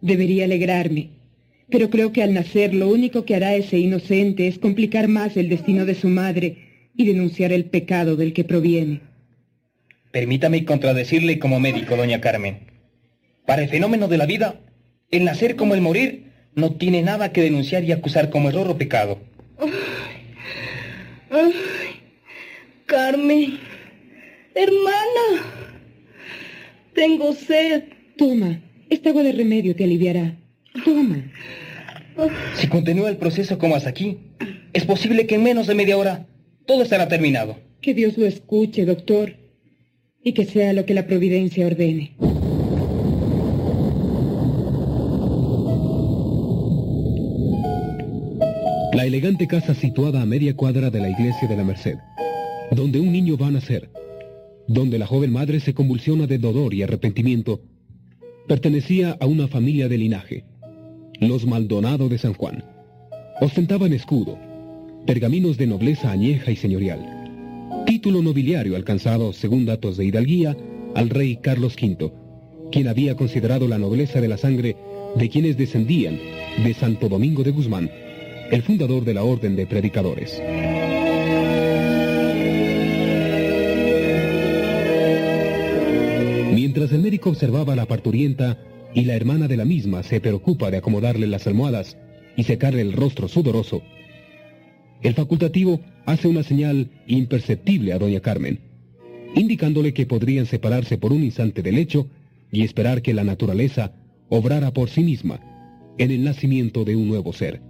Debería alegrarme. Pero creo que al nacer lo único que hará ese inocente es complicar más el destino de su madre y denunciar el pecado del que proviene. Permítame contradecirle como médico, doña Carmen. Para el fenómeno de la vida, el nacer como el morir no tiene nada que denunciar y acusar como error o pecado. Ay, Carmen, hermana, tengo sed. Toma, esta agua de remedio te aliviará. Toma. Si continúa el proceso como hasta aquí, es posible que en menos de media hora todo estará terminado. Que Dios lo escuche, doctor, y que sea lo que la providencia ordene. La elegante casa situada a media cuadra de la iglesia de la Merced, donde un niño va a nacer, donde la joven madre se convulsiona de dolor y arrepentimiento, pertenecía a una familia de linaje, los Maldonado de San Juan. Ostentaban escudo, pergaminos de nobleza añeja y señorial, título nobiliario alcanzado, según datos de hidalguía, al rey Carlos V, quien había considerado la nobleza de la sangre de quienes descendían de Santo Domingo de Guzmán, el fundador de la Orden de Predicadores. Mientras el médico observaba a la parturienta y la hermana de la misma se preocupa de acomodarle las almohadas y secarle el rostro sudoroso, el facultativo hace una señal imperceptible a doña Carmen, indicándole que podrían separarse por un instante del hecho y esperar que la naturaleza obrara por sí misma en el nacimiento de un nuevo ser.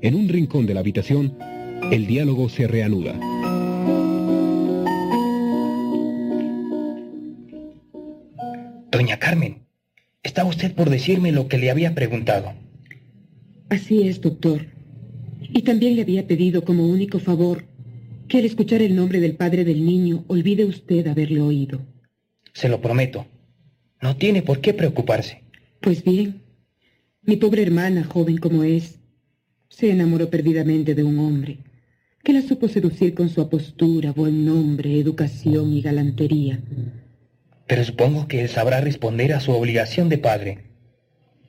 En un rincón de la habitación, el diálogo se reanuda. Doña Carmen, está usted por decirme lo que le había preguntado. Así es, doctor. Y también le había pedido como único favor que al escuchar el nombre del padre del niño olvide usted haberle oído. Se lo prometo. No tiene por qué preocuparse. Pues bien, mi pobre hermana, joven como es, se enamoró perdidamente de un hombre que la supo seducir con su apostura, buen nombre, educación y galantería. Pero supongo que él sabrá responder a su obligación de padre.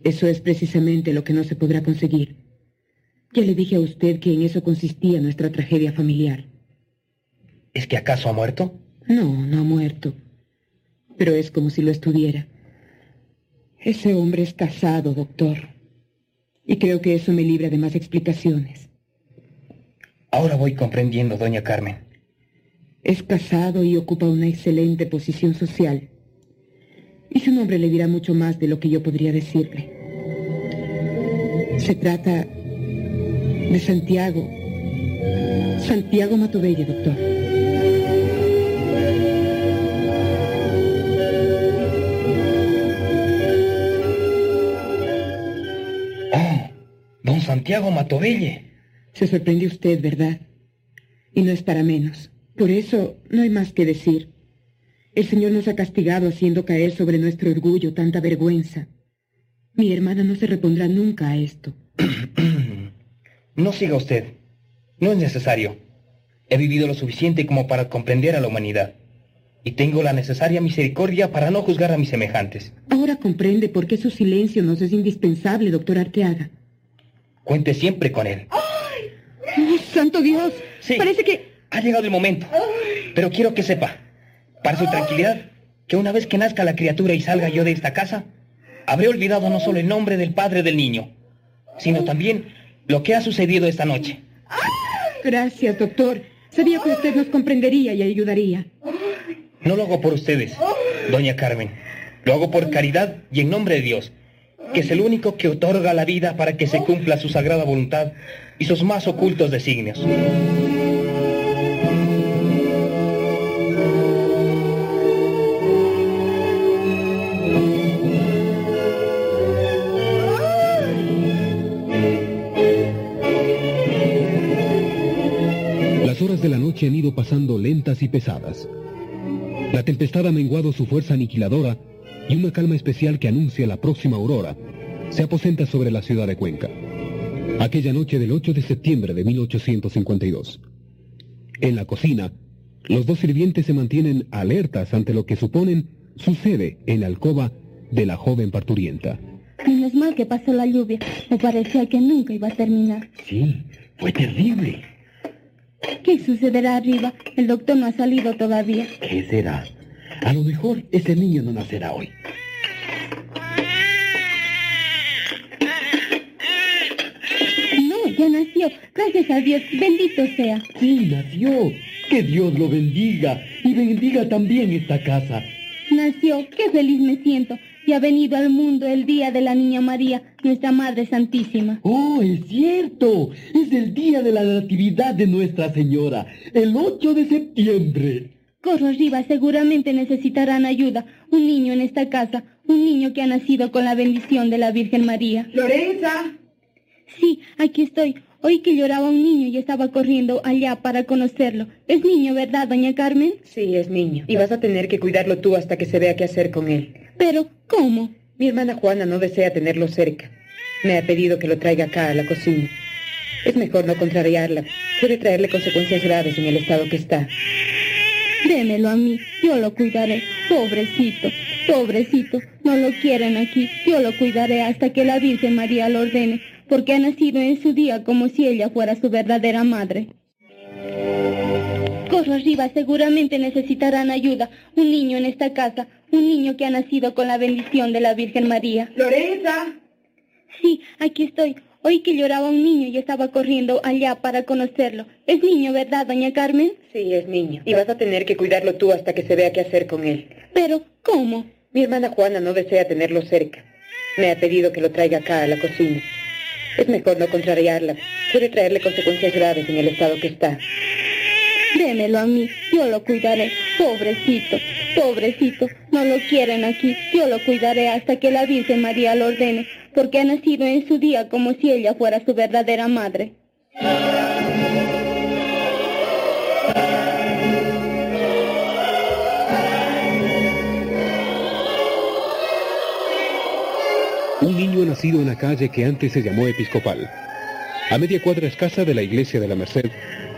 Eso es precisamente lo que no se podrá conseguir. Ya le dije a usted que en eso consistía nuestra tragedia familiar. ¿Es que acaso ha muerto? No, no ha muerto. Pero es como si lo estuviera. Ese hombre es casado, doctor. Y creo que eso me libra de más explicaciones. Ahora voy comprendiendo, doña Carmen. Es casado y ocupa una excelente posición social. Y su nombre le dirá mucho más de lo que yo podría decirle. Se trata de Santiago. Santiago Matobelle, doctor. Santiago Matobelle. Se sorprende usted, ¿verdad? Y no es para menos. Por eso no hay más que decir. El Señor nos ha castigado haciendo caer sobre nuestro orgullo tanta vergüenza. Mi hermana no se repondrá nunca a esto. No siga usted. No es necesario. He vivido lo suficiente como para comprender a la humanidad. Y tengo la necesaria misericordia para no juzgar a mis semejantes. Ahora comprende por qué su silencio nos es indispensable, doctor Arteaga. Cuente siempre con él. ¡Oh, ¡Santo Dios! Sí. Parece que... Ha llegado el momento. Pero quiero que sepa, para su tranquilidad, que una vez que nazca la criatura y salga yo de esta casa, habré olvidado no solo el nombre del padre del niño, sino también lo que ha sucedido esta noche. Gracias, doctor. Sabía que usted nos comprendería y ayudaría. No lo hago por ustedes, doña Carmen. Lo hago por caridad y en nombre de Dios, que es el único que otorga la vida para que se cumpla su sagrada voluntad y sus más ocultos designios. Las horas de la noche han ido pasando lentas y pesadas. La tempestad ha menguado su fuerza aniquiladora y una calma especial que anuncia la próxima aurora se aposenta sobre la ciudad de Cuenca. Aquella noche del 8 de septiembre de 1852. En la cocina, los dos sirvientes se mantienen alertas ante lo que suponen sucede en la alcoba de la joven parturienta. Menos mal que pasó la lluvia. Me parecía que nunca iba a terminar. Sí, fue terrible. ¿Qué sucederá arriba? El doctor no ha salido todavía. ¿Qué será? A lo mejor ese niño no nacerá hoy. No, ya nació. Gracias a Dios. Bendito sea. Sí, nació. Que Dios lo bendiga y bendiga también esta casa. Nació. Qué feliz me siento. Y ha venido al mundo el día de la Niña María, nuestra Madre Santísima. Oh, es cierto. Es el día de la Natividad de Nuestra Señora, el 8 de septiembre. Corro arriba, seguramente necesitarán ayuda. Un niño en esta casa, un niño que ha nacido con la bendición de la Virgen María. Lorenza. Sí, aquí estoy. Oí que lloraba un niño y estaba corriendo allá para conocerlo. Es niño, ¿verdad, doña Carmen? Sí, es niño. Y vas a tener que cuidarlo tú hasta que se vea qué hacer con él. Pero, ¿cómo? Mi hermana Juana no desea tenerlo cerca. Me ha pedido que lo traiga acá a la cocina. Es mejor no contrariarla. Puede traerle consecuencias graves en el estado que está. Démelo a mí, yo lo cuidaré. Pobrecito, pobrecito, no lo quieren aquí. Yo lo cuidaré hasta que la Virgen María lo ordene, porque ha nacido en su día como si ella fuera su verdadera madre. Corro arriba, seguramente necesitarán ayuda. Un niño en esta casa, un niño que ha nacido con la bendición de la Virgen María. Lorenza. Sí, aquí estoy. Oí que lloraba un niño y estaba corriendo allá para conocerlo. Es niño, ¿verdad, doña Carmen? Sí, es niño. Y vas a tener que cuidarlo tú hasta que se vea qué hacer con él. Pero, ¿cómo? Mi hermana Juana no desea tenerlo cerca. Me ha pedido que lo traiga acá a la cocina. Es mejor no contrariarla. Puede traerle consecuencias graves en el estado que está. Démelo a mí, yo lo cuidaré. Pobrecito, pobrecito, no lo quieren aquí. Yo lo cuidaré hasta que la Virgen María lo ordene, porque ha nacido en su día como si ella fuera su verdadera madre. Un niño nacido en la calle que antes se llamó Episcopal, a media cuadra escasa de la iglesia de la Merced,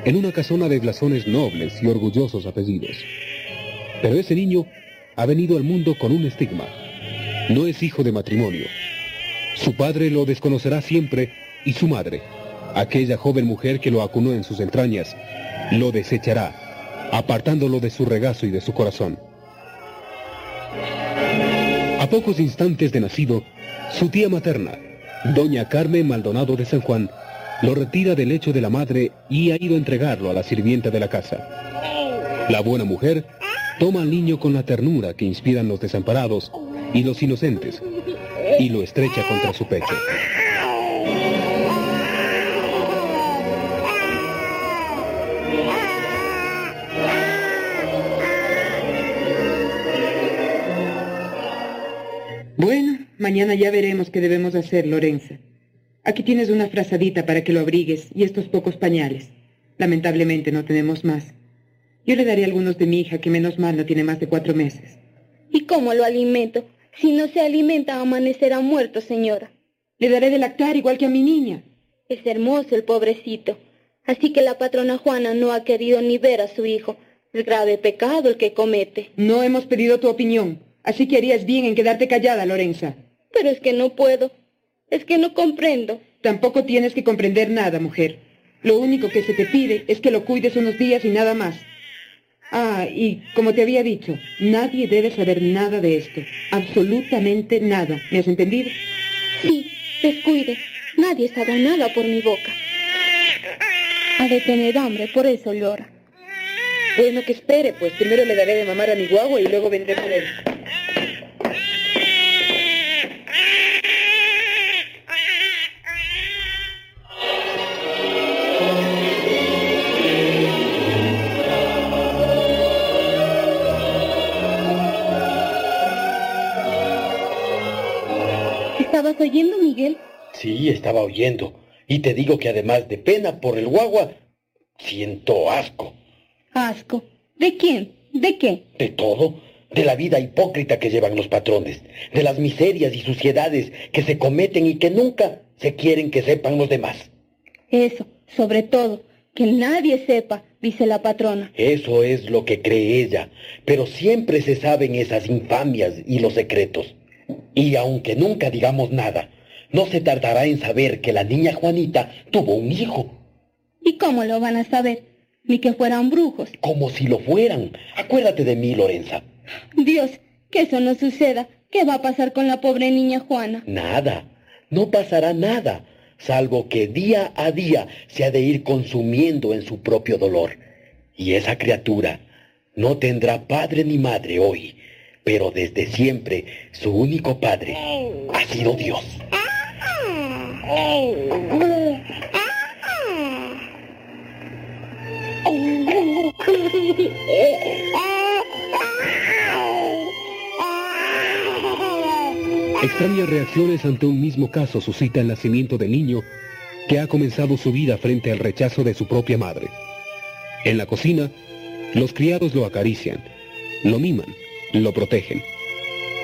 en una casona de blasones nobles y orgullosos apellidos. Pero ese niño ha venido al mundo con un estigma. No es hijo de matrimonio. Su padre lo desconocerá siempre y su madre, aquella joven mujer que lo acunó en sus entrañas, lo desechará, apartándolo de su regazo y de su corazón. A pocos instantes de nacido, su tía materna, doña Carmen Maldonado de San Juan, lo retira del lecho de la madre y ha ido a entregarlo a la sirvienta de la casa. La buena mujer toma al niño con la ternura que inspiran los desamparados y los inocentes y lo estrecha contra su pecho. Bueno, mañana ya veremos qué debemos hacer, Lorenza. Aquí tienes una frazadita para que lo abrigues y estos pocos pañales. Lamentablemente no tenemos más. Yo le daré algunos de mi hija, que menos mal no tiene más de cuatro meses. ¿Y cómo lo alimento? Si no se alimenta, amanecerá muerto, señora. Le daré de lactar igual que a mi niña. Es hermoso el pobrecito. Así que la patrona Juana no ha querido ni ver a su hijo. El grave pecado el que comete. No hemos pedido tu opinión, así que harías bien en quedarte callada, Lorenza. Pero es que no puedo. Es que no comprendo. Tampoco tienes que comprender nada, mujer. Lo único que se te pide es que lo cuides unos días y nada más. Ah, y como te había dicho, nadie debe saber nada de esto. Absolutamente nada. ¿Me has entendido? Sí, descuide. Nadie sabe nada por mi boca. Ha de tener hambre, por eso llora. Bueno, que espere, pues primero le daré de mamar a mi guagua y luego vendré por él. Oyendo, Miguel? Sí, estaba oyendo. Y te digo que además de pena por el guagua, siento asco. Asco. ¿De quién? ¿De qué? De todo. De la vida hipócrita que llevan los patrones. De las miserias y suciedades que se cometen y que nunca se quieren que sepan los demás. Eso, sobre todo, que nadie sepa, dice la patrona. Eso es lo que cree ella. Pero siempre se saben esas infamias y los secretos. Y aunque nunca digamos nada, no se tardará en saber que la niña Juanita tuvo un hijo. ¿Y cómo lo van a saber? Ni que fueran brujos. Como si lo fueran. Acuérdate de mí, Lorenza. Dios, que eso no suceda. ¿Qué va a pasar con la pobre niña Juana? Nada. No pasará nada, salvo que día a día se ha de ir consumiendo en su propio dolor. Y esa criatura no tendrá padre ni madre hoy, pero desde siempre su único padre ha sido Dios. Extrañas reacciones ante un mismo caso suscita el nacimiento del niño que ha comenzado su vida frente al rechazo de su propia madre. En la cocina, los criados lo acarician, lo miman, lo protegen.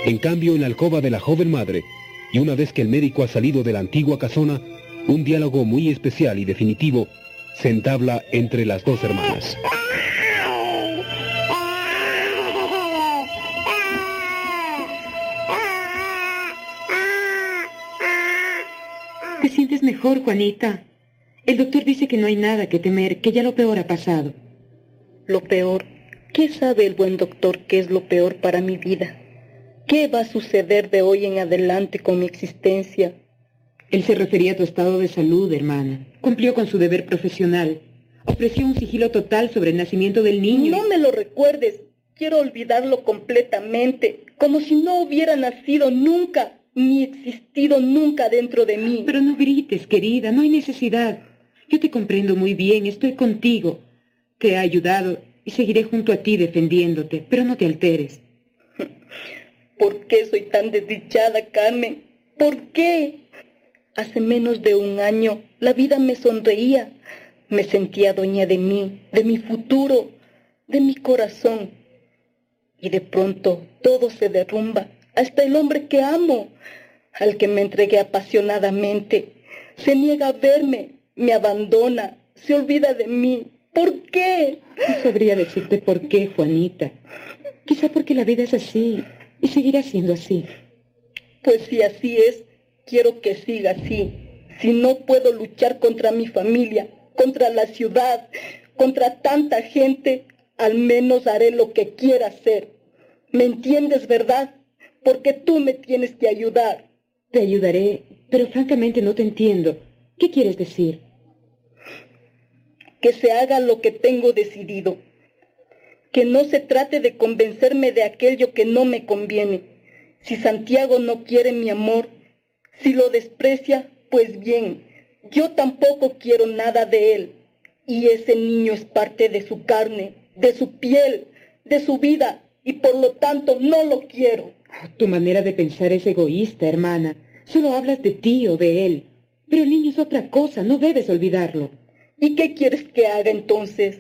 En cambio, en la alcoba de la joven madre, y una vez que el médico ha salido de la antigua casona, un diálogo muy especial y definitivo se entabla entre las dos hermanas. ¿Te sientes mejor, Juanita? El doctor dice que no hay nada que temer, que ya lo peor ha pasado. Lo peor. ¿Qué sabe el buen doctor qué es lo peor para mi vida? ¿Qué va a suceder de hoy en adelante con mi existencia? Él se refería a tu estado de salud, hermana. Cumplió con su deber profesional. Ofreció un sigilo total sobre el nacimiento del niño. No me lo recuerdes. Quiero olvidarlo completamente, como si no hubiera nacido nunca, ni existido nunca dentro de mí. Pero no grites, querida, no hay necesidad. Yo te comprendo muy bien, estoy contigo. Te he ayudado y seguiré junto a ti defendiéndote, pero no te alteres. ¿Por qué soy tan desdichada, Carmen? ¿Por qué? Hace menos de un año la vida me sonreía. Me sentía dueña de mí, de mi futuro, de mi corazón. Y de pronto todo se derrumba, hasta el hombre que amo, al que me entregué apasionadamente. Se niega a verme, me abandona, se olvida de mí. ¿Por qué? No sabría decirte por qué, Juanita. Quizá porque la vida es así y seguirá siendo así. Pues si así es, quiero que siga así. Si no puedo luchar contra mi familia, contra la ciudad, contra tanta gente, al menos haré lo que quiera hacer. ¿Me entiendes, verdad? Porque tú me tienes que ayudar. Te ayudaré, pero francamente no te entiendo. ¿Qué quieres decir? Que se haga lo que tengo decidido. Que no se trate de convencerme de aquello que no me conviene. Si Santiago no quiere mi amor, si lo desprecia, pues bien, yo tampoco quiero nada de él. Y ese niño es parte de su carne, de su piel, de su vida, y por lo tanto no lo quiero. Tu manera de pensar es egoísta, hermana. Solo hablas de ti o de él. Pero el niño es otra cosa, no debes olvidarlo. ¿Y qué quieres que haga entonces?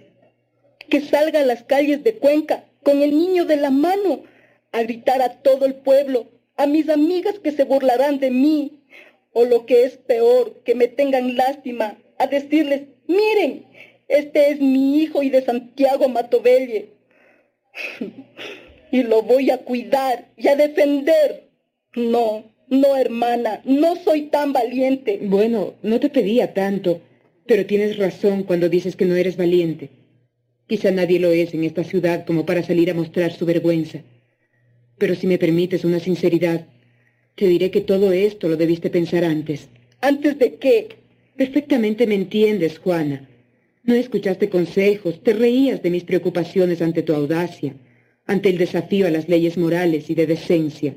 Que salga a las calles de Cuenca con el niño de la mano, a gritar a todo el pueblo, a mis amigas que se burlarán de mí, o lo que es peor, que me tengan lástima, a decirles, miren, este es mi hijo y de Santiago Matovelle. y lo voy a cuidar y a defender. No, no, hermana, no soy tan valiente. Bueno, no te pedía tanto, pero tienes razón cuando dices que no eres valiente. Quizá nadie lo es en esta ciudad como para salir a mostrar su vergüenza. Pero si me permites una sinceridad, te diré que todo esto lo debiste pensar antes. ¿Antes de qué? Perfectamente me entiendes, Juana. No escuchaste consejos, te reías de mis preocupaciones ante tu audacia, ante el desafío a las leyes morales y de decencia.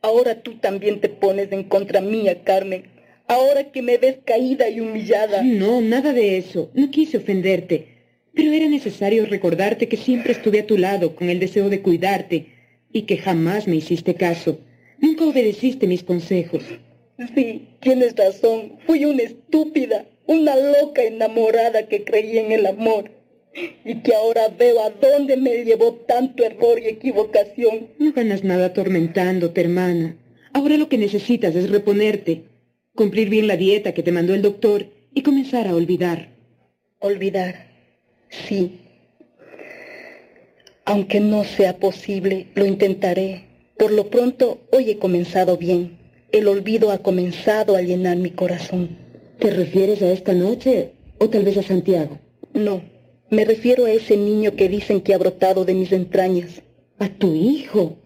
Ahora tú también te pones en contra mía, Carmen. Ahora que me ves caída y humillada. No, nada de eso. No quise ofenderte. Pero era necesario recordarte que siempre estuve a tu lado con el deseo de cuidarte y que jamás me hiciste caso. Nunca obedeciste mis consejos. Sí, tienes razón. Fui una estúpida, una loca enamorada que creía en el amor y que ahora veo a dónde me llevó tanto error y equivocación. No ganas nada atormentándote, hermana. Ahora lo que necesitas es reponerte, cumplir bien la dieta que te mandó el doctor y comenzar a olvidar. Olvidar, sí. Aunque no sea posible, lo intentaré. Por lo pronto, hoy he comenzado bien. El olvido ha comenzado a llenar mi corazón. ¿Te refieres a esta noche o tal vez a Santiago? No, me refiero a ese niño que dicen que ha brotado de mis entrañas. ¿A tu hijo?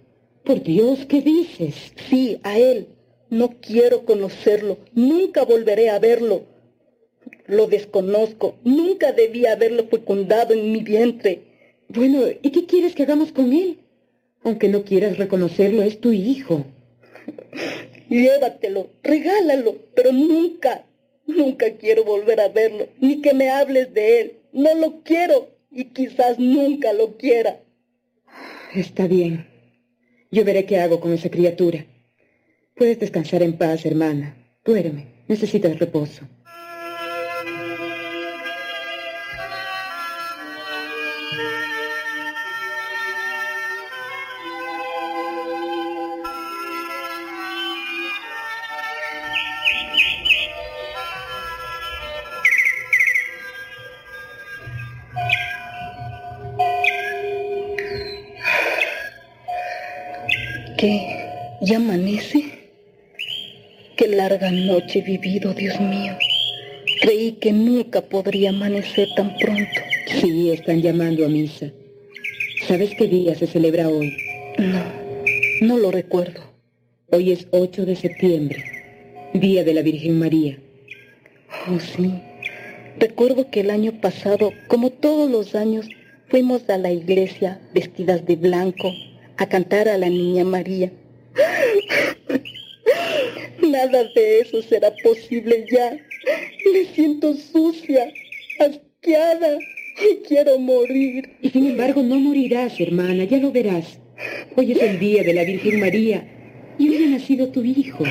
Por Dios, ¿qué dices? Sí, a él. No quiero conocerlo. Nunca volveré a verlo. Lo desconozco. Nunca debí haberlo fecundado en mi vientre. Bueno, ¿y qué quieres que hagamos con él? Aunque no quieras reconocerlo, es tu hijo. Llévatelo, regálalo, pero nunca, nunca quiero volver a verlo, ni que me hables de él. No lo quiero y quizás nunca lo quiera. Está bien. Yo veré qué hago con esa criatura. Puedes descansar en paz, hermana. Duerme. Necesitas reposo. ¿Qué? ¿Ya amanece? Larga noche he vivido, Dios mío. Creí que nunca podría amanecer tan pronto. Sí, están llamando a misa. ¿Sabes qué día se celebra hoy? No, no lo recuerdo. Hoy es 8 de septiembre, Día de la Virgen María. Oh, sí. Recuerdo que el año pasado, como todos los años, fuimos a la iglesia vestidas de blanco a cantar a la Niña María. Nada de eso será posible ya. Me siento sucia, asqueada y quiero morir. Y sin embargo no morirás, hermana, ya lo verás. Hoy es el día de la Virgen María y hoy ha nacido tu hijo.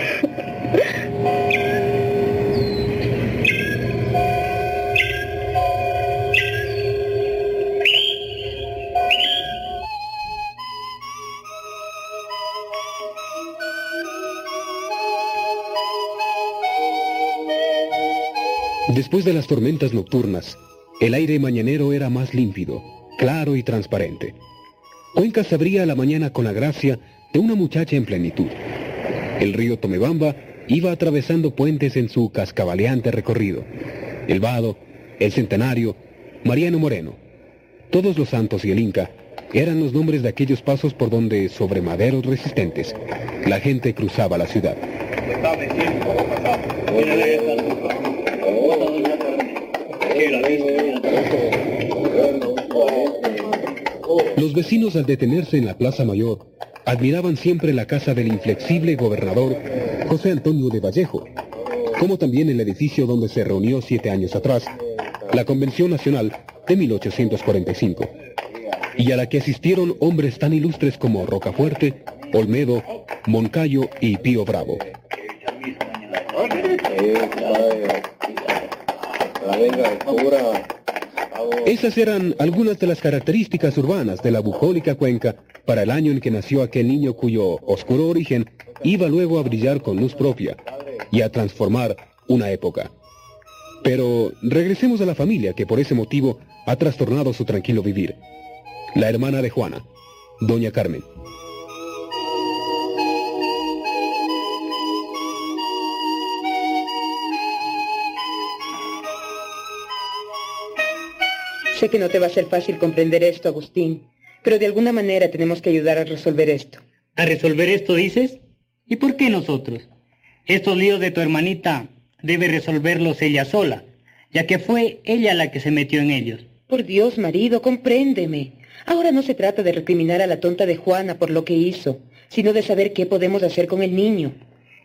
Después de las tormentas nocturnas, el aire mañanero era más límpido, claro y transparente. Cuenca se abría a la mañana con la gracia de una muchacha en plenitud. El río Tomebamba iba atravesando puentes en su cascabaleante recorrido. El Vado, el Centenario, Mariano Moreno. Todos los santos y el Inca eran los nombres de aquellos pasos por donde, sobre maderos resistentes, la gente cruzaba la ciudad. Los vecinos al detenerse en la Plaza Mayor admiraban siempre la casa del inflexible gobernador José Antonio de Vallejo, como también el edificio donde se reunió siete años atrás la Convención Nacional de 1845, y a la que asistieron hombres tan ilustres como Rocafuerte, Olmedo, Moncayo y Pío Bravo. Esas eran algunas de las características urbanas de la bucólica cuenca para el año en que nació aquel niño cuyo oscuro origen iba luego a brillar con luz propia y a transformar una época. Pero regresemos a la familia que por ese motivo ha trastornado su tranquilo vivir. La hermana de Juana, doña Carmen. Sé que no te va a ser fácil comprender esto, Agustín, pero de alguna manera tenemos que ayudar a resolver esto. ¿A resolver esto dices? ¿Y por qué nosotros? Estos líos de tu hermanita debe resolverlos ella sola, ya que fue ella la que se metió en ellos. Por Dios, marido, compréndeme. Ahora no se trata de recriminar a la tonta de Juana por lo que hizo, sino de saber qué podemos hacer con el niño.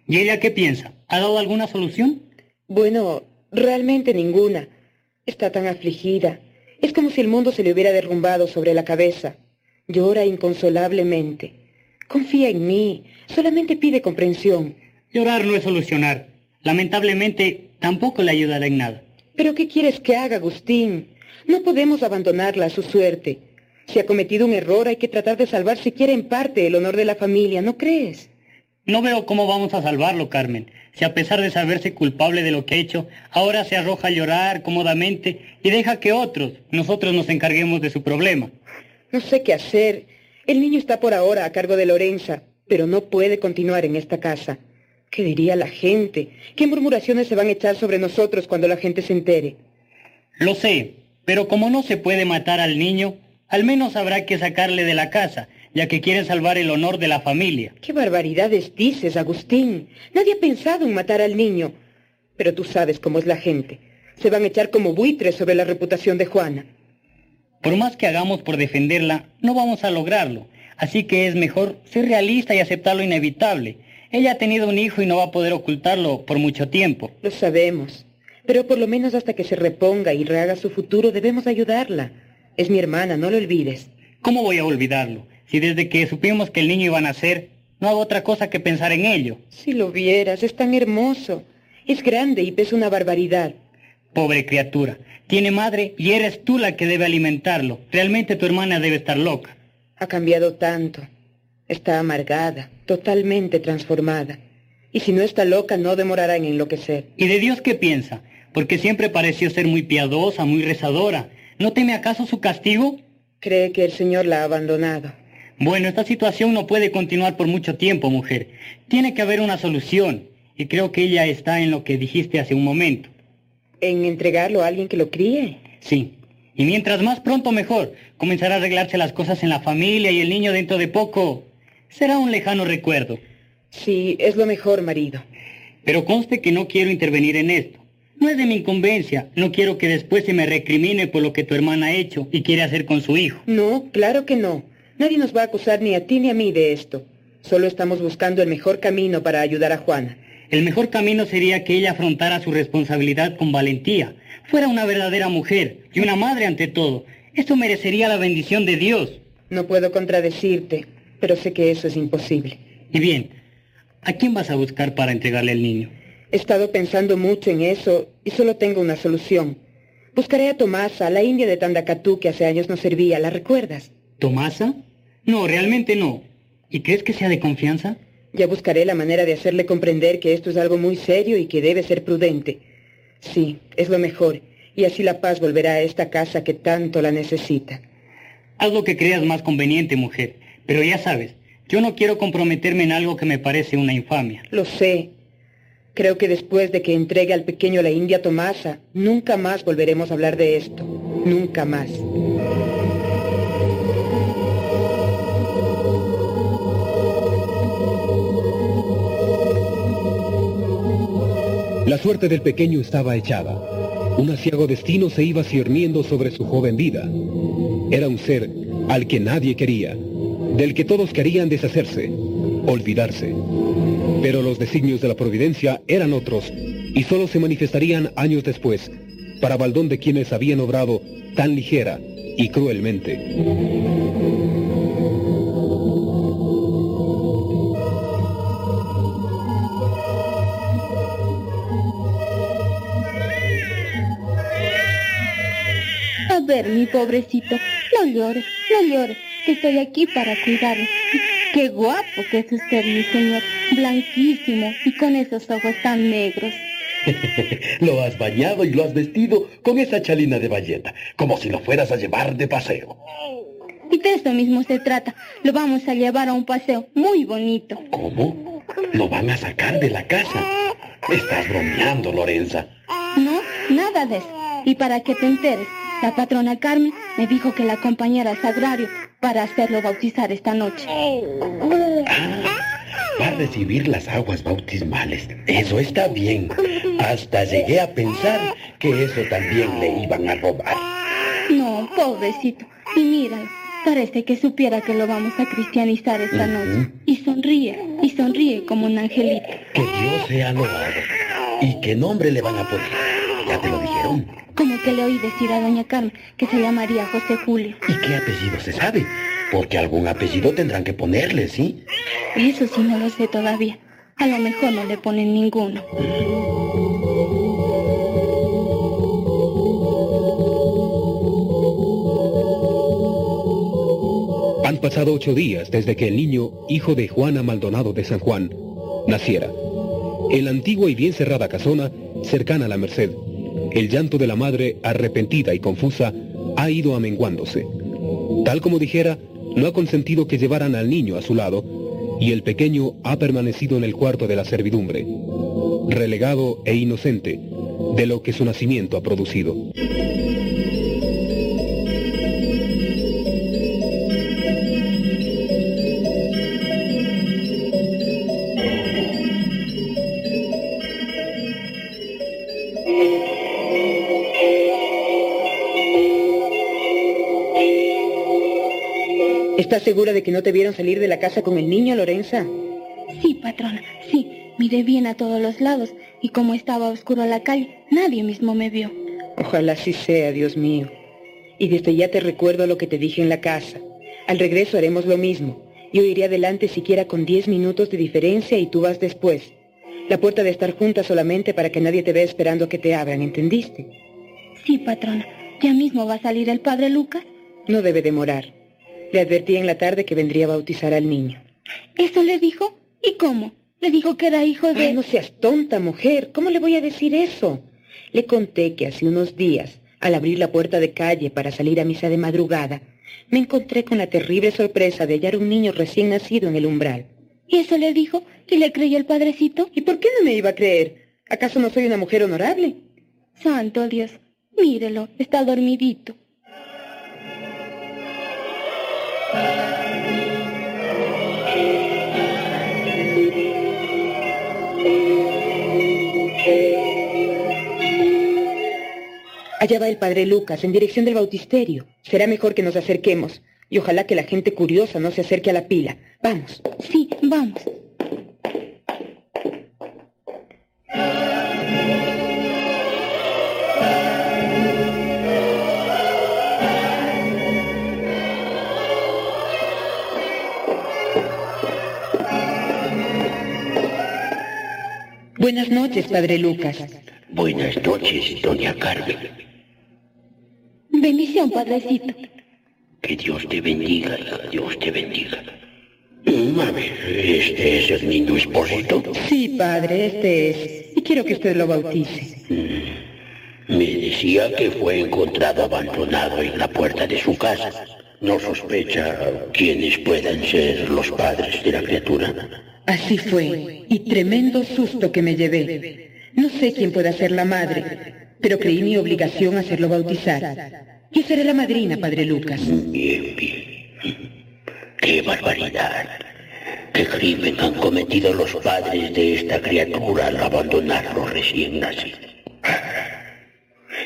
¿Y ella qué piensa? ¿Ha dado alguna solución? Bueno, realmente ninguna. Está tan afligida. Es como si el mundo se le hubiera derrumbado sobre la cabeza. Llora inconsolablemente. Confía en mí. Solamente pide comprensión. Llorar no es solucionar. Lamentablemente, tampoco le ayudará en nada. ¿Pero qué quieres que haga, Agustín? No podemos abandonarla a su suerte. Si ha cometido un error, hay que tratar de salvar siquiera en parte el honor de la familia, ¿no crees? No veo cómo vamos a salvarlo, Carmen. Si a pesar de saberse culpable de lo que ha hecho, ahora se arroja a llorar cómodamente y deja que otros, nosotros nos encarguemos de su problema. No sé qué hacer. El niño está por ahora a cargo de Lorenza, pero no puede continuar en esta casa. ¿Qué diría la gente? ¿Qué murmuraciones se van a echar sobre nosotros cuando la gente se entere? Lo sé, pero como no se puede matar al niño, al menos habrá que sacarle de la casa, ya que quieren salvar el honor de la familia. ¿Qué barbaridades dices, Agustín? Nadie ha pensado en matar al niño. Pero tú sabes cómo es la gente. Se van a echar como buitres sobre la reputación de Juana. Por más que hagamos por defenderla, no vamos a lograrlo. Así que es mejor ser realista y aceptar lo inevitable. Ella ha tenido un hijo y no va a poder ocultarlo por mucho tiempo. Lo sabemos. Pero por lo menos hasta que se reponga y rehaga su futuro debemos ayudarla. Es mi hermana, no lo olvides. ¿Cómo voy a olvidarlo? Si desde que supimos que el niño iba a nacer, no hago otra cosa que pensar en ello. Si lo vieras, es tan hermoso. Es grande y pesa una barbaridad. Pobre criatura. Tiene madre y eres tú la que debe alimentarlo. Realmente tu hermana debe estar loca. Ha cambiado tanto. Está amargada, totalmente transformada. Y si no está loca, no demorará en enloquecer. ¿Y de Dios qué piensa? Porque siempre pareció ser muy piadosa, muy rezadora. ¿No teme acaso su castigo? Cree que el Señor la ha abandonado. Bueno, esta situación no puede continuar por mucho tiempo, mujer. Tiene que haber una solución. Y creo que ella está en lo que dijiste hace un momento. ¿En entregarlo a alguien que lo críe? Sí. Y mientras más pronto mejor. Comenzará a arreglarse las cosas en la familia y el niño dentro de poco será un lejano recuerdo. Sí, es lo mejor, marido. Pero conste que no quiero intervenir en esto. No es de mi incumbencia. No quiero que después se me recrimine por lo que tu hermana ha hecho y quiere hacer con su hijo. No, claro que no. Nadie nos va a acusar ni a ti ni a mí de esto. Solo estamos buscando el mejor camino para ayudar a Juana. El mejor camino sería que ella afrontara su responsabilidad con valentía. Fuera una verdadera mujer y una madre ante todo. Esto merecería la bendición de Dios. No puedo contradecirte, pero sé que eso es imposible. Y bien, ¿a quién vas a buscar para entregarle al niño? He estado pensando mucho en eso y solo tengo una solución. Buscaré a Tomasa, la india de Tandakatú que hace años nos servía, ¿la recuerdas? ¿Tomasa? No, realmente no. ¿Y crees que sea de confianza? Ya buscaré la manera de hacerle comprender que esto es algo muy serio y que debe ser prudente. Sí, es lo mejor, y así la paz volverá a esta casa que tanto la necesita. Haz lo que creas más conveniente, mujer, pero ya sabes, yo no quiero comprometerme en algo que me parece una infamia. Lo sé. Creo que después de que entregue al pequeño la India Tomasa, nunca más volveremos a hablar de esto. Nunca más. La suerte del pequeño estaba echada. Un aciago destino se iba cierniendo sobre su joven vida. Era un ser al que nadie quería, del que todos querían deshacerse, olvidarse. Pero los designios de la providencia eran otros y solo se manifestarían años después, para baldón de quienes habían obrado tan ligera y cruelmente. Ver, mi pobrecito, no llore, no llore, que estoy aquí para cuidarlo. Qué guapo que es usted, mi señor, blanquísimo y con esos ojos tan negros. lo has bañado y lo has vestido con esa chalina de bayeta, como si lo fueras a llevar de paseo. Y de eso mismo se trata. Lo vamos a llevar a un paseo muy bonito. ¿Cómo? ¿Lo van a sacar de la casa? Estás bromeando, Lorenza. No, nada de eso. Y para que te enteres, La patrona Carmen me dijo que la acompañara al sagrario para hacerlo bautizar esta noche. Va a recibir las aguas bautismales. Eso está bien. Hasta llegué a pensar que eso también le iban a robar. No, pobrecito. Y míralo, parece que supiera que lo vamos a cristianizar esta noche. Y sonríe, y sonríe como un angelito. Que Dios sea loado. ¿Y qué nombre le van a poner? Ya te lo dijeron. Como que le oí decir a doña Carmen que se llamaría José Julio. ¿Y qué apellido se sabe? Porque algún apellido tendrán que ponerle, ¿sí? Eso sí no lo sé todavía. A lo mejor no le ponen ninguno. Han pasado ocho días desde que el niño, hijo de Juana Maldonado de San Juan, naciera. En la antigua y bien cerrada casona, cercana a la Merced, el llanto de la madre, arrepentida y confusa, ha ido amenguándose. Tal como dijera, no ha consentido que llevaran al niño a su lado, y el pequeño ha permanecido en el cuarto de la servidumbre, relegado e inocente de lo que su nacimiento ha producido. ¿Estás segura de que no te vieron salir de la casa con el niño, Lorenza? Sí, patrona, sí. Miré bien a todos los lados y como estaba oscuro la calle, nadie mismo me vio. Ojalá así sea, Dios mío. Y desde ya te recuerdo lo que te dije en la casa. Al regreso haremos lo mismo. Yo iré adelante siquiera con diez minutos de diferencia y tú vas después. La puerta de estar junta solamente para que nadie te vea esperando que te abran, ¿entendiste? Sí, patrona. ¿Ya mismo va a salir el padre Lucas? No debe demorar. Le advertí en la tarde que vendría a bautizar al niño. ¿Eso le dijo? ¿Y cómo? Le dijo que era hijo de... Ay, no seas tonta, mujer. ¿Cómo le voy a decir eso? Le conté que hace unos días, al abrir la puerta de calle para salir a misa de madrugada, me encontré con la terrible sorpresa de hallar un niño recién nacido en el umbral. ¿Y eso le dijo? ¿Y le creyó el padrecito? ¿Y por qué no me iba a creer? ¿Acaso no soy una mujer honorable? Santo Dios, mírelo, está dormidito. Allá va el padre Lucas, en dirección del bautisterio. Será mejor que nos acerquemos. Y ojalá que la gente curiosa no se acerque a la pila. Vamos. Sí, vamos. Buenas noches, padre Lucas. Buenas noches, doña Carmen. Bendición, padrecito. Que Dios te bendiga, hija, Dios te bendiga. Mm, A ver, ¿este es el niño esposito? Sí, padre, este es. Y quiero que usted lo bautice. Me decía que fue encontrado abandonado en la puerta de su casa. ¿No sospecha quiénes puedan ser los padres de la criatura? Así fue. Y tremendo susto que me llevé. No sé quién pueda ser la madre, pero creí mi obligación hacerlo bautizar. Yo seré la madrina, padre Lucas. Bien, bien. ¡Qué barbaridad! ¿Qué crimen han cometido los padres de esta criatura al abandonarlo recién nacido?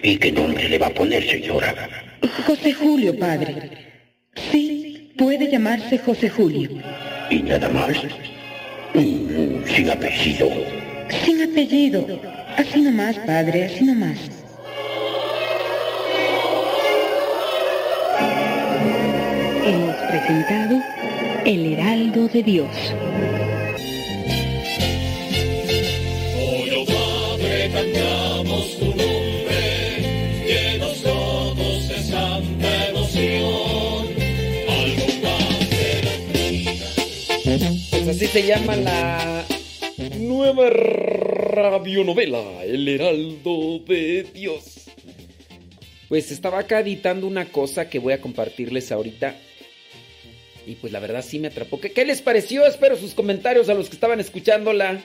¿Y qué nombre le va a poner, señora? José Julio, padre. Sí, puede llamarse José Julio. ¿Y nada más? Sin apellido. Sin apellido. Así nomás, padre, así nomás. Hemos presentado El Heraldo de Dios. Así se llama la nueva radionovela, El Heraldo de Dios. Pues estaba acá editando una cosa que voy a compartirles ahorita. Y pues la verdad sí me atrapó. ¿Qué, les pareció? Espero sus comentarios a los que estaban escuchándola.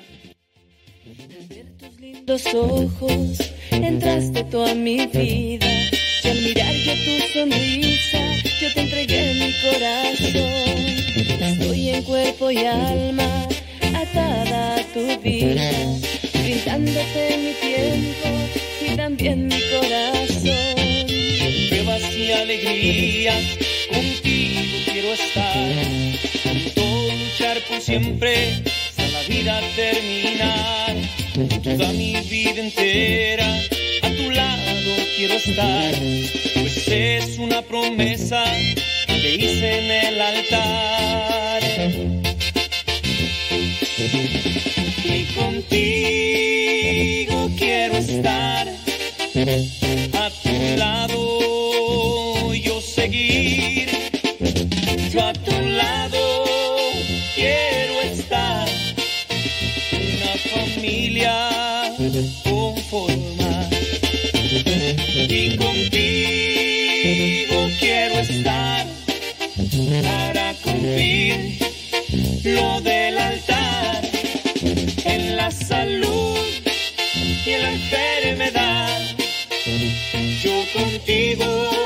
Los ojos entraste tú mi vida y al mirar de tu sonrisa, yo te entregué mi corazón. Estoy en cuerpo y alma, atada a tu vida, brindándote mi tiempo y también mi corazón. Pruebas y alegrías, contigo quiero estar. Todo luchar por siempre, hasta la vida terminar. Toda mi vida entera, lado quiero estar. Pues es una promesa que hice en el altar. Y contigo quiero estar a tu lado yo seguir, yo a tu lado quiero estar, una familia conformar para cumplir lo del altar en la salud y en la enfermedad. Yo contigo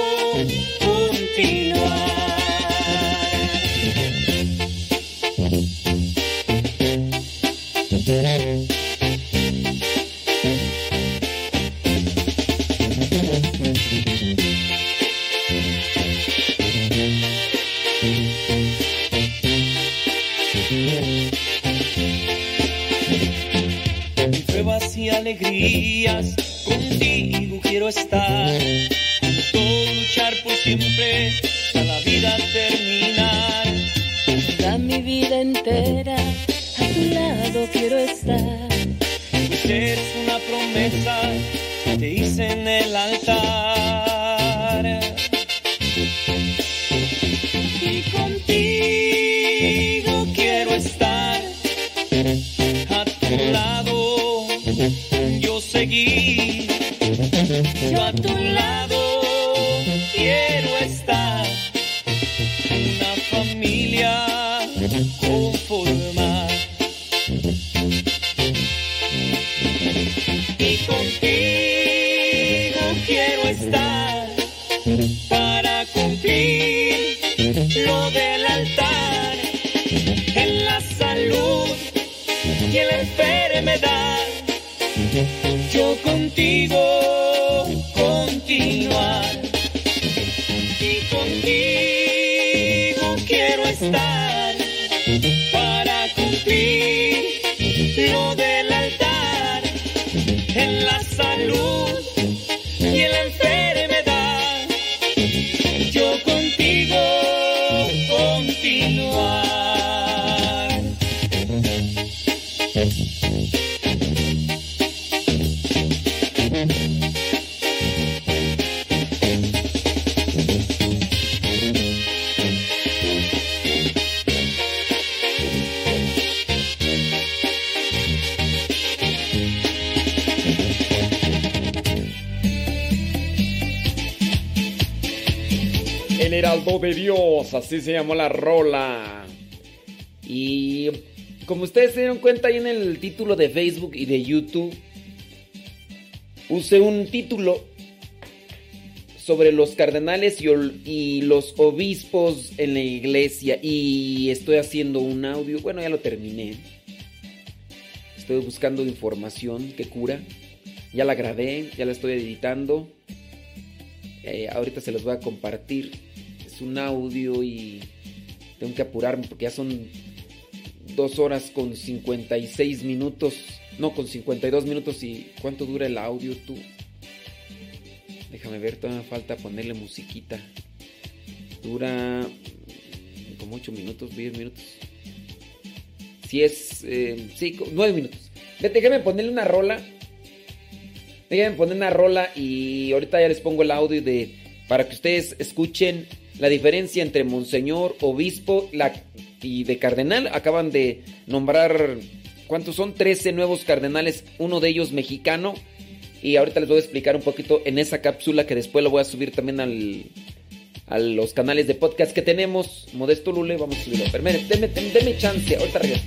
alegrías, contigo quiero estar. Todo luchar por siempre, hasta la vida terminar. Toda mi vida entera, a tu lado quiero estar. Pues es una promesa que te hice en el altar. Yo a tu se llamó la rola. Y como ustedes se dieron cuenta ahí en el título de Facebook y de YouTube, usé un título sobre los cardenales y los obispos en la iglesia y estoy haciendo un audio, bueno ya lo terminé. Estoy buscando información que cura. Ya la grabé, ya la estoy editando. Eh, ahorita se los voy a compartir. Un audio y tengo que apurarme porque ya son dos horas con 56 minutos. No, con 52 minutos. ¿Y cuánto dura el audio tú? Déjame ver, todavía me falta ponerle musiquita. Dura como 8 minutos, 10 minutos. Si es, eh, sí, 9 minutos. Déjame ponerle una rola. Déjenme poner una rola y ahorita ya les pongo el audio de para que ustedes escuchen la diferencia entre monseñor, obispo y de cardenal. Acaban de nombrar ¿cuántos son? 13 nuevos cardenales, uno de ellos mexicano. Y ahorita les voy a explicar un poquito en esa cápsula que después lo voy a subir también al, a los canales de podcast que tenemos. Modesto Lule, vamos a subirlo. Pero, denme- denme chance, ahorita regreso.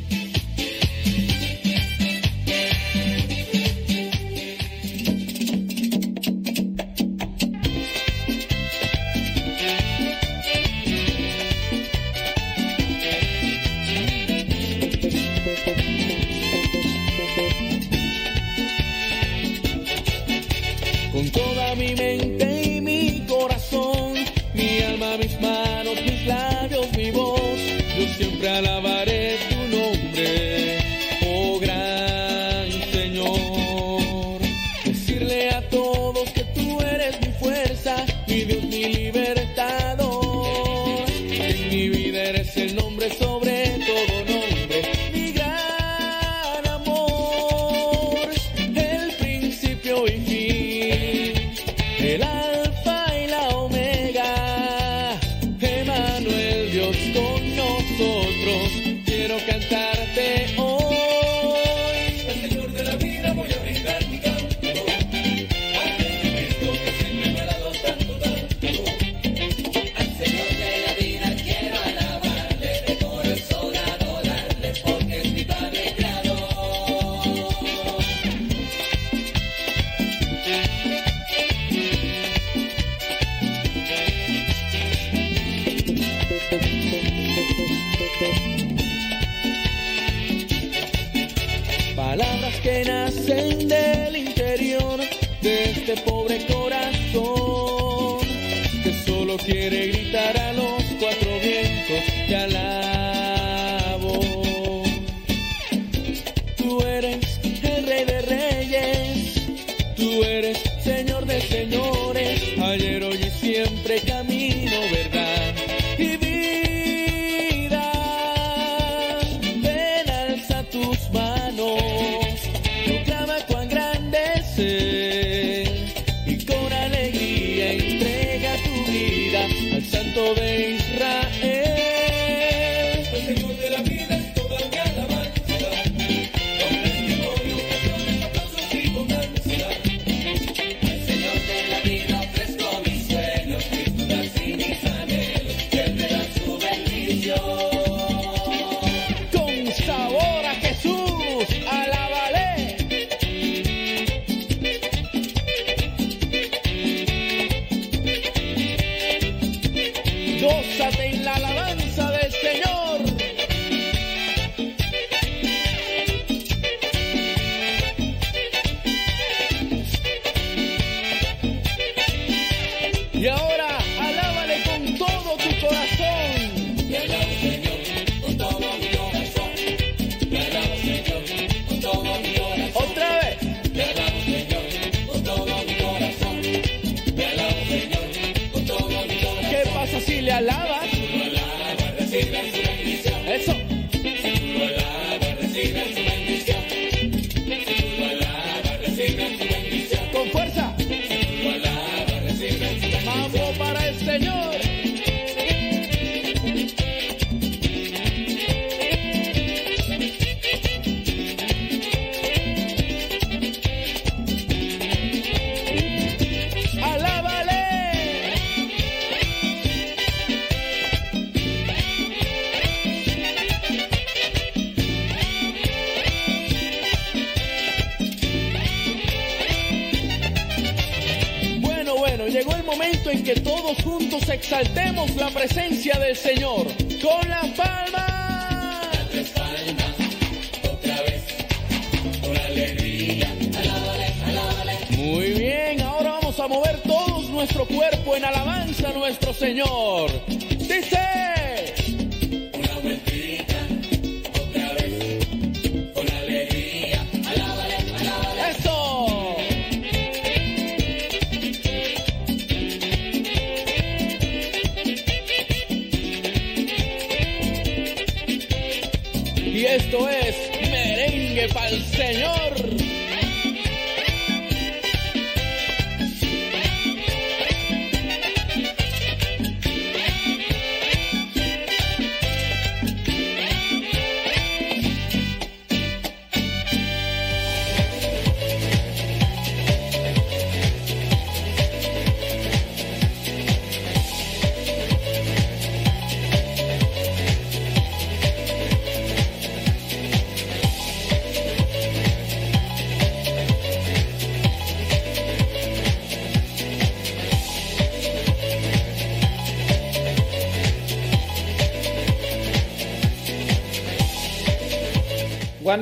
exaltemos la presencia del Señor.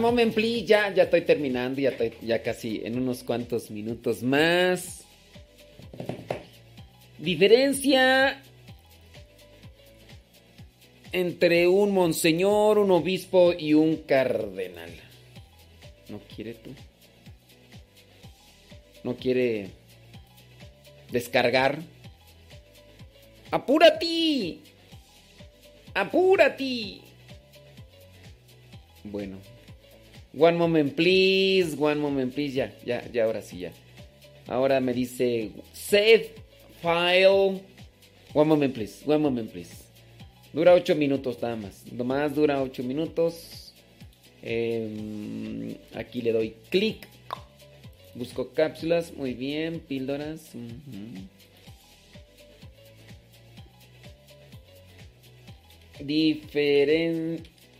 moment. Ya, ya estoy terminando, ya, estoy, ya casi en unos cuantos minutos más. Diferencia entre un monseñor, un obispo y un cardenal. ¿No quiere tú? ¿No quiere descargar? ¡Apúrate! ¡Apúrate! Bueno, One moment, please. One moment, please. Ya, ya, ya, ahora sí, ya. Ahora me dice save file. One moment, please. One moment, please. Dura 8 minutos nada más. Nomás dura 8 minutos. Em, aquí le doy clic. Busco cápsulas. Muy bien. Píldoras. ujú.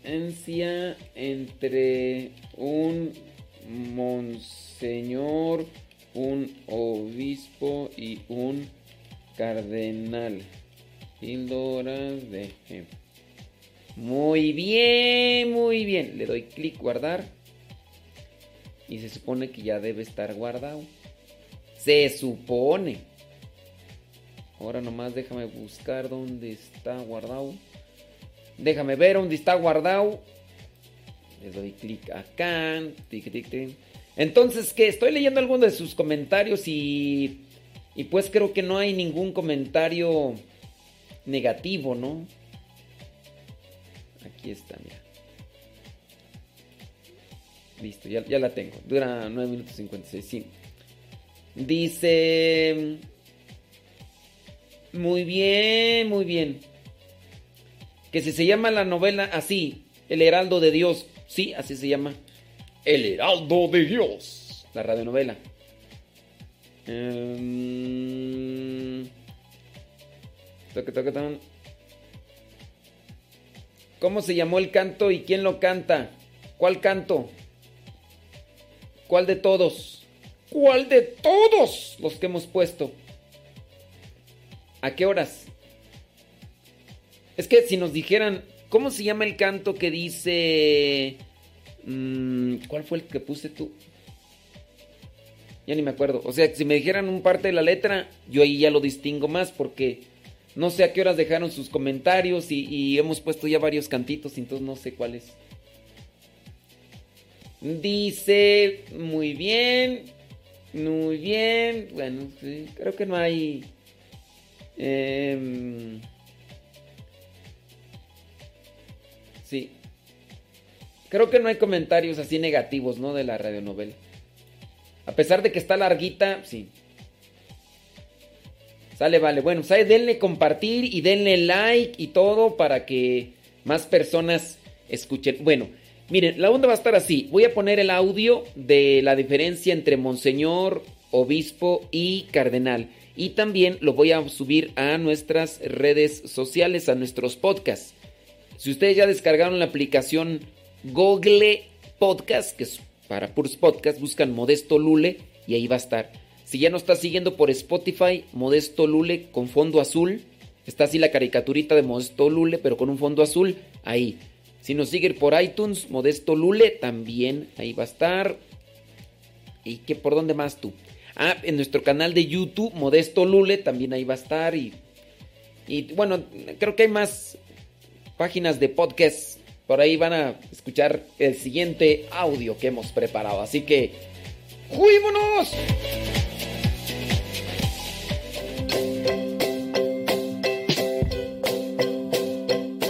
Diferencia entre un monseñor, un obispo y un cardenal. Píldoras de... Muy bien, muy bien. Le doy clic guardar. Y se supone que ya debe estar guardado. Se supone. Ahora nomás déjame buscar dónde está guardado. Déjame ver dónde está guardado. Le doy clic acá. Tic, tic, tic. Entonces, que estoy leyendo algunos de sus comentarios y. Y pues creo que no hay ningún comentario negativo, ¿no? Aquí está, mira. Listo, ya, ya la tengo. Dura 9 minutos 56, sí. Dice... Muy bien, muy bien. Que si se llama la novela así, El Heraldo de Dios. Sí, así se llama. El Heraldo de Dios. La radionovela. Toque. ¿Cómo se llamó el canto y quién lo canta? ¿Cuál canto? ¿Cuál de todos? ¿Cuál de todos los que hemos puesto? ¿A qué horas? Es que si nos dijeran, ¿cómo se llama el canto que dice... mm, ¿Cuál fue el que puse tú? Ya ni me acuerdo. O sea, si me dijeran un parte de la letra, yo ahí ya lo distingo más porque no sé a qué horas dejaron sus comentarios y, y hemos puesto ya varios cantitos, entonces no sé cuál es. Dice, muy bien, muy bien. Bueno, sí, creo que no hay... em, Creo que no hay comentarios así negativos, ¿no? De la radionovela. A pesar de que está larguita, sí. Sale, vale. Bueno, pues denle compartir y denle like y todo para que más personas escuchen. Bueno, miren, la onda va a estar así. Voy a poner el audio de la diferencia entre monseñor, obispo y cardenal. Y también lo voy a subir a nuestras redes sociales, a nuestros podcasts. Si ustedes ya descargaron la aplicación Google Podcast, que es para puros podcast, buscan Modesto Lule y ahí va a estar. Si ya no estás siguiendo por Spotify, Modesto Lule con fondo azul. Está así la caricaturita de Modesto Lule, pero con un fondo azul. Ahí. Si nos siguen por iTunes, Modesto Lule, también ahí va a estar. ¿Y qué por dónde más tú? Ah, en nuestro canal de YouTube, Modesto Lule, también ahí va a estar. Y, y bueno, creo que hay más páginas de podcast. Por ahí van a escuchar el siguiente audio que hemos preparado. Así que, ¡juímonos!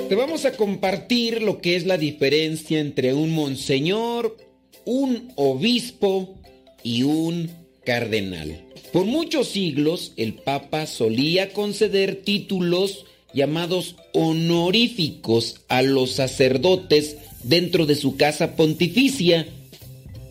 Te vamos a compartir lo que es la diferencia entre un monseñor, un obispo y un cardenal. Por muchos siglos el Papa solía conceder títulos llamados honoríficos a los sacerdotes dentro de su casa pontificia.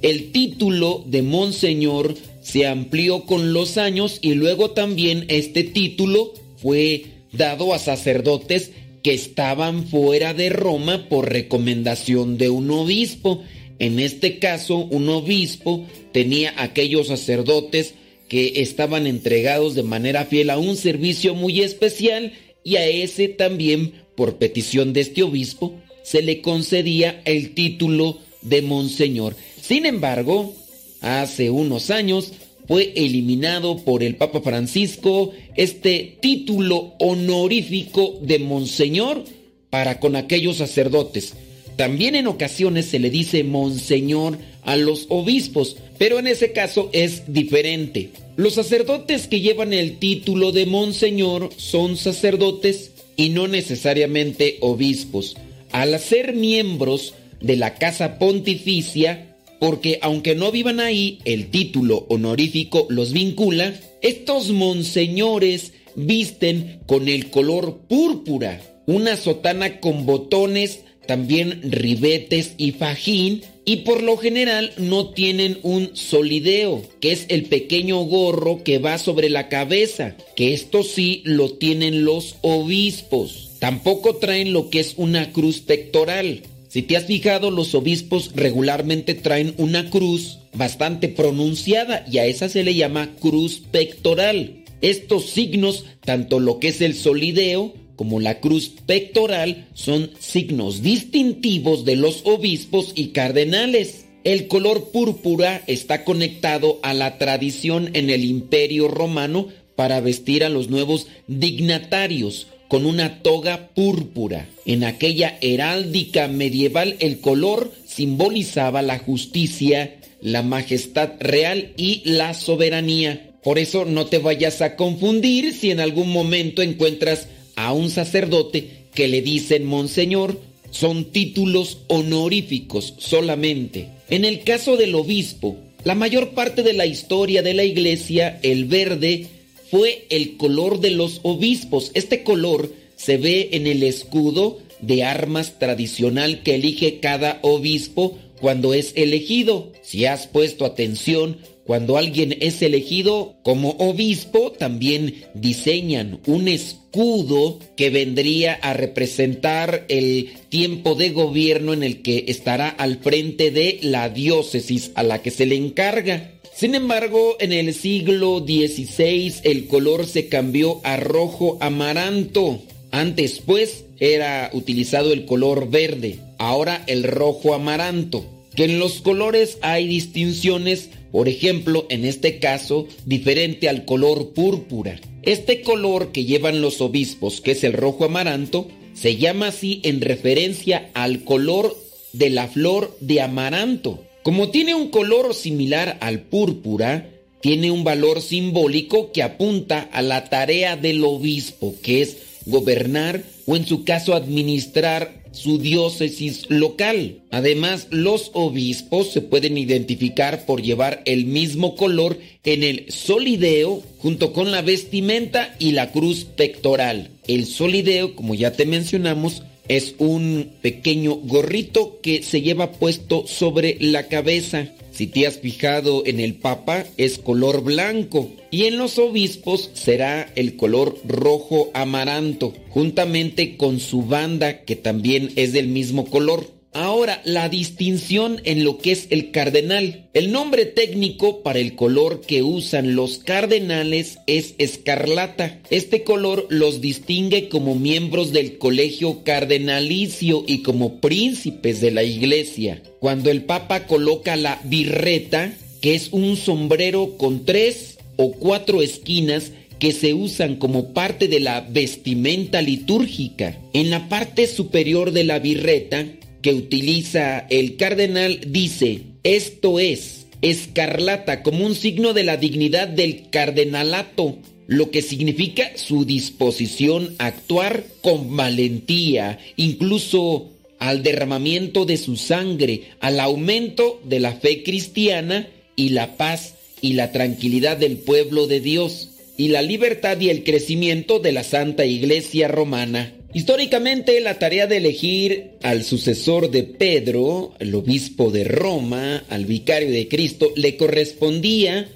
El título de monseñor se amplió con los años y luego también este título fue dado a sacerdotes que estaban fuera de Roma por recomendación de un obispo. En este caso, un obispo tenía aquellos sacerdotes que estaban entregados de manera fiel a un servicio muy especial y a ese también, por petición de este obispo, se le concedía el título de monseñor. Sin embargo, hace unos años fue eliminado por el Papa Francisco este título honorífico de monseñor para con aquellos sacerdotes. También en ocasiones se le dice monseñor a los obispos, pero en ese caso es diferente. Los sacerdotes que llevan el título de monseñor son sacerdotes y no necesariamente obispos. Al ser miembros de la casa pontificia, porque aunque no vivan ahí, el título honorífico los vincula, estos monseñores visten con el color púrpura, una sotana con botones, también ribetes y fajín, y por lo general no tienen un solideo, que es el pequeño gorro que va sobre la cabeza, que esto sí lo tienen los obispos. Tampoco traen lo que es una cruz pectoral. Si te has fijado, los obispos regularmente traen una cruz bastante pronunciada y a esa se le llama cruz pectoral. Estos signos, tanto lo que es el solideo como la cruz pectoral, son signos distintivos de los obispos y cardenales. El color púrpura está conectado a la tradición en el imperio romano para vestir a los nuevos dignatarios con una toga púrpura. En aquella heráldica medieval el color simbolizaba la justicia, la majestad real y la soberanía. Por eso no te vayas a confundir si en algún momento encuentras a un sacerdote que le dicen monseñor, son títulos honoríficos solamente. En el caso del obispo, la mayor parte de la historia de la iglesia, el verde, fue el color de los obispos. Este color se ve en el escudo de armas tradicional que elige cada obispo cuando es elegido. Si has puesto atención, cuando alguien es elegido como obispo, también diseñan un escudo que vendría a representar el tiempo de gobierno en el que estará al frente de la diócesis a la que se le encarga. Sin embargo, en el siglo XVI el color se cambió a rojo amaranto. Antes, pues, era utilizado el color verde, ahora el rojo amaranto. Que en los colores hay distinciones, por ejemplo, en este caso, diferente al color púrpura. Este color que llevan los obispos, que es el rojo amaranto, se llama así en referencia al color de la flor de amaranto. Como tiene un color similar al púrpura, tiene un valor simbólico que apunta a la tarea del obispo, que es gobernar o en su caso administrar su diócesis local. Además, los obispos se pueden identificar por llevar el mismo color en el solideo junto con la vestimenta y la cruz pectoral. El solideo, como ya te mencionamos, es un pequeño gorrito que se lleva puesto sobre la cabeza. Si te has fijado en el Papa, es color blanco. Y en los obispos será el color rojo amaranto, juntamente con su banda, que también es del mismo color. Ahora, la distinción en lo que es el cardenal. El nombre técnico para el color que usan los cardenales es escarlata. Este color los distingue como miembros del colegio cardenalicio y como príncipes de la iglesia. Cuando el papa coloca la birreta, que es un sombrero con tres o cuatro esquinas, que se usan como parte de la vestimenta litúrgica. En la parte superior de la birreta que utiliza el cardenal dice, esto es escarlata como un signo de la dignidad del cardenalato, lo que significa su disposición a actuar con valentía, incluso al derramamiento de su sangre, al aumento de la fe cristiana y la paz y la tranquilidad del pueblo de Dios, y la libertad y el crecimiento de la Santa Iglesia Romana. Históricamente, la tarea de elegir al sucesor de Pedro, el obispo de Roma, al vicario de Cristo, le correspondía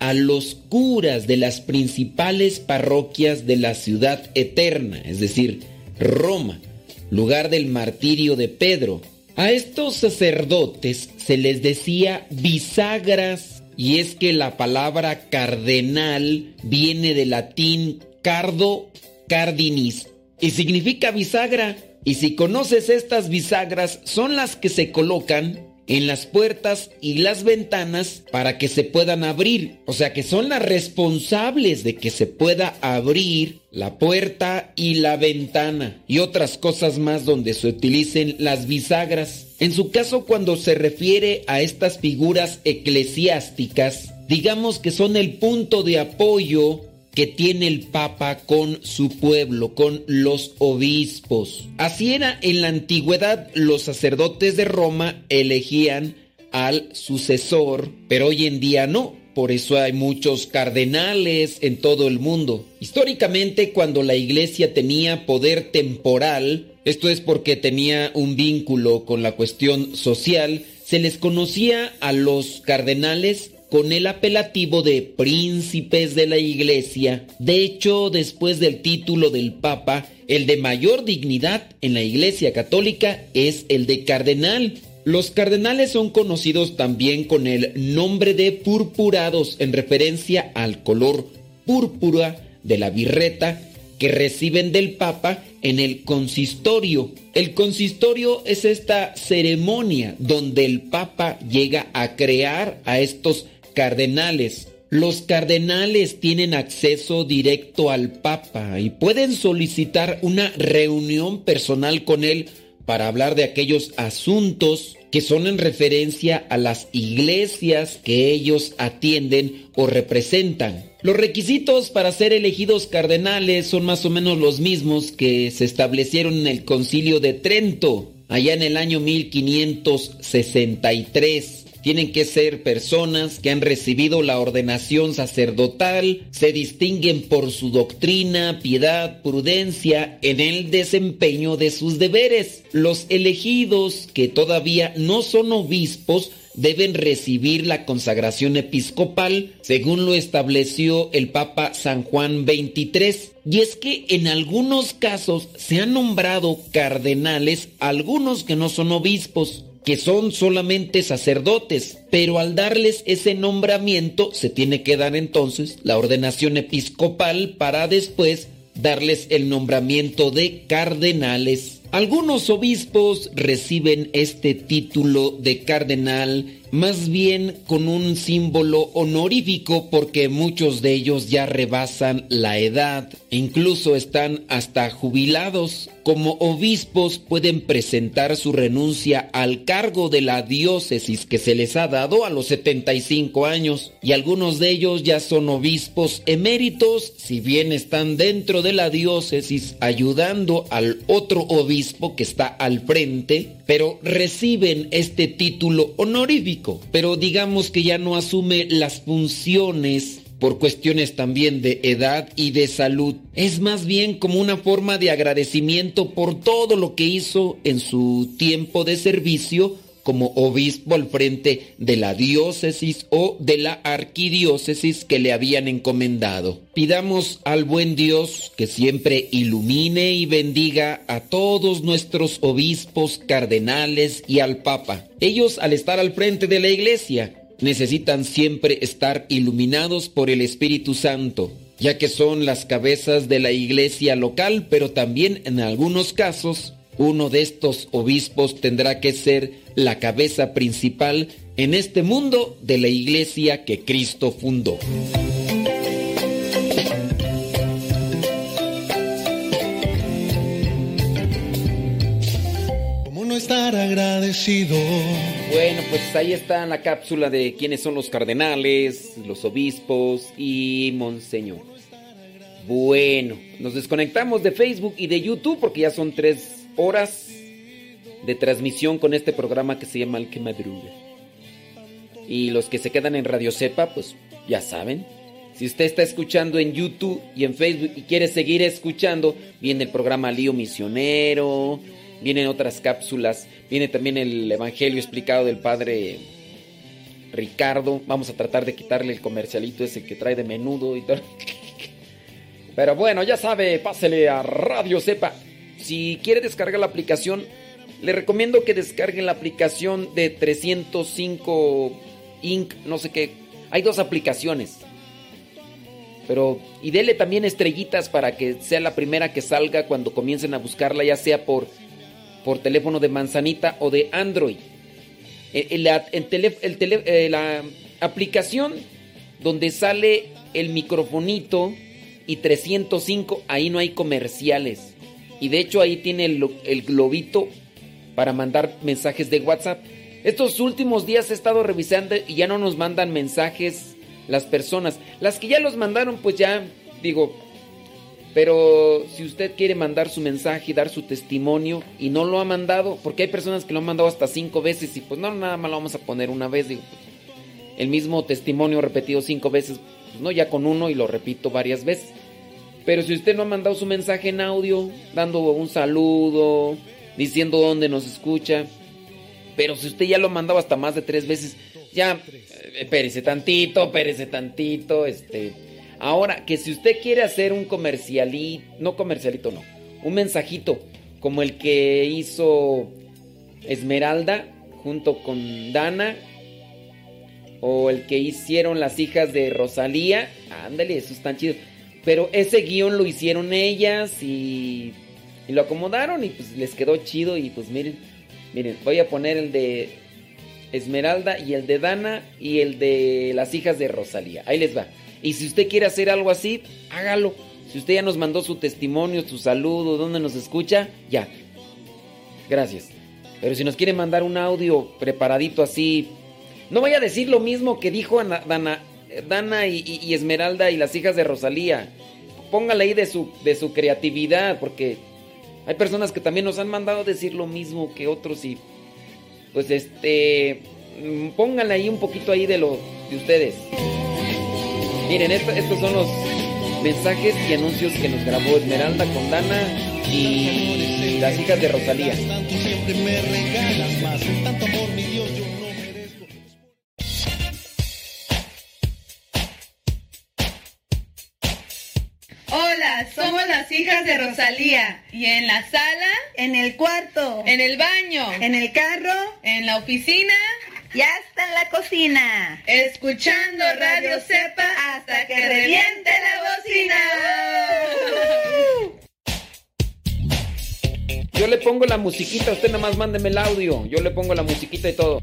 a los curas de las principales parroquias de la ciudad eterna, es decir, Roma, lugar del martirio de Pedro. A estos sacerdotes se les decía bisagras, y es que la palabra cardenal viene del latín cardo cardinis, y significa bisagra. Y si conoces estas bisagras, son las que se colocan en las puertas y las ventanas para que se puedan abrir. O sea que son las responsables de que se pueda abrir la puerta y la ventana y otras cosas más donde se utilicen las bisagras. En su caso, cuando se refiere a estas figuras eclesiásticas, digamos que son el punto de apoyo que tiene el Papa con su pueblo, con los obispos. Así era en la antigüedad, los sacerdotes de Roma elegían al sucesor, pero hoy en día no. Por eso hay muchos cardenales en todo el mundo. Históricamente, cuando la iglesia tenía poder temporal, esto es porque tenía un vínculo con la cuestión social, se les conocía a los cardenales con el apelativo de príncipes de la iglesia. De hecho, después del título del Papa, el de mayor dignidad en la iglesia católica es el de cardenal. Los cardenales son conocidos también con el nombre de purpurados en referencia al color púrpura de la birreta que reciben del Papa en el consistorio. El consistorio es esta ceremonia donde el Papa llega a crear a estos cardenales. Los cardenales tienen acceso directo al Papa y pueden solicitar una reunión personal con él para hablar de aquellos asuntos que son en referencia a las iglesias que ellos atienden o representan. Los requisitos para ser elegidos cardenales son más o menos los mismos que se establecieron en el concilio de Trento, allá en el año 1563. Tienen que ser personas que han recibido la ordenación sacerdotal, se distinguen por su doctrina, piedad, prudencia en el desempeño de sus deberes. Los elegidos que todavía no son obispos deben recibir la consagración episcopal según lo estableció el Papa San Juan XXIII. Y es que en algunos casos se han nombrado cardenales algunos que no son obispos que son solamente sacerdotes, pero al darles ese nombramiento se tiene que dar entonces la ordenación episcopal para después darles el nombramiento de cardenales. Algunos obispos reciben este título de cardenal más bien con un símbolo honorífico porque muchos de ellos ya rebasan la edad, incluso están hasta jubilados. Como obispos pueden presentar su renuncia al cargo de la diócesis que se les ha dado a los 75 años y algunos de ellos ya son obispos eméritos, si bien están dentro de la diócesis ayudando al otro obispo que está al frente, pero reciben este título honorífico, pero digamos que ya no asume las funciones por cuestiones también de edad y de salud. Es más bien como una forma de agradecimiento por todo lo que hizo en su tiempo de servicio como obispo al frente de la diócesis o de la arquidiócesis que le habían encomendado. Pidamos al buen Dios que siempre ilumine y bendiga a todos nuestros obispos, cardenales y al Papa. Ellos al estar al frente de la iglesia necesitan siempre estar iluminados por el Espíritu Santo ya que son las cabezas de la iglesia local, pero también en algunos casos uno de estos obispos tendrá que ser la cabeza principal en este mundo de la iglesia que Cristo fundó. ¿Cómo no estar agradecido? Bueno, pues ahí está la cápsula de quiénes son los cardenales, los obispos y Monseñor. Bueno, nos desconectamos de Facebook y de YouTube porque ya son tres horas de transmisión con este programa que se llama El que Madruga. Y los que se quedan en Radio Cepa, pues ya saben. Si usted está escuchando en YouTube y en Facebook y quiere seguir escuchando, viene el programa Lío Misionero, vienen otras cápsulas, viene también el Evangelio explicado del Padre Ricardo. Vamos a tratar de quitarle el comercialito ese que trae de menudo y todo. Pero bueno, ya sabe, pásele a Radio Cepa. Si quiere descargar la aplicación, le recomiendo que descarguen la aplicación de 305 Inc. No sé qué. Hay dos aplicaciones. Pero, y dele también estrellitas para que sea la primera que salga cuando comiencen a buscarla, ya sea por, por teléfono de manzanita o de Android. El, el, eh, la aplicación donde sale el microfonito y 305, ahí no hay comerciales. Y de hecho ahí tiene el, globito para mandar mensajes de WhatsApp. Estos últimos días he estado revisando y ya no nos mandan mensajes las personas. Las que ya los mandaron, pues ya digo, pero si usted quiere mandar su mensaje y dar su testimonio y no lo ha mandado, porque hay personas que lo han mandado hasta cinco veces y pues no, nada más lo vamos a poner una vez, digo, pues, el mismo testimonio repetido cinco veces, pues no, ya con uno y lo repito varias veces. Pero si usted no ha mandado su mensaje en audio, dando un saludo, diciendo dónde nos escucha, pero si usted ya lo ha mandado hasta más de tres veces, ya, eh, espérese tantito, espérese tantito, este... Ahora, que si usted quiere hacer un comercialito, no comercialito, no, un mensajito, como el que hizo Esmeralda junto con Dana, o el que hicieron las hijas de Rosalía, ándale, eso están chido. Pero ese guion lo hicieron ellas y, y lo acomodaron y pues les quedó chido y pues miren, miren, voy a poner el de Esmeralda y el de Dana y el de las hijas de Rosalía. Ahí les va. Y si usted quiere hacer algo así, hágalo. Si usted ya nos mandó su testimonio, su saludo, dónde nos escucha, ya. Gracias. Pero si nos quiere mandar un audio preparadito así, no vaya a decir lo mismo que dijo Ana- Dana, Dana y, Esmeralda y las hijas de Rosalía. Póngale ahí de su, de su creatividad, porque hay personas que también nos han mandado decir lo mismo que otros y pues este mm, pónganle ahí un poquito ahí de lo de ustedes. Miren, esto- estos son los mensajes y anuncios que nos grabó Esmeralda con Dana y las hijas de Rosalía. Las hijas de Rosalía. ¿Y en la sala? En el cuarto. ¿En el baño? ¿En el carro? ¿En la oficina? Ya está en la cocina. Escuchando Radio Cepa hasta que reviente la bocina. Yo le pongo la musiquita, usted nada más mándeme el audio. Yo le pongo la musiquita y todo.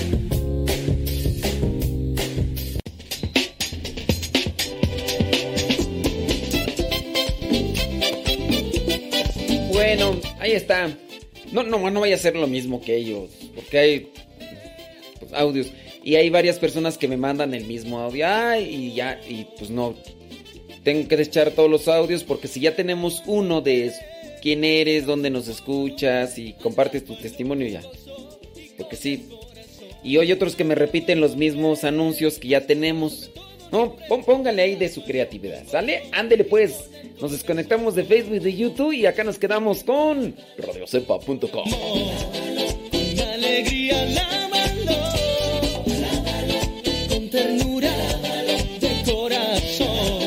Bueno, ahí está. No, no, no vaya a ser lo mismo que ellos, porque hay pues, audios y hay varias personas que me mandan el mismo audio Ay, y ya y pues no tengo que deschar todos los audios porque si ya tenemos uno de quién eres, dónde nos escuchas y compartes tu testimonio ya. Porque sí. Y hay otros que me repiten los mismos anuncios que ya tenemos. No, póngale ahí de su creatividad, ¿sale? Ándele pues. Nos desconectamos de Facebook de YouTube y acá nos quedamos con radiocepa.com. alegría con ternura de corazón.